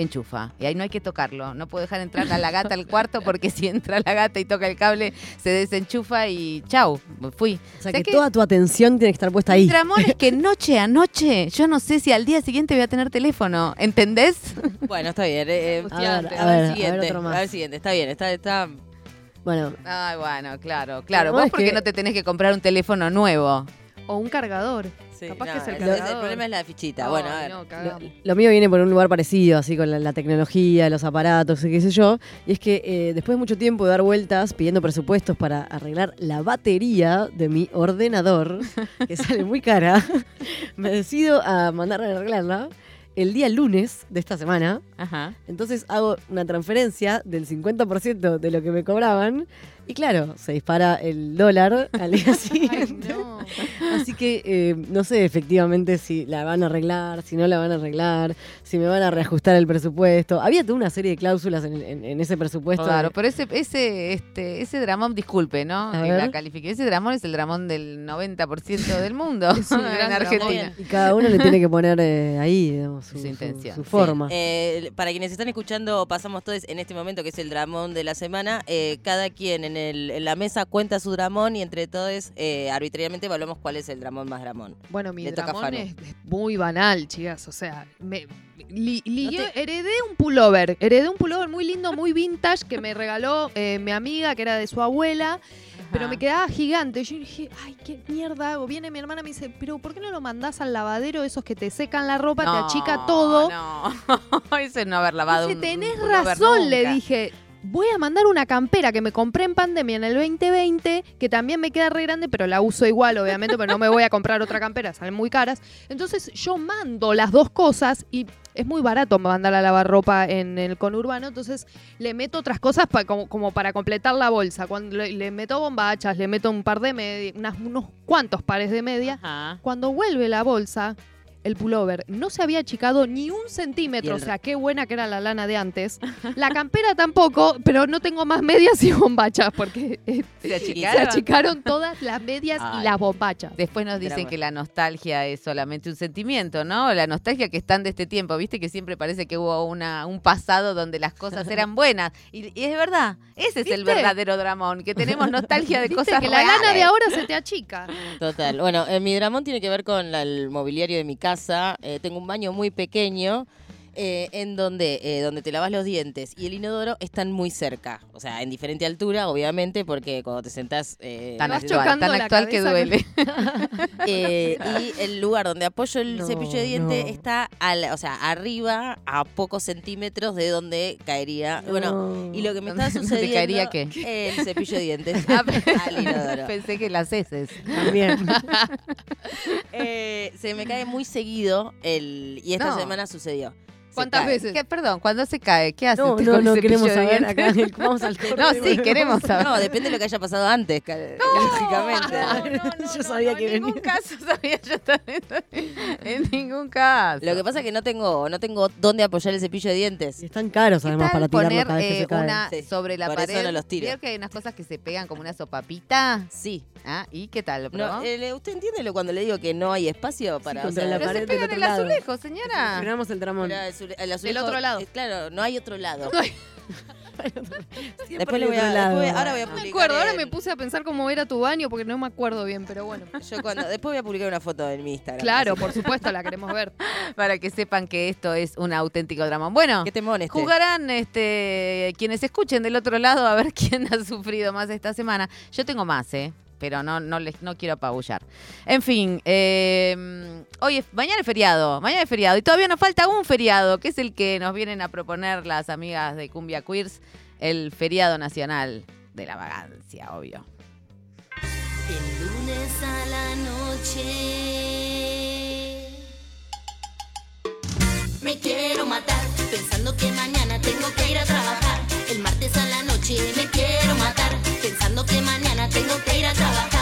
[SPEAKER 1] enchufa. Y ahí no hay que tocarlo. No puedo dejar entrar a la gata al cuarto porque si entra la gata y toca el cable, se desenchufa y chau, fui.
[SPEAKER 2] O sea, que, toda tu atención tiene que estar puesta ahí.
[SPEAKER 1] Mi dramón es que noche a noche, yo no sé si al día siguiente voy a tener teléfono. ¿Entendés?
[SPEAKER 4] Bueno, está bien. eh,
[SPEAKER 2] A ver, a ver,
[SPEAKER 4] ver,
[SPEAKER 2] a ver
[SPEAKER 4] siguiente.
[SPEAKER 2] otro más.
[SPEAKER 4] A ver, siguiente. Está bien, está, está.
[SPEAKER 2] Bueno,
[SPEAKER 1] Ay, bueno, claro, claro.
[SPEAKER 2] Lo
[SPEAKER 1] Vos porque
[SPEAKER 2] que-
[SPEAKER 1] no te tenés que comprar un teléfono nuevo.
[SPEAKER 5] O un cargador.
[SPEAKER 4] Sí,
[SPEAKER 5] Capaz
[SPEAKER 4] no,
[SPEAKER 5] que es el
[SPEAKER 4] el-
[SPEAKER 5] cargador.
[SPEAKER 4] el problema es la fichita. Bueno, a ver.
[SPEAKER 5] no,
[SPEAKER 2] lo, mío viene por un lugar parecido, así con la, la tecnología, los aparatos, qué sé yo. Y es que eh, después de mucho tiempo de dar vueltas pidiendo presupuestos para arreglar la batería de mi ordenador, que sale muy cara, me decido a mandar a arreglarla el día lunes de esta semana.
[SPEAKER 1] Ajá.
[SPEAKER 2] Entonces hago una transferencia del 50% de lo que me cobraban. Y claro, se dispara el dólar al día siguiente. Así que eh, no sé efectivamente si la van a arreglar, si no la van a arreglar, si me van a reajustar el presupuesto. Había toda una serie de cláusulas en, en- en ese presupuesto.
[SPEAKER 1] Claro,
[SPEAKER 2] de-
[SPEAKER 1] pero ese, ese, este, ese dramón, disculpe, ¿no?
[SPEAKER 2] A
[SPEAKER 1] Que
[SPEAKER 2] ver.
[SPEAKER 1] la califique. Ese dramón es el dramón del 90% del mundo en Argentina.
[SPEAKER 2] y cada uno le tiene que poner eh, ahí digamos, su,
[SPEAKER 1] Su intención.
[SPEAKER 2] su forma.
[SPEAKER 4] Eh, para quienes están escuchando, pasamos todos en este momento, que es el dramón de la semana. eh, cada quien en, el- en la mesa cuenta su dramón y entre todos eh, arbitrariamente evaluamos cuál es el dramón más dramón.
[SPEAKER 5] Bueno, mi
[SPEAKER 4] Le
[SPEAKER 5] dramón es, es muy banal, chicas. O sea, me, li-
[SPEAKER 4] No
[SPEAKER 5] heredé un pullover. Heredé un pullover muy lindo, muy vintage que me regaló eh, mi amiga, que era de su abuela. Pero me quedaba gigante. Yo dije, ay, qué mierda hago. Viene mi hermana y me dice, pero ¿por qué no lo mandás al lavadero? Esos que te secan la ropa, te achica todo.
[SPEAKER 1] No, eso es no haber lavado
[SPEAKER 5] Dice,
[SPEAKER 1] un-
[SPEAKER 5] tenés
[SPEAKER 1] un
[SPEAKER 5] razón, le dije. Voy a mandar una campera que me compré en pandemia en el 2020, que también me queda re grande, pero la uso igual, obviamente, pero no me voy a comprar otra campera, salen muy caras. Entonces yo mando las dos cosas y es muy barato mandar a lavar ropa en el conurbano, entonces le meto otras cosas pa- como, como para completar la bolsa. Cuando le, le meto bombachas, le meto un par de medias, unos cuantos pares de medias.
[SPEAKER 1] Ajá.
[SPEAKER 5] Cuando vuelve la bolsa, el pullover no se había achicado ni un centímetro, o sea, qué buena que era la lana de antes. La campera tampoco, pero no tengo más medias y bombachas porque eh,
[SPEAKER 1] ¿Se
[SPEAKER 5] se
[SPEAKER 1] achicaron?
[SPEAKER 5] todas las medias y las bombachas.
[SPEAKER 1] Después nos dicen
[SPEAKER 4] Drama.
[SPEAKER 1] que la nostalgia es solamente un sentimiento, ¿no? La nostalgia que están de este tiempo, viste que siempre parece que hubo una, un pasado donde las cosas eran buenas. Y, y es verdad, ese es el verdadero dramón, que tenemos nostalgia de
[SPEAKER 5] Viste
[SPEAKER 1] cosas
[SPEAKER 5] que la lana de ahora se te achica.
[SPEAKER 4] Total. Bueno, eh, mi dramón tiene que ver con la- el mobiliario de mi casa. Eh, tengo un baño muy pequeño. Eh, en donde, eh, donde te lavas los dientes y el inodoro están muy cerca. O sea, en diferente altura, obviamente, porque cuando te sentás... eh,
[SPEAKER 1] Tan actual,
[SPEAKER 5] chocando
[SPEAKER 1] tan actual que duele.
[SPEAKER 4] eh, y el lugar donde apoyo el
[SPEAKER 2] No,
[SPEAKER 4] cepillo de diente
[SPEAKER 2] no.
[SPEAKER 4] está al, o sea, arriba a pocos centímetros de donde caería. Bueno,
[SPEAKER 2] No.
[SPEAKER 4] y lo que me está
[SPEAKER 1] ¿Dónde te
[SPEAKER 4] sucediendo...
[SPEAKER 1] caería qué?
[SPEAKER 4] El cepillo de dientes
[SPEAKER 1] Ah,
[SPEAKER 4] al inodoro.
[SPEAKER 1] Pensé que las heces.
[SPEAKER 2] También.
[SPEAKER 4] Eh, se me cae muy seguido el y esta
[SPEAKER 1] No.
[SPEAKER 4] semana sucedió. Se
[SPEAKER 5] ¿Cuántas
[SPEAKER 4] cae.
[SPEAKER 5] veces?
[SPEAKER 1] ¿Qué, perdón, cuando se cae, ¿qué haces?
[SPEAKER 2] No,
[SPEAKER 1] con
[SPEAKER 2] no, no
[SPEAKER 1] cepillo
[SPEAKER 2] queremos saber acá. Vamos al corte.
[SPEAKER 1] No, sí, queremos saber.
[SPEAKER 4] No, depende de lo que haya pasado antes, ca- lógicamente.
[SPEAKER 2] Yo sabía que
[SPEAKER 1] en ningún
[SPEAKER 2] venía.
[SPEAKER 1] caso sabía yo también. En ningún caso.
[SPEAKER 4] Lo que pasa es que no tengo, no tengo dónde apoyar el cepillo de dientes.
[SPEAKER 2] Y están caros
[SPEAKER 1] ¿Qué
[SPEAKER 2] además para tirarlo
[SPEAKER 1] poner
[SPEAKER 2] cada vez que
[SPEAKER 1] eh,
[SPEAKER 2] se cae.
[SPEAKER 1] una
[SPEAKER 4] Sí,
[SPEAKER 1] sobre la
[SPEAKER 4] por eso
[SPEAKER 1] pared?
[SPEAKER 4] no los tiro.
[SPEAKER 1] ¿Vieron que hay unas cosas que se pegan como una sopapita?
[SPEAKER 4] Sí.
[SPEAKER 1] Ah, ¿y qué tal? ¿Lo
[SPEAKER 4] No,
[SPEAKER 1] probó?
[SPEAKER 4] eh, ¿Usted entiende lo cuando le digo que no hay espacio para
[SPEAKER 2] contra
[SPEAKER 4] o sea,
[SPEAKER 2] la
[SPEAKER 1] Pero
[SPEAKER 2] pared
[SPEAKER 1] se
[SPEAKER 2] del
[SPEAKER 1] pegan
[SPEAKER 2] otro
[SPEAKER 1] el
[SPEAKER 2] lado.
[SPEAKER 1] azulejo, señora.
[SPEAKER 2] Frenamos el tramón.
[SPEAKER 4] El azule- el azulejo-
[SPEAKER 5] otro lado.
[SPEAKER 4] eh, claro, no hay otro lado.
[SPEAKER 2] Siempre
[SPEAKER 4] Después le voy
[SPEAKER 2] del
[SPEAKER 4] a,
[SPEAKER 2] lado.
[SPEAKER 4] después- ahora voy a
[SPEAKER 5] No
[SPEAKER 4] publicar.
[SPEAKER 5] me acuerdo, ahora
[SPEAKER 4] en-
[SPEAKER 5] me puse a pensar cómo era tu baño porque no me acuerdo bien, pero bueno.
[SPEAKER 4] Yo cuando, después voy a publicar una foto en mi Instagram.
[SPEAKER 5] Claro, por supuesto, la queremos ver.
[SPEAKER 1] Para que sepan que esto es un auténtico drama. Bueno,
[SPEAKER 4] ¿Qué temón este?
[SPEAKER 1] jugarán este, quienes escuchen del otro lado a ver quién ha sufrido más esta semana. Yo tengo más, ¿eh? Pero no, no, les, no quiero apabullar. En fin, eh, hoy es, mañana es feriado, mañana es feriado. Y todavía nos falta un feriado, que es el que nos vienen a proponer las amigas de Cumbia Queers, el feriado nacional de la vagancia, obvio.
[SPEAKER 17] El lunes a la noche me quiero matar pensando que mañana tengo que ir a trabajar. El martes a la noche me quiero matar que mañana tengo que ir a trabajar.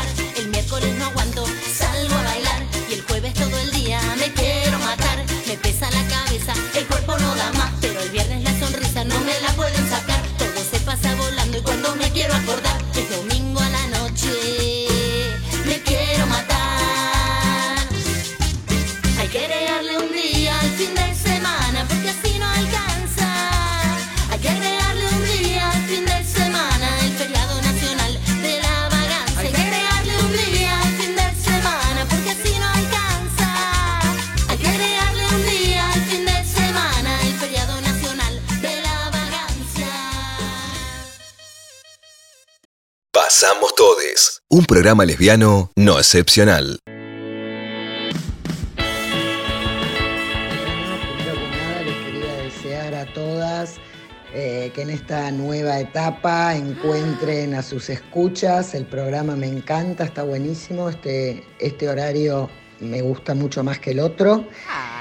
[SPEAKER 16] Pasamos Todes, un programa lesbiano no excepcional.
[SPEAKER 18] Primero que nada les quería desear a todas eh, que en esta nueva etapa encuentren a sus escuchas. El programa me encanta, está buenísimo. Este, este horario me gusta mucho más que el otro.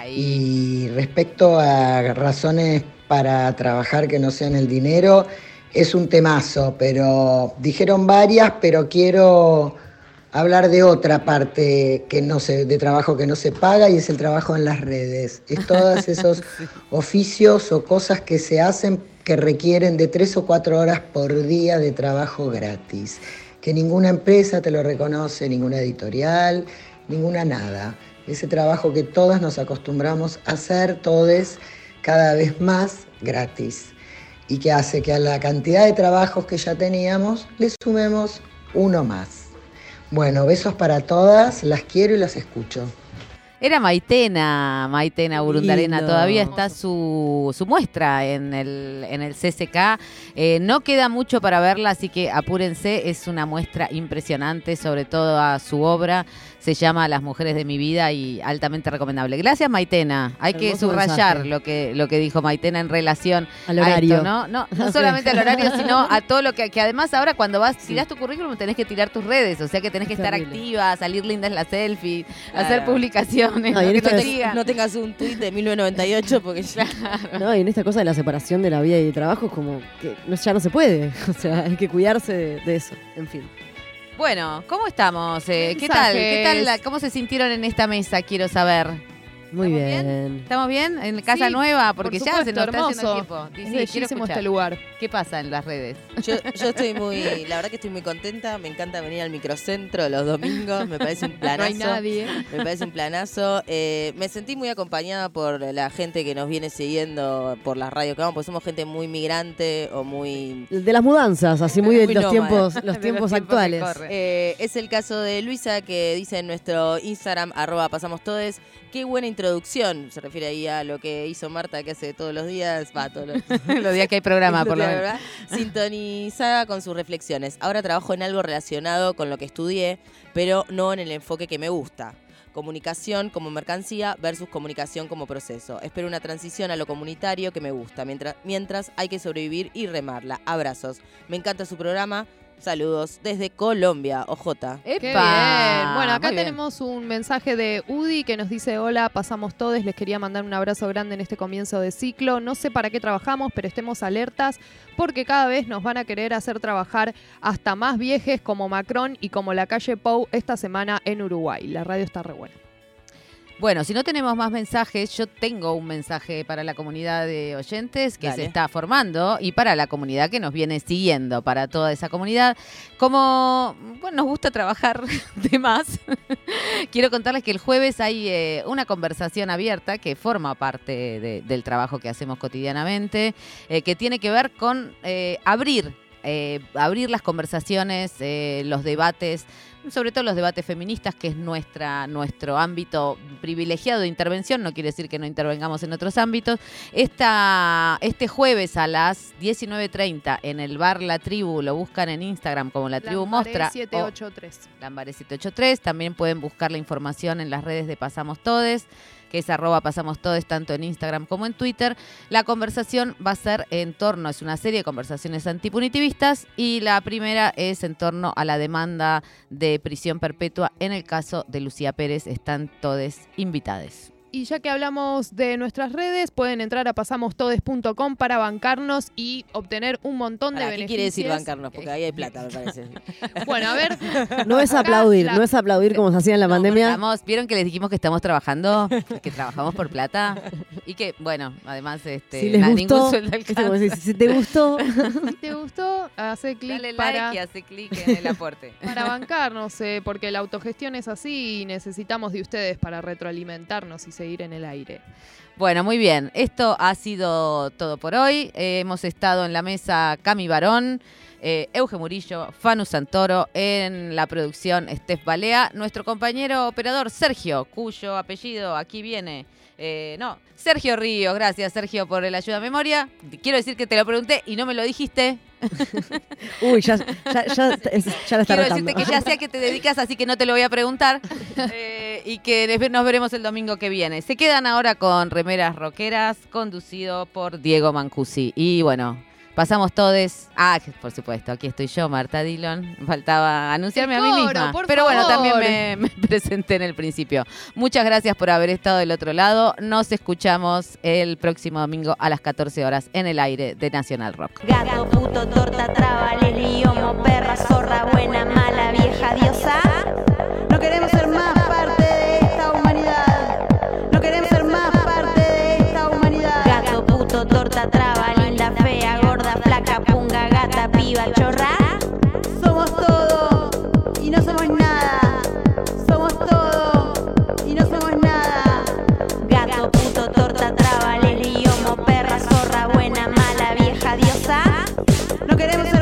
[SPEAKER 18] Y respecto a razones para trabajar que no sean el dinero, es un temazo, pero dijeron varias, pero quiero hablar de otra parte que no se, de trabajo que no se paga y es el trabajo en las redes. Es todos esos oficios o cosas que se hacen que requieren de tres o cuatro horas por día de trabajo gratis. Que ninguna empresa te lo reconoce, ninguna editorial, ninguna nada. Ese trabajo que todas nos acostumbramos a hacer, todos cada vez más gratis. Y que hace que a la cantidad de trabajos que ya teníamos le sumemos uno más. Bueno, besos para todas, las quiero y las escucho.
[SPEAKER 1] Era Maitena, Maitena Burundarena.
[SPEAKER 2] Lindo.
[SPEAKER 1] Todavía está su, su muestra en el, en el CCK. Eh, no queda mucho para verla, así que apúrense. Es una muestra impresionante, sobre todo a su obra. Se llama Las mujeres de mi vida y altamente recomendable. Gracias, Maitena. Hay que subrayar
[SPEAKER 2] mensaje.
[SPEAKER 1] lo que, lo que dijo Maitena en relación
[SPEAKER 2] Al
[SPEAKER 1] a
[SPEAKER 2] horario.
[SPEAKER 1] esto, ¿no? No, no solamente al horario, sino a todo lo que, que además ahora cuando vas, tirás tu currículum, tenés que tirar tus redes. O sea que tenés que estar activa, salir linda en la selfie,
[SPEAKER 4] Claro.
[SPEAKER 1] hacer publicaciones.
[SPEAKER 2] No,
[SPEAKER 1] que
[SPEAKER 2] esta
[SPEAKER 1] te
[SPEAKER 2] es-.
[SPEAKER 4] No tengas un tuit de 1998 porque ya...
[SPEAKER 2] No, y en esta cosa de la separación de la vida y el trabajo, como que no- ya no se puede. O sea, hay que cuidarse de, de eso. En fin.
[SPEAKER 1] Bueno, ¿cómo estamos? Eh, ¿Qué tal? ¿Qué tal? la- ¿Cómo se sintieron en esta mesa? Quiero saber.
[SPEAKER 2] Muy bien.
[SPEAKER 1] ¿Estamos bien? ¿En casa
[SPEAKER 5] Sí,
[SPEAKER 1] nueva?
[SPEAKER 5] por
[SPEAKER 1] Porque ya se nos está haciendo
[SPEAKER 5] hermoso.
[SPEAKER 1] tiempo. Sí,
[SPEAKER 5] Es
[SPEAKER 1] quiero
[SPEAKER 5] este lugar.
[SPEAKER 1] ¿Qué pasa en las redes?
[SPEAKER 4] Yo, yo estoy muy, la verdad que estoy muy contenta, me encanta venir al microcentro los domingos, me parece un planazo.
[SPEAKER 5] No hay nadie.
[SPEAKER 4] Me parece un planazo. Eh, me sentí muy acompañada por la gente que nos viene siguiendo por las radios que vamos, porque somos gente muy migrante o muy...
[SPEAKER 2] De las mudanzas, así muy de
[SPEAKER 4] Muy
[SPEAKER 2] los
[SPEAKER 4] nómada.
[SPEAKER 2] tiempos,
[SPEAKER 4] De
[SPEAKER 2] los
[SPEAKER 4] los
[SPEAKER 2] tiempos actuales.
[SPEAKER 4] Eh, es el caso de Luisa que dice en nuestro Instagram, arroba pasamos todes, qué buena introducción. Se refiere ahí a lo que hizo Marta que hace todos los días, va, todos los,
[SPEAKER 1] Los días que hay programa, por lo menos.
[SPEAKER 4] Sintonizada con sus reflexiones. Ahora trabajo en algo relacionado con lo que estudié, pero no en el enfoque que me gusta. Comunicación como mercancía versus comunicación como proceso. Espero una transición a lo comunitario que me gusta, mientras, mientras hay que sobrevivir y remarla. Abrazos. Me encanta su programa. Saludos desde Colombia, OJ.
[SPEAKER 5] Qué bien. Bueno, acá
[SPEAKER 1] Muy bien.
[SPEAKER 5] tenemos un mensaje de Udi que nos dice, hola, pasamos todos, les quería mandar un abrazo grande en este comienzo de ciclo. No sé para qué trabajamos, pero estemos alertas porque cada vez nos van a querer hacer trabajar hasta más viejes como Macron y como la calle Pou esta semana en Uruguay. La radio está re buena.
[SPEAKER 1] Bueno, si no tenemos más mensajes, yo tengo un mensaje para la comunidad de oyentes que
[SPEAKER 4] Dale.
[SPEAKER 1] se está formando y para la comunidad que nos viene siguiendo, para toda esa comunidad. Como bueno, nos gusta trabajar de más, quiero contarles que el jueves hay eh, una conversación abierta que forma parte de- del trabajo que hacemos cotidianamente, eh, que tiene que ver con eh, abrir. eh, abrir las conversaciones, eh, los debates, sobre todo los debates feministas, que es nuestra, nuestro ámbito privilegiado de intervención, no quiere decir que no intervengamos en otros ámbitos. Esta, este jueves a las 19.30 en el bar La Tribu, lo buscan en Instagram como La Tribu
[SPEAKER 5] Lambaré
[SPEAKER 1] Mostra. o
[SPEAKER 5] 783.
[SPEAKER 1] Lambaré 783, también pueden buscar la información en las redes de Pasamos Todes que es arroba pasamos todes tanto en Instagram como en Twitter. La conversación va a ser en torno, es una serie de conversaciones antipunitivistas y la primera es en torno a la demanda de prisión perpetua en el caso de Lucía Pérez. Están todes invitades.
[SPEAKER 5] Y ya que hablamos de nuestras redes, pueden entrar a pasamostodes.com para bancarnos y obtener un montón de
[SPEAKER 4] ¿Qué
[SPEAKER 5] beneficios.
[SPEAKER 4] quiere decir bancarnos? Porque ahí hay plata, me parece.
[SPEAKER 5] Bueno, a ver.
[SPEAKER 2] No es aplaudir, no es aplaudir como se hacía en la pandemia.
[SPEAKER 1] Estamos, ¿Vieron que les dijimos que estamos trabajando? Que trabajamos por plata. Y que, bueno, además, este,
[SPEAKER 2] Si les
[SPEAKER 1] na-
[SPEAKER 2] gustó,
[SPEAKER 1] ningún
[SPEAKER 2] si te gustó,
[SPEAKER 5] Si te gustó, hace clic
[SPEAKER 1] Dale
[SPEAKER 5] para,
[SPEAKER 1] like y hace clic en el aporte.
[SPEAKER 5] para bancarnos, eh, porque la autogestión es así y necesitamos de ustedes para retroalimentarnos y seguir en el aire.
[SPEAKER 1] Bueno, muy bien. Esto ha sido todo por hoy. Eh, hemos estado en la mesa Cami Barón, eh, Euge Murillo, Fanu Santoro, en la producción Steph Balea, nuestro compañero operador Sergio, cuyo apellido aquí viene Eh, no, Sergio Ríos, gracias Sergio por el ayuda a memoria. Quiero decir que te lo pregunté y no me lo dijiste.
[SPEAKER 2] Uy, ya, ya, ya, la está
[SPEAKER 1] Quiero
[SPEAKER 2] retando.
[SPEAKER 1] decirte que ya sé a qué te dedicas, así que no te lo voy a preguntar. Eh, y que nos veremos el domingo que viene. Se quedan ahora con Remeras Roqueras, conducido por Diego Mancusi. Y bueno, pasamos todos. Ah, por supuesto, aquí estoy yo, Marta Dillon. Faltaba anunciarme a mí misma.
[SPEAKER 5] por
[SPEAKER 1] Pero bueno, también me, me presenté en el principio. Muchas gracias por haber estado del otro lado. Nos escuchamos el próximo domingo a las 14 horas en el aire de Nacional Rock.
[SPEAKER 17] Gato, puto, torta, traba, perra, zorra, buena, mala, vieja, diosa.
[SPEAKER 19] Cachorra. Somos todo y no somos nada. Somos todo y no somos nada.
[SPEAKER 17] Gato, puto, torta, traba, lío, perra, zorra, buena, mala, vieja, diosa. No queremos